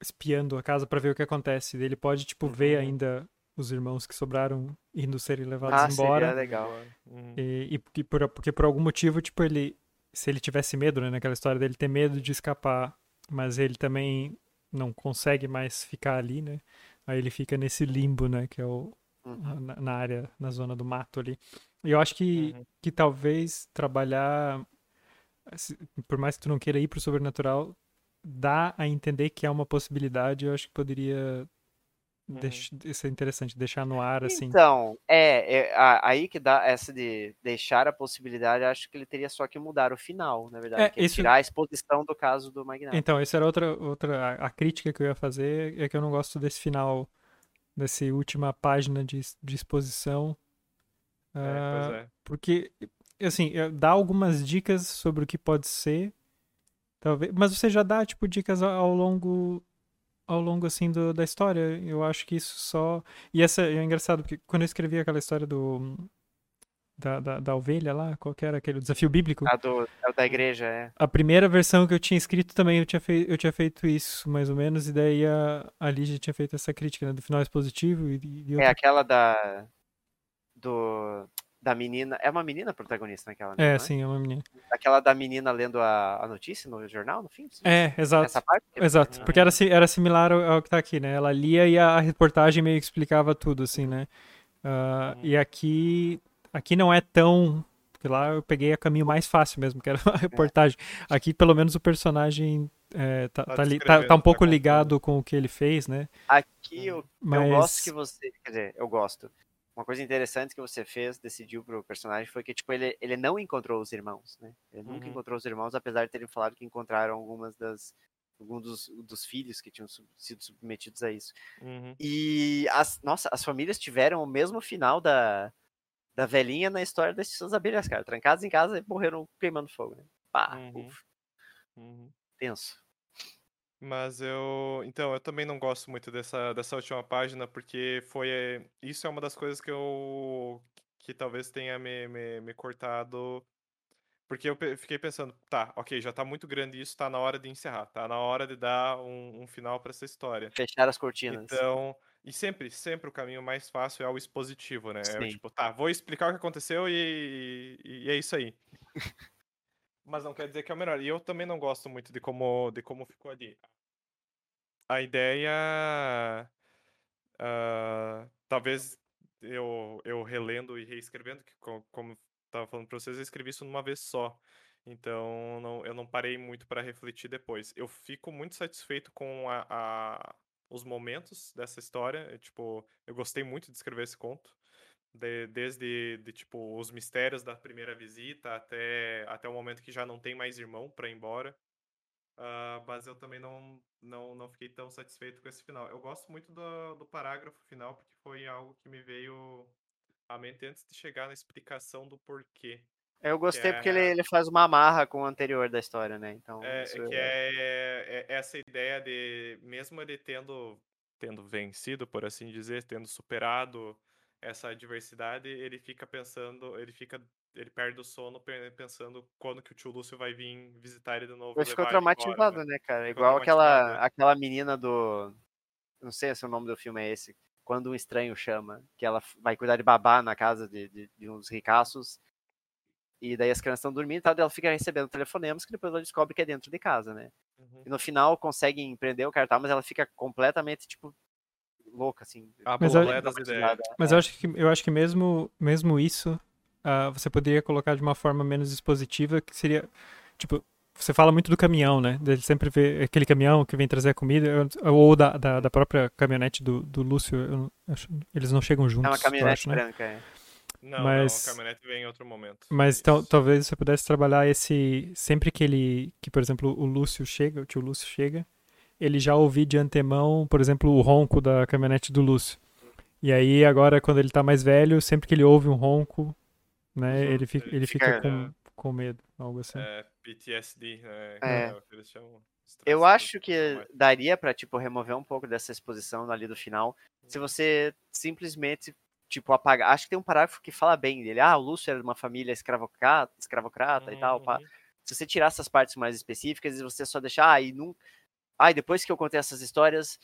espiando a casa pra ver o que acontece. Ele pode, tipo, ver Uhum. ainda os irmãos que sobraram indo serem levados Ah, embora. seria legal. Uhum. E, e porque, por, porque por algum motivo, tipo, ele. Se ele tivesse medo, né? Naquela história dele ter medo de escapar, mas ele também não consegue mais ficar ali, né? Aí ele fica nesse limbo, né? Que é o. Uhum. Na, na área, na zona do mato ali. E eu acho que, Uhum. que talvez trabalhar. Por mais que tu não queira ir pro sobrenatural, dá a entender que é uma possibilidade. Eu acho que poderia. Uhum. ser interessante, deixar no ar, assim. Então, é, é, aí que dá essa de deixar a possibilidade, acho que ele teria só que mudar o final, na verdade, É, que é isso- tirar a exposição do caso do Magnata. Então, essa era outra, outra a, crítica que eu ia fazer, é que eu não gosto desse final, dessa última página de, de exposição, É, ah, pois é. porque, assim, dá algumas dicas sobre o que pode ser, talvez, mas você já dá, tipo, dicas ao, longo, ao longo, assim, do- da história, eu acho que isso só, e essa é engraçado, porque quando eu escrevi aquela história do, da, da, da ovelha lá, qual que era aquele desafio bíblico, A do, o da igreja, é. a primeira versão que eu tinha escrito também eu tinha, fei eu tinha feito isso, mais ou menos, e daí a, a Lígia tinha feito essa crítica, né, do final expositivo e, e É aquela da. Do. Da menina. É uma menina protagonista naquela. É, não é? sim, é uma menina. Aquela da menina lendo a, a notícia no jornal, no fim? É, exato. Essa parte? Exato, porque era, era similar ao, ao que tá aqui, né? Ela lia e a, a reportagem meio que explicava tudo, assim, né? Ah, Uhum. E aqui, aqui não é tão. Porque lá eu peguei o caminho mais fácil mesmo, que era a reportagem. Aqui, pelo menos, o personagem é, tá, Tá tá, li- tá, tá um tá pouco ligado com o que ele fez, né? Aqui eu, Mas. eu gosto que você. Quer dizer, eu gosto. Uma coisa interessante que você fez, decidiu pro personagem, foi que, tipo, ele, ele não encontrou os irmãos, né? Ele nunca Uhum. encontrou os irmãos, apesar de terem falado que encontraram algumas das. Alguns dos, dos filhos que tinham sub- sido submetidos a isso. Uhum. E as, nossa, as famílias tiveram o mesmo final da, da velhinha na história das suas abelhas, cara. Trancadas em casa e morreram queimando fogo, né? Pá, Uhum. Uhum. tenso. Mas eu. Então, eu também não gosto muito dessa, dessa última página, porque foi. Isso é uma das coisas que eu. que talvez tenha me, me, me cortado. Porque eu pe- fiquei pensando, tá, ok, já tá muito grande isso, tá na hora de encerrar, tá na hora de dar um, um final pra essa história. Fechar as cortinas. Então. E sempre, sempre o caminho mais fácil é o expositivo, né? É Sim. tipo, tá, vou explicar o que aconteceu e, e, e é isso aí. Mas não quer dizer que é o melhor. E eu também não gosto muito de como, de como ficou ali. A ideia. ah, talvez eu, eu relendo e reescrevendo, que co- como estava falando para vocês, eu escrevi isso numa vez só. Então não, eu não parei muito para refletir depois. Eu fico muito satisfeito com a, a- os momentos dessa história. Eu, tipo, eu gostei muito de escrever esse conto. De- desde de, tipo, os mistérios da primeira visita até, até o momento que já não tem mais irmão para ir embora. Ah, mas eu também não, não, não fiquei tão satisfeito com esse final. Eu gosto muito do, do parágrafo final, porque foi algo que me veio à mente antes de chegar na explicação do porquê. Eu gostei porque ele, é- ele faz uma amarra com o anterior da história, né? Então, É, isso é que é, é essa ideia de, mesmo ele tendo, tendo vencido, por assim dizer, tendo superado essa adversidade, ele fica pensando, ele fica, ele perde o sono pe- pensando quando que o tio Lúcio vai vir visitar ele de novo. Ele ficou embora, traumatizado, né? né, cara? Ficou Igual aquela, traumatizado, é. aquela menina do. Não sei se o nome do filme é esse. Quando um estranho chama, que ela vai cuidar de babá na casa de, de, de uns ricaços. E daí as crianças estão dormindo e tal, ela fica recebendo telefonemas que depois ela descobre que é dentro de casa, né? Uhum. E no final conseguem prender o cartaz, mas ela fica completamente, tipo, louca, assim. A Mas eu- das ideias. traumatizada. Mas eu acho que, eu acho que mesmo, mesmo isso, ah, você poderia colocar de uma forma menos expositiva, que seria, tipo, você fala muito do caminhão, né? Ele sempre vê aquele caminhão que vem trazer a comida, ou da, da, da própria caminhonete do, do Lúcio, acho- eles não chegam juntos, É uma caminhonete acho, né? branca, é. Não, Mas- não, a caminhonete vem em outro momento. Mas tal- Isso. talvez você pudesse trabalhar esse. Sempre que ele. Que, por exemplo, o Lúcio chega, o tio Lúcio chega, ele já ouvir de antemão, por exemplo, o ronco da caminhonete do Lúcio. E aí, agora, quando ele tá mais velho, sempre que ele ouve um ronco, né, Uhum, ele fica, ele fica fica, com, né? com medo, algo assim. É, PTSD, né? É. chamam. Eu acho que daria pra, tipo, remover um pouco dessa exposição ali do final, Uhum. se você simplesmente, tipo, apagar. Acho que tem um parágrafo que fala bem dele. Ah, o Lúcio era de uma família escravocrata, escravocrata e tal. pá. Uhum. Se você tirar essas partes mais específicas e você só deixar, ah, e num... ah, depois que eu contei essas histórias,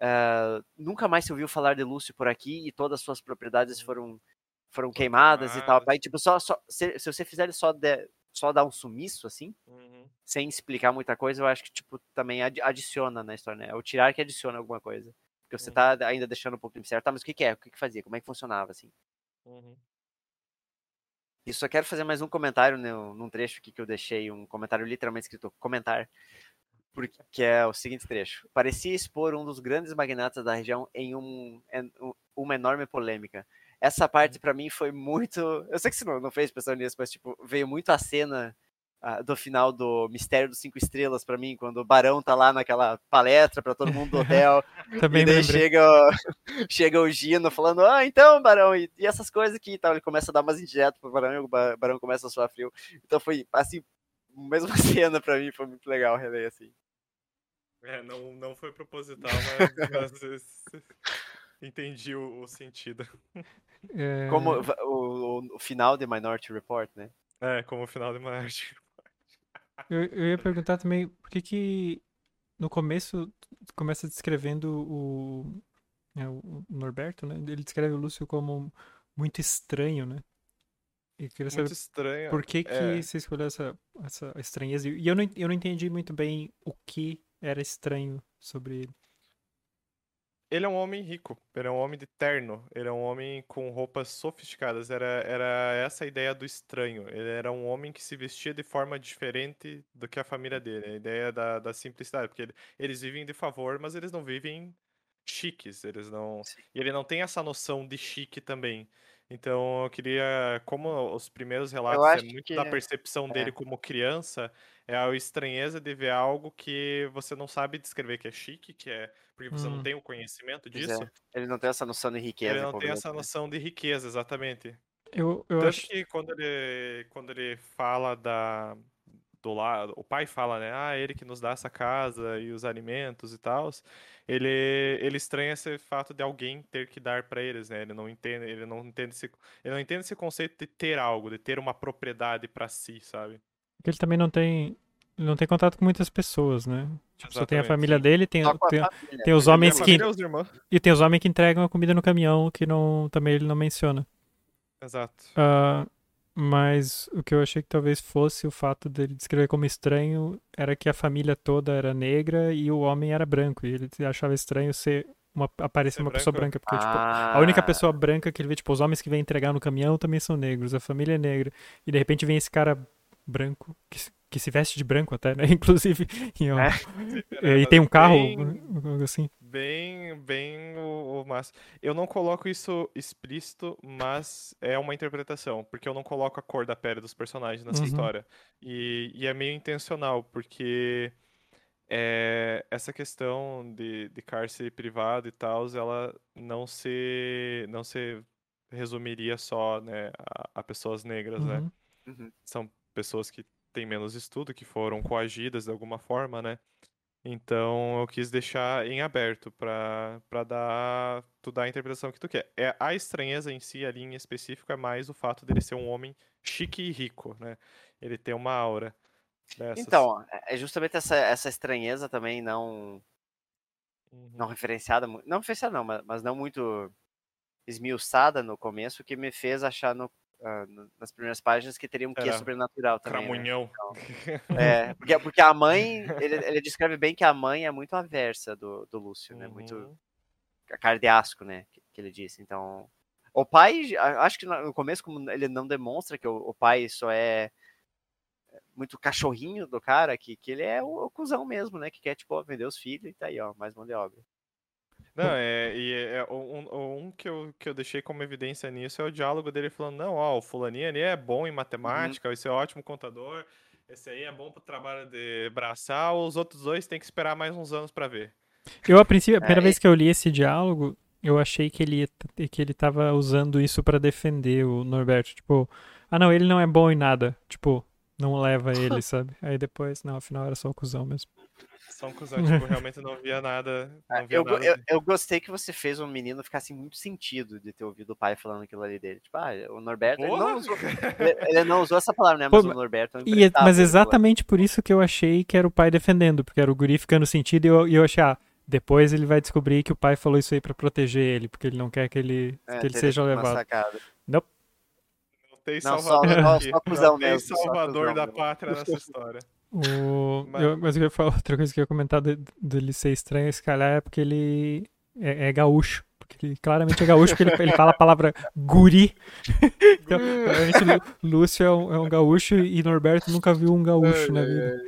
ah, nunca mais se ouviu falar de Lúcio por aqui e todas as suas propriedades foram, foram queimadas e tal. Aí, tipo, só, só, se, se você fizer só, de- só dar um sumiço, assim, Uhum. sem explicar muita coisa, eu acho que, tipo, também adi- adiciona na história, né? É o tirar que adiciona alguma coisa. Porque você Uhum. tá ainda deixando um pouco de mistério. Tá, mas o que que é? O que que fazia? Como é que funcionava, assim? Uhum. E só quero fazer mais um comentário no, num trecho aqui que eu deixei, um comentário literalmente escrito comentar, porque, que é o seguinte trecho. Parecia expor um dos grandes magnatas da região em um, em um- uma enorme polêmica. Essa parte pra mim foi muito. Eu sei que você não, não fez pensando nisso, mas tipo, veio muito a cena ah, do final do Mistério dos Cinco Estrelas pra mim, quando o Barão tá lá naquela palestra pra todo mundo do hotel. Também e daí lembrei. chega, o- chega o Gino falando, ah, então, Barão, e, e essas coisas aqui e tal. Ele começa a dar umas indiretas pro Barão e o Ba- Barão começa a suar frio. Então foi, assim, a mesma cena pra mim, foi muito legal reler, assim. É, não, não foi proposital, mas, mas entendi o, o sentido. É, Como o, o- o final de Minority Report, né? É, como o final de uma arte. eu, eu ia perguntar também por que que no começo começa descrevendo o, é, o Norberto, né? Ele descreve o Lúcio como muito estranho, né? E queria saber Muito estranho. Por que, que É. você escolheu essa, essa estranheza? E eu não, eu não entendi muito bem o que era estranho sobre ele. Ele é um homem rico, ele é um homem de terno, ele é um homem com roupas sofisticadas. Era, era essa a ideia do estranho. Ele era um homem que se vestia de forma diferente do que a família dele. A ideia da, da simplicidade, porque ele- eles vivem de favor, mas eles não vivem chiques. Eles não. Sim. E ele não tem essa noção de chique também. Então eu queria, como os primeiros relatos é muito que da é- percepção dele é. como criança, é a estranheza de ver algo que você não sabe descrever que é chique, que é porque você não Hum. tem o conhecimento Pois disso. é. Ele não tem essa noção de riqueza. Ele não tem essa né? noção de riqueza, exatamente. Eu, eu Tanto acho. que quando ele, quando ele fala da, do lado, o pai fala, né? Ah, ele que nos dá essa casa e os alimentos e tal. Ele, ele estranha esse fato de alguém ter que dar pra eles, né? Ele não entende, ele não entende esse, ele não entende esse conceito de ter algo, de ter uma propriedade pra si, sabe? Porque ele também não tem. Ele não tem contato com muitas pessoas, né? Tipo, só tem a família sim. dele, tem, tem, família. tem os homens que- família os irmãos. e tem os homens que entregam a comida no caminhão, que não também ele não menciona. Exato. Ah, mas o que eu achei que talvez fosse o fato dele descrever como estranho era que a família toda era negra e o homem era branco. E ele achava estranho ser uma, aparecer Ser uma pessoa branco? branca. Porque, tipo, Ah, a única pessoa branca que ele vê, tipo, os homens que vêm entregar no caminhão também são negros, a família é negra. E de repente vem esse cara branco, que, que se veste de branco até, né? Inclusive. E, ó, É. e tem um carro, Bem- algo assim. Bem, bem o, o máximo. Eu não coloco isso explícito, mas é uma interpretação, porque eu não coloco a cor da pele dos personagens nessa Uhum. história. E, e é meio intencional, porque é, essa questão de, de cárcere privado e tal, ela não se, não se resumiria só, né, a, a pessoas negras, né? Uhum. Uhum. são pessoas que têm menos estudo, que foram coagidas de alguma forma, né? Então eu quis deixar em aberto para dar tu dar a interpretação que tu quer. É a estranheza em si ali em específico é mais o fato dele ser um homem chique e rico, né? Ele tem uma aura dessas. Então, é justamente essa, essa estranheza também não, Uhum. não referenciada, não referenciada não, mas, mas não muito esmiuçada no começo, que me fez achar no, no- nas primeiras páginas que teria um quê Era sobrenatural também. né? Cramunhão. É, porque, porque a mãe, ele, ele descreve bem que a mãe é muito aversa do, do Lúcio, né? Muito Uhum. a cara de asco, né? Que, que ele disse. Então, o pai, acho que no começo, como ele não demonstra que o, o pai só é muito cachorrinho do cara, que, que ele é o, o cuzão mesmo, né? Que quer, tipo, ó, vender os filhos e tá aí, ó, mais mão de obra. Não, é, e é, é, um, um que, eu, que eu deixei como evidência nisso é o diálogo dele falando, não, ó, o fulaninho ali é bom em matemática, esse é ótimo contador, esse aí é bom pro trabalho de braçal, os outros dois tem que esperar mais uns anos pra ver. Eu, a princípio, a primeira É, vez que eu li esse diálogo, eu achei que ele, que ele tava usando isso pra defender o Norberto. Tipo, ah não, ele não é bom em nada. Tipo, não leva ele, sabe? Aí depois, não, afinal era só o cuzão mesmo. Só um cuzão, tipo, realmente não via nada, não via Eu, nada eu, eu gostei que você fez um menino ficar assim, muito sentido de ter ouvido o pai falando aquilo ali dele. Tipo, ah, o Norberto, ele não, usou, ele, não usou essa palavra, né? Pô, Mas o mas- Norberto é um E, imprestável, mas exatamente por isso que eu achei que era o pai defendendo, porque era o guri ficando sentido e eu, e eu achei, ah, depois ele vai descobrir que o pai falou isso aí pra proteger ele, porque ele não quer que ele. É, que ele seja levado. sacada. Não tem Não, só- salvador só- só cuzão não tem mesmo, só salvador cuzão da pátria nessa história. O... Mas- eu- mas eu ia falar outra coisa que eu ia comentar de- dele ser estranho, se calhar é porque ele é, é gaúcho. Porque ele claramente é gaúcho, porque ele, ele fala a palavra guri. então, Lúcio é um, é um gaúcho e Norberto nunca viu um gaúcho na vida.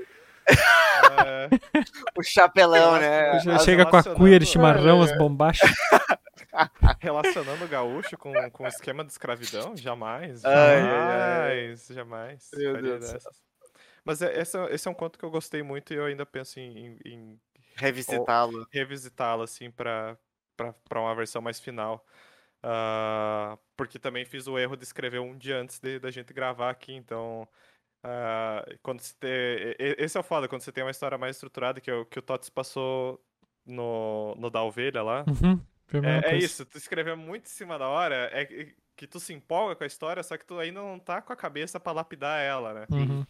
É, O chapelão, né? As chega com a relacionando- cuia de chimarrão, as bombachas. relacionando o gaúcho com, com o esquema de escravidão? Jamais. Ai, Jamais. ai, Jamais. Meu Deus do céu. dessas. Mas é, esse, é- esse é um conto que eu gostei muito e eu ainda penso em, em- em Revisitá-lo. revisitá-lo, assim, pra uma versão mais final. Ah, porque também fiz o erro de escrever um dia antes de- da gente gravar aqui, então. ah, quando você tem, esse é o foda, quando você tem uma história mais estruturada, que, o- que o Tots passou no, no da ovelha lá. Uhum, É, é isso, tu escrever muito em cima da hora, é que- que tu se empolga com a história, só que tu ainda não tá com a cabeça pra lapidar ela, né? Uhum.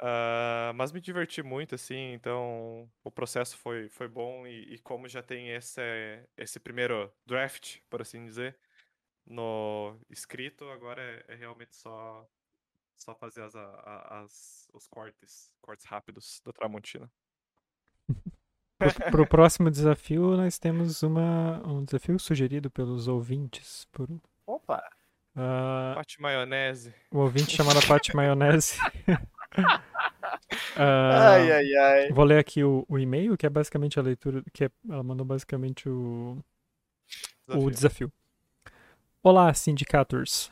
Ah, mas me diverti muito, assim, então o processo foi, foi bom e, e como já tem esse, esse primeiro draft, por assim dizer, no escrito, agora é, é realmente só, só fazer as, as- os cortes, cortes rápidos da Tramontina. Pro, pro próximo desafio, nós temos uma, um desafio sugerido pelos ouvintes. Por, Opa! ah, Pate maionese. o ouvinte chamado Paty Maionese. Ah, Ai, ai, ai. Vou ler aqui o, o e-mail, que é basicamente a leitura. que é- Ela mandou basicamente o, o Desafio. desafio. Olá, Syndicators.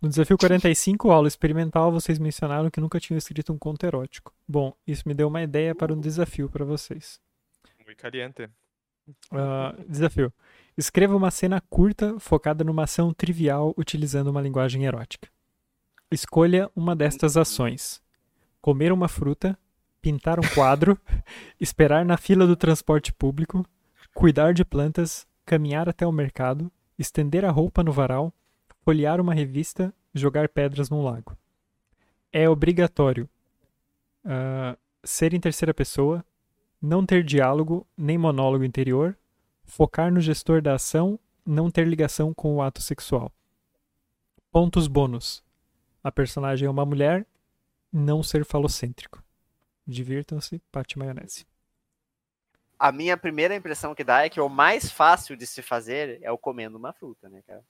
No desafio 45, aula experimental, vocês mencionaram que nunca tinham escrito um conto erótico. Bom, isso me deu uma ideia para um desafio para vocês. Muito caliente. Ah, desafio. Escreva uma cena curta focada numa ação trivial utilizando uma linguagem erótica. Escolha uma destas ações: comer uma fruta, pintar um quadro, esperar na fila do transporte público, cuidar de plantas, caminhar até o mercado, estender a roupa no varal, folhear uma revista, jogar pedras num lago. É obrigatório ah, ser em terceira pessoa, não ter diálogo nem monólogo interior, focar no gestor da ação, não ter ligação com o ato sexual. Pontos bônus. A personagem é uma mulher, não ser falocêntrico. Divirtam-se, pate maionese. A minha primeira impressão que dá é que o mais fácil de se fazer é o comendo uma fruta, né, cara?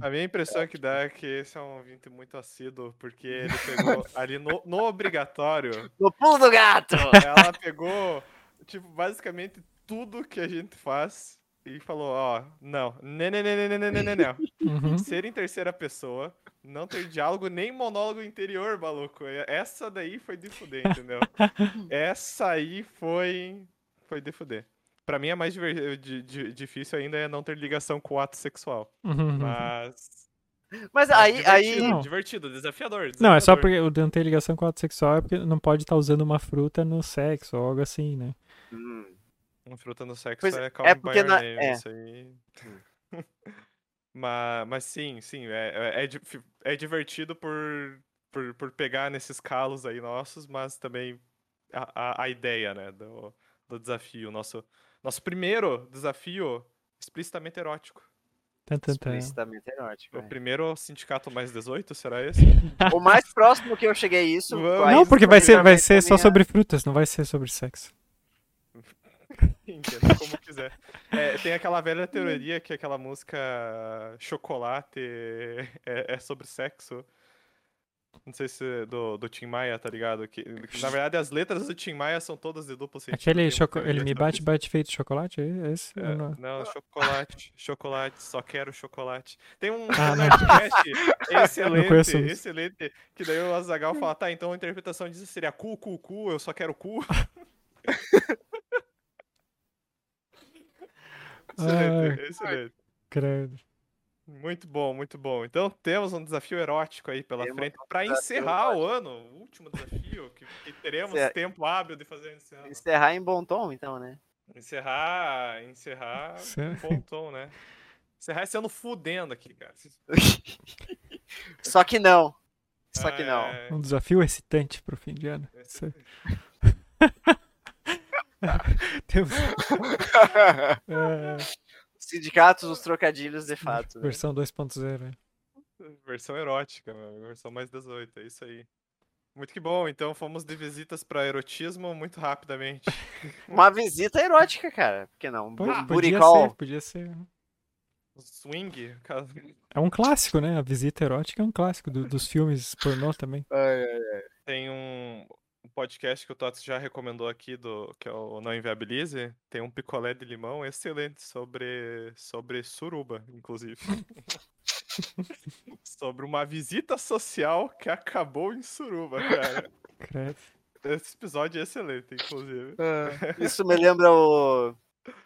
A minha impressão que dá é que esse é um ouvinte muito assíduo, porque ele pegou ali no, no obrigatório, No pulo do gato! ela pegou, tipo, basicamente tudo que a gente faz e falou, ó, não, não, não, não, não, não, não, não, não. Uhum. Ser em terceira pessoa, não ter diálogo nem monólogo interior, maluco. Essa daí foi de fuder, entendeu? Essa aí foi foi de fuder. Pra mim, a mais diver- di- di- difícil ainda é não ter ligação com o ato sexual. Uhum. Mas. Mas mas aí, aí divertido, Não. divertido, desafiador, Não, é só desafiador. porque o não ter ligação com o ato sexual é porque não pode estar usando uma fruta no sexo ou algo assim, né? Hum, Uma fruta no sexo Pois é é, calm é by porque your na- name, é. isso aí. mas, mas sim, sim, é, é, é é divertido por, por, por pegar nesses calos aí nossos, mas também a, a, a ideia, né, do, do desafio. Nosso, nosso primeiro desafio explicitamente erótico. Explicitamente erótico. O é. primeiro sindicato mais 18, será esse? O mais próximo que eu cheguei a isso. Não, porque vai ser, vai ser só é- sobre frutas, não vai ser sobre sexo. Entenda como quiser. É, tem aquela velha teoria que aquela música Chocolate é, é sobre sexo. Não sei se do, do Tim Maia, tá ligado? Que, na verdade, as letras do Tim Maia são todas de duplo sentido. Aquele choco... ele me bate, bate feito chocolate? É esse? É, não- não, chocolate, chocolate, só quero chocolate. Tem um Ah, conheço excelente, excelente, que daí o Azagal fala, tá, então a interpretação disso seria cu, cu, cu, eu só quero cu. excelente, Ai. excelente. Credo. Muito bom, muito bom. Então temos um desafio erótico aí pela Temos frente um para encerrar o ano, o último desafio que, que teremos Encer- tempo hábil de fazer esse ano. Encerrar em bom tom, então, né? Encerrar, encerrar Cer- com bom tom, né? Encerrar esse ano fudendo aqui, cara. Só que não. Só que não. É, Um desafio excitante pro fim de ano. Isso- Temos é, Sindicatos, os trocadilhos de fato. né? versão 2.0. né? Versão erótica, meu, versão mais 18, é isso aí. Muito que bom, então fomos de visitas para erotismo muito rapidamente. Uma visita erótica, cara. Por que não? Po- Bu- podia ser, podia ser. Swing, É um clássico, né? A visita erótica é um clássico do- dos filmes pornô também. tem um um podcast que o Tots já recomendou aqui, do, que é o Não Inviabilize. Tem um picolé de limão excelente sobre, sobre suruba, inclusive. sobre uma visita social que acabou em suruba, cara. Esse episódio é excelente, inclusive. Isso me lembra o,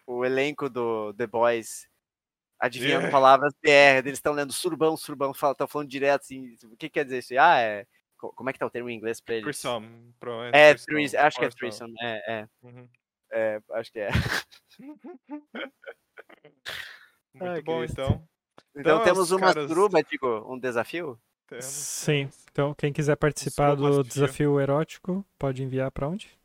o elenco do The Boys. Adivinhando Yeah. palavras PR. Eles estão lendo surubão, surubão, estão falando direto assim. O que quer dizer isso? Ah, é. Co- Como é que tá o termo em inglês pra eles? Threesome, provavelmente. É, threesome, threes, acho que é threesome. É, é, Uhum. é, acho que é. Muito Ai, bom, Cristo. então. Então, Então, temos os uma caras- suruba, digo, um desafio? Temos, Sim. Então, quem quiser participar do desafio. desafio erótico, pode enviar pra onde?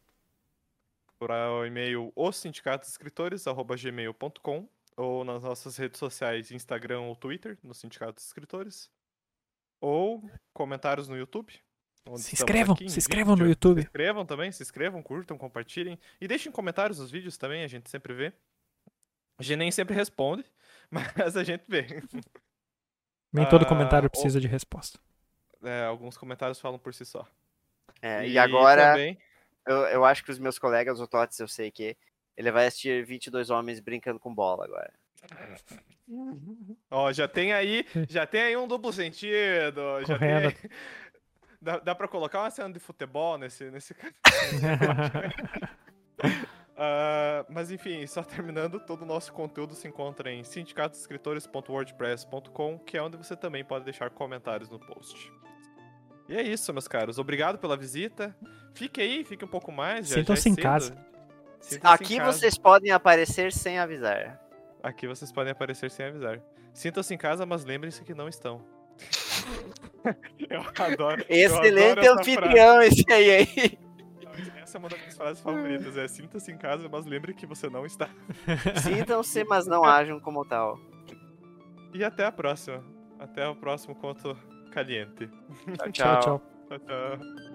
Para o e-mail ossindicatosescritores.gmail.com ou nas nossas redes sociais, Instagram ou Twitter, no Sindicato dos Escritores. Ou comentários no YouTube. Onde Se inscrevam, aqui se inscrevam no vídeo. YouTube. Se inscrevam também, se inscrevam, curtam, compartilhem. E deixem comentários nos vídeos também, a gente sempre vê. A gente nem sempre responde, mas a gente vê. Nem todo Ah, comentário ou- precisa de resposta. É, alguns comentários falam por si só. É, e, agora, também- eu, eu acho que os meus colegas, o Tots, eu sei que ele vai assistir 22 homens brincando com bola agora. Ó, já tem aí, já tem aí um duplo sentido, já tem Correndo. aí- Dá, dá pra colocar uma cena de futebol nesse, nesse... Ah, mas enfim, só terminando, todo o nosso conteúdo se encontra em sindicatosescritores.wordpress.com, que é onde você também pode deixar comentários no post. E é isso, meus caros. Obrigado pela visita. Fique aí, fique um pouco mais. é Sintam-se em casa. Aqui em casa. vocês podem aparecer sem avisar. Aqui vocês podem aparecer sem avisar. Sintam-se em casa, mas lembrem-se que não estão. eu adoro. eu Excelente adoro essa anfitrião esse aí. Essa é uma das minhas frases favoritas. É sinta-se em casa, mas lembre que você não está. Sintam-se, mas não ajam como tal. E até a próxima. Até o próximo conto caliente. Tchau, Tchau, tchau. Tchau, tchau.